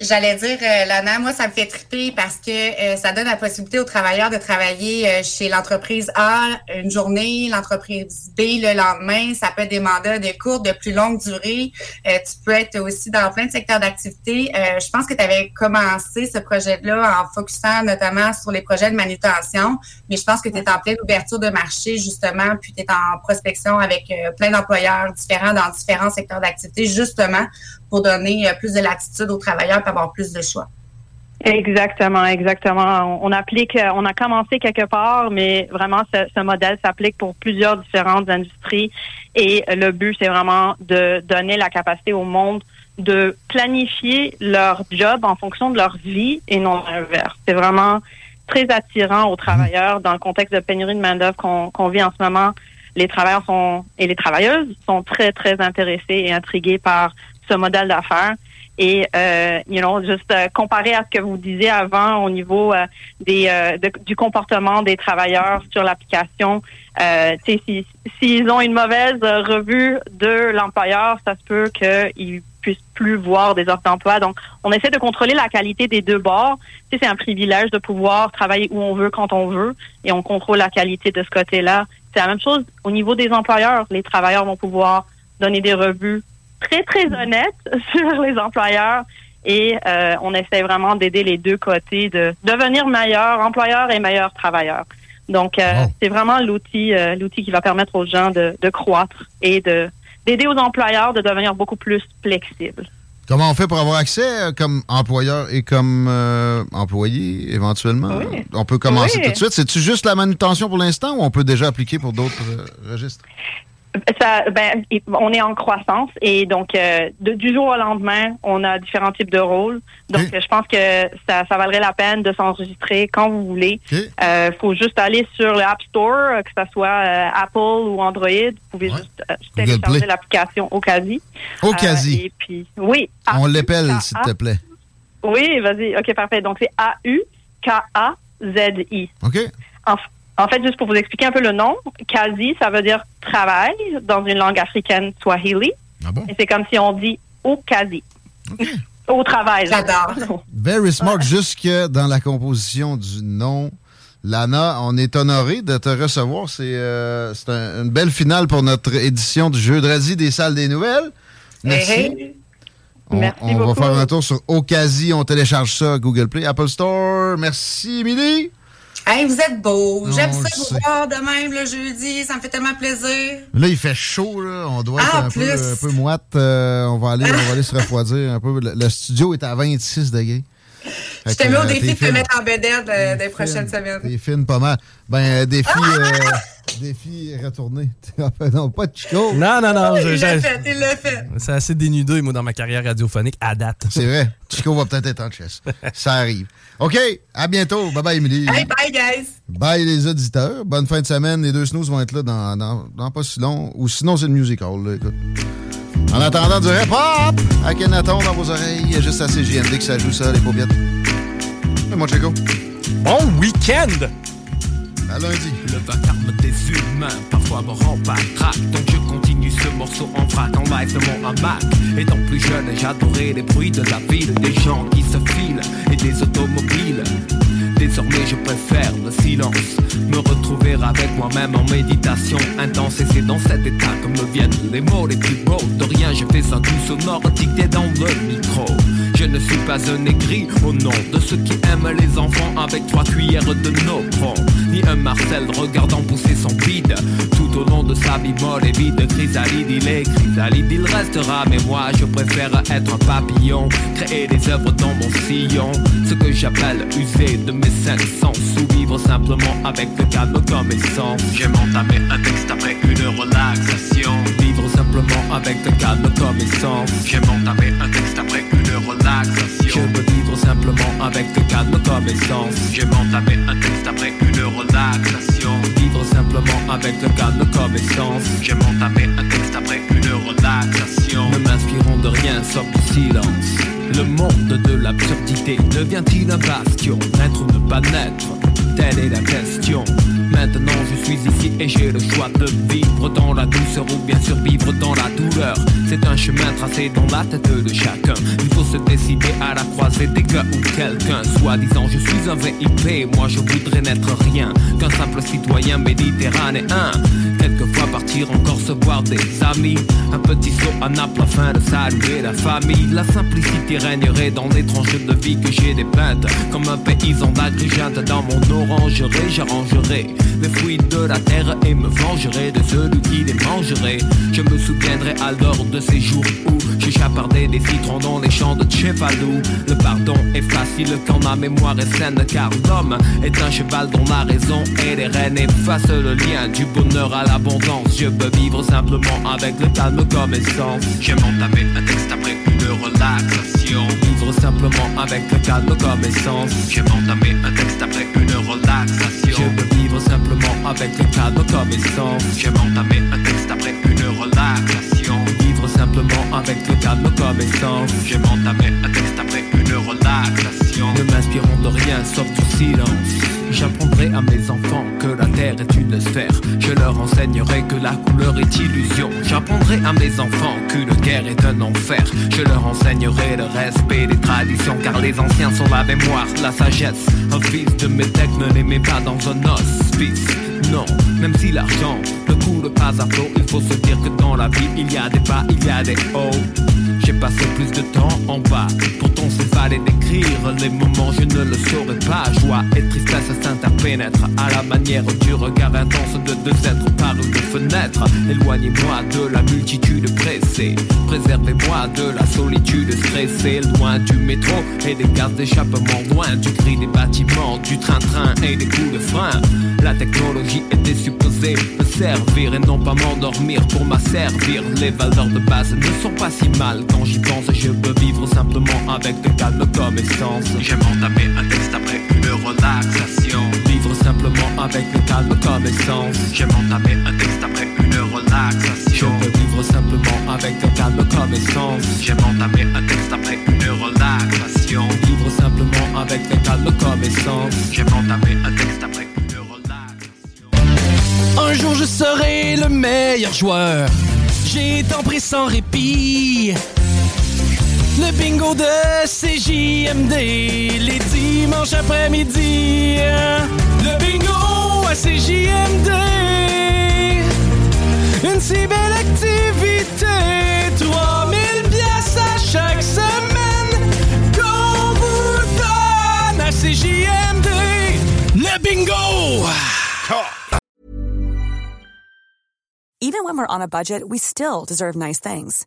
J'allais dire, euh, Lana, moi, ça me fait triper parce que euh, ça donne la possibilité aux travailleurs de travailler euh, chez l'entreprise A une journée, l'entreprise B le lendemain. Ça peut être des mandats de courte, de plus longue durée. tu peux être aussi dans plein de secteurs d'activité. je pense que tu avais commencé ce projet-là en focusant notamment sur les projets de manutention, mais je pense que tu es en pleine ouverture de marché, justement, puis tu es en prospection avec plein d'employeurs différents dans différents secteurs d'activité, justement, pour donner plus de latitude aux travailleurs avoir plus de choix. Exactement, exactement. On applique, on a commencé quelque part, mais vraiment ce, modèle s'applique pour plusieurs différentes industries et le but c'est vraiment de donner la capacité au monde de planifier leur job en fonction de leur vie et non l'inverse. C'est vraiment très attirant aux travailleurs dans le contexte de pénurie de main d'œuvre qu'on vit en ce moment. Les travailleurs sont et les travailleuses sont très très intéressés et intrigués par ce modèle d'affaires. Et euh, you know juste euh, comparé à ce que vous disiez avant au niveau euh, des euh, du comportement des travailleurs sur l'application euh, s'ils si, ont une mauvaise revue de l'employeur ça se peut qu'ils puissent plus voir des offres d'emploi. Donc on essaie de contrôler la qualité des deux bords. C'est un privilège de pouvoir travailler où on veut quand on veut et on contrôle la qualité de ce côté là c'est la même chose au niveau des employeurs. Les travailleurs vont pouvoir donner des revues très, très honnête (laughs) sur les employeurs et euh, on essaie vraiment d'aider les deux côtés de devenir meilleurs employeurs et meilleurs travailleurs. Donc, euh, c'est vraiment l'outil euh, l'outil qui va permettre aux gens de, de croître et de d'aider aux employeurs de devenir beaucoup plus flexibles. Comment on fait pour avoir accès comme employeur et comme employé éventuellement? On peut commencer tout de suite. C'est-tu juste la manutention pour l'instant ou on peut déjà appliquer pour d'autres registres? Ça, ben, on est en croissance et donc euh, du jour au lendemain, on a différents types de rôles. Donc, je pense que ça, ça valerait la peine de s'enregistrer quand vous voulez. Il euh, faut juste aller sur le App Store, que ce soit euh, Apple ou Android. Vous pouvez juste télécharger l'application Ocasi. Ocasi. et puis, oui. On l'appelle, s'il te plaît. Oui, vas-y. OK, parfait. Donc, c'est A-U-K-A-Z-I. OK. En fait, juste pour vous expliquer un peu le nom, Kazi, ça veut dire travail dans une langue africaine swahili. Ah bon? Et c'est comme si on dit au Kazi. (laughs) au travail. J'adore. Very smart. Jusque dans la composition du nom. Lana, on est honoré de te recevoir. C'est euh, une belle finale pour notre édition du jeu de radis des salles des nouvelles. Merci. On, Merci on va faire un tour sur Okazi. On télécharge ça à Google Play, Apple Store. Merci, Émilie. Hey, vous êtes beaux. Non, J'aime ça vous sais. voir de même le jeudi. Ça me fait tellement plaisir. Là, il fait chaud, là. On doit être Ah, un, peu, un peu moite. Euh, on, va aller, on va aller se refroidir un peu. Le, le studio est à 26 degrés. Je te mets au euh, défi de te mettre en bédaine euh, des prochaines semaines. T'es fine pas mal. Ben, défi, euh, défi (laughs) retourné. (laughs) non, pas de Chico. Non, non, non. je- Il l'a fait, il l'a fait. C'est assez dénudé, moi, dans ma carrière radiophonique à date. C'est vrai. Chico va peut-être être en chess. (laughs) Ça arrive. OK. À bientôt. Bye bye, Emily. Hey, bye, guys. Bye les auditeurs. Bonne fin de semaine. Les deux snooze vont être là dans, dans, dans pas si long. Ou sinon, c'est le music hall. là, écoute. En attendant du rap-hop à Kenaton dans vos oreilles, juste à CGMD que ça joue ça, les paupiètes. Et moi, Chico. Bon week-end! À lundi. Le vacarme des humains parfois me rend patraque Donc je continue ce morceau en vrac en live de mon hamac. Étant plus jeune j'adorais les bruits de la ville Des gens qui se filent et des automobiles. Désormais je préfère le silence Me retrouver avec moi-même en méditation intense. Et c'est dans cet état que me viennent les mots les plus beaux. De rien je fais un doux sonore dicté dans le micro je ne suis pas un aigri au nom de ceux qui aiment les enfants avec trois cuillères de nopron. Ni un Marcel regardant pousser son bide. Tout au long de sa vie molle et vide Chrysalide il est chrysalide. Il restera Mais moi je préfère être un papillon. Créer des œuvres dans mon sillon. Ce que j'appelle user de mes cinq sens. Ou vivre simplement avec le calme comme essence. J'aime entamer un texte après une relaxation simplement avec le calme comme essence J'aime entamer un texte après une relaxation. Je veux vivre simplement avec le calme comme essence J'aime entamer un texte après une relaxation. Vivre simplement avec le calme comme essence J'aime entamer un texte après une relaxation. Ne m'inspirons de rien sauf du silence. Le monde de l'absurdité devient-il un bastion. Naître ou ne pas naître. Telle est la question Maintenant je suis ici et j'ai le choix de vivre dans la douceur ou bien survivre dans la douleur. C'est un chemin tracé dans la tête de chacun. Il faut se décider à la croisée des gars ou quelqu'un. Soit disant je suis un VIP, moi je voudrais n'être rien Qu'un simple citoyen méditerranéen. Quelquefois partir encore se voir des amis. Un petit saut à Naples afin de saluer la famille. La simplicité régnerait dans les tranches de vie que j'ai dépeintes Comme un paysan d'Agrigente dans mon orangerie J'arrangerai les fruits de la terre et me vengerai de celui qui les mangerait. Je me souviendrai alors de ces jours où j'ai chapardé des citrons dans les champs de Chefalou Le pardon est facile quand ma mémoire est saine Car l'homme est un cheval dont la raison et les rênes. Effacent le lien du bonheur à l'abondance Je veux vivre simplement avec le calme comme essence J'aime entamer un texte après une relaxation. Vivre simplement avec le calme comme essence entamer un texte après une relaxation. Je vivre simplement avec le calme comme essence J'aime entamer un texte après une relaxation Vivre simplement avec le calme comme essence J'aime entamer un texte après une relaxation Ne m'inspirons de rien sauf du silence J'apprendrai à mes enfants que la terre est une sphère. Je leur enseignerai que la couleur est illusion. J'apprendrai à mes enfants qu'une guerre est un enfer. Je leur enseignerai le respect des traditions Car les anciens sont la mémoire, la sagesse. Un fils de métèque ne les met pas dans un hospice. Non, même si l'argent ne coule pas à flot Il faut se dire que dans la vie il y a des bas, il y a des hauts j'ai passé plus de temps en bas. Pourtant c'est fallait décrire. Les moments Je ne le saurais pas. Joie et tristesse s'interpénètrent À la manière du regard intense de deux êtres par une fenêtre. Éloignez-moi de la multitude pressée. Préservez-moi de la solitude stressée. Loin du métro et des gaz d'échappement. Loin du cri des bâtiments Du train-train et des coups de frein. La technologie était supposée me servir Et non pas m'endormir. Pour m'asservir Les valeurs de base ne sont pas si mal Quand j'y pense je veux vivre simplement avec le calme comme essence J'aime entamer un texte après une relaxation. Vivre simplement avec le calme comme essence J'aime entamer un texte après une relaxation. Je veux vivre simplement avec le calme comme essence J'aime entamer un texte après une relaxation. Vivre simplement avec le calme comme essence J'aime entamer un texte après une relaxation. Un jour je serai le meilleur joueur. J'ai tant pris sans répit. Le bingo de CJMD, les dimanches après-midi. Hein. Le bingo à CJMD. Une si belle activité, 3000 pièces à chaque semaine qu'on vous donne à CJMD. Le bingo! Even when we're on a budget, we still deserve nice things.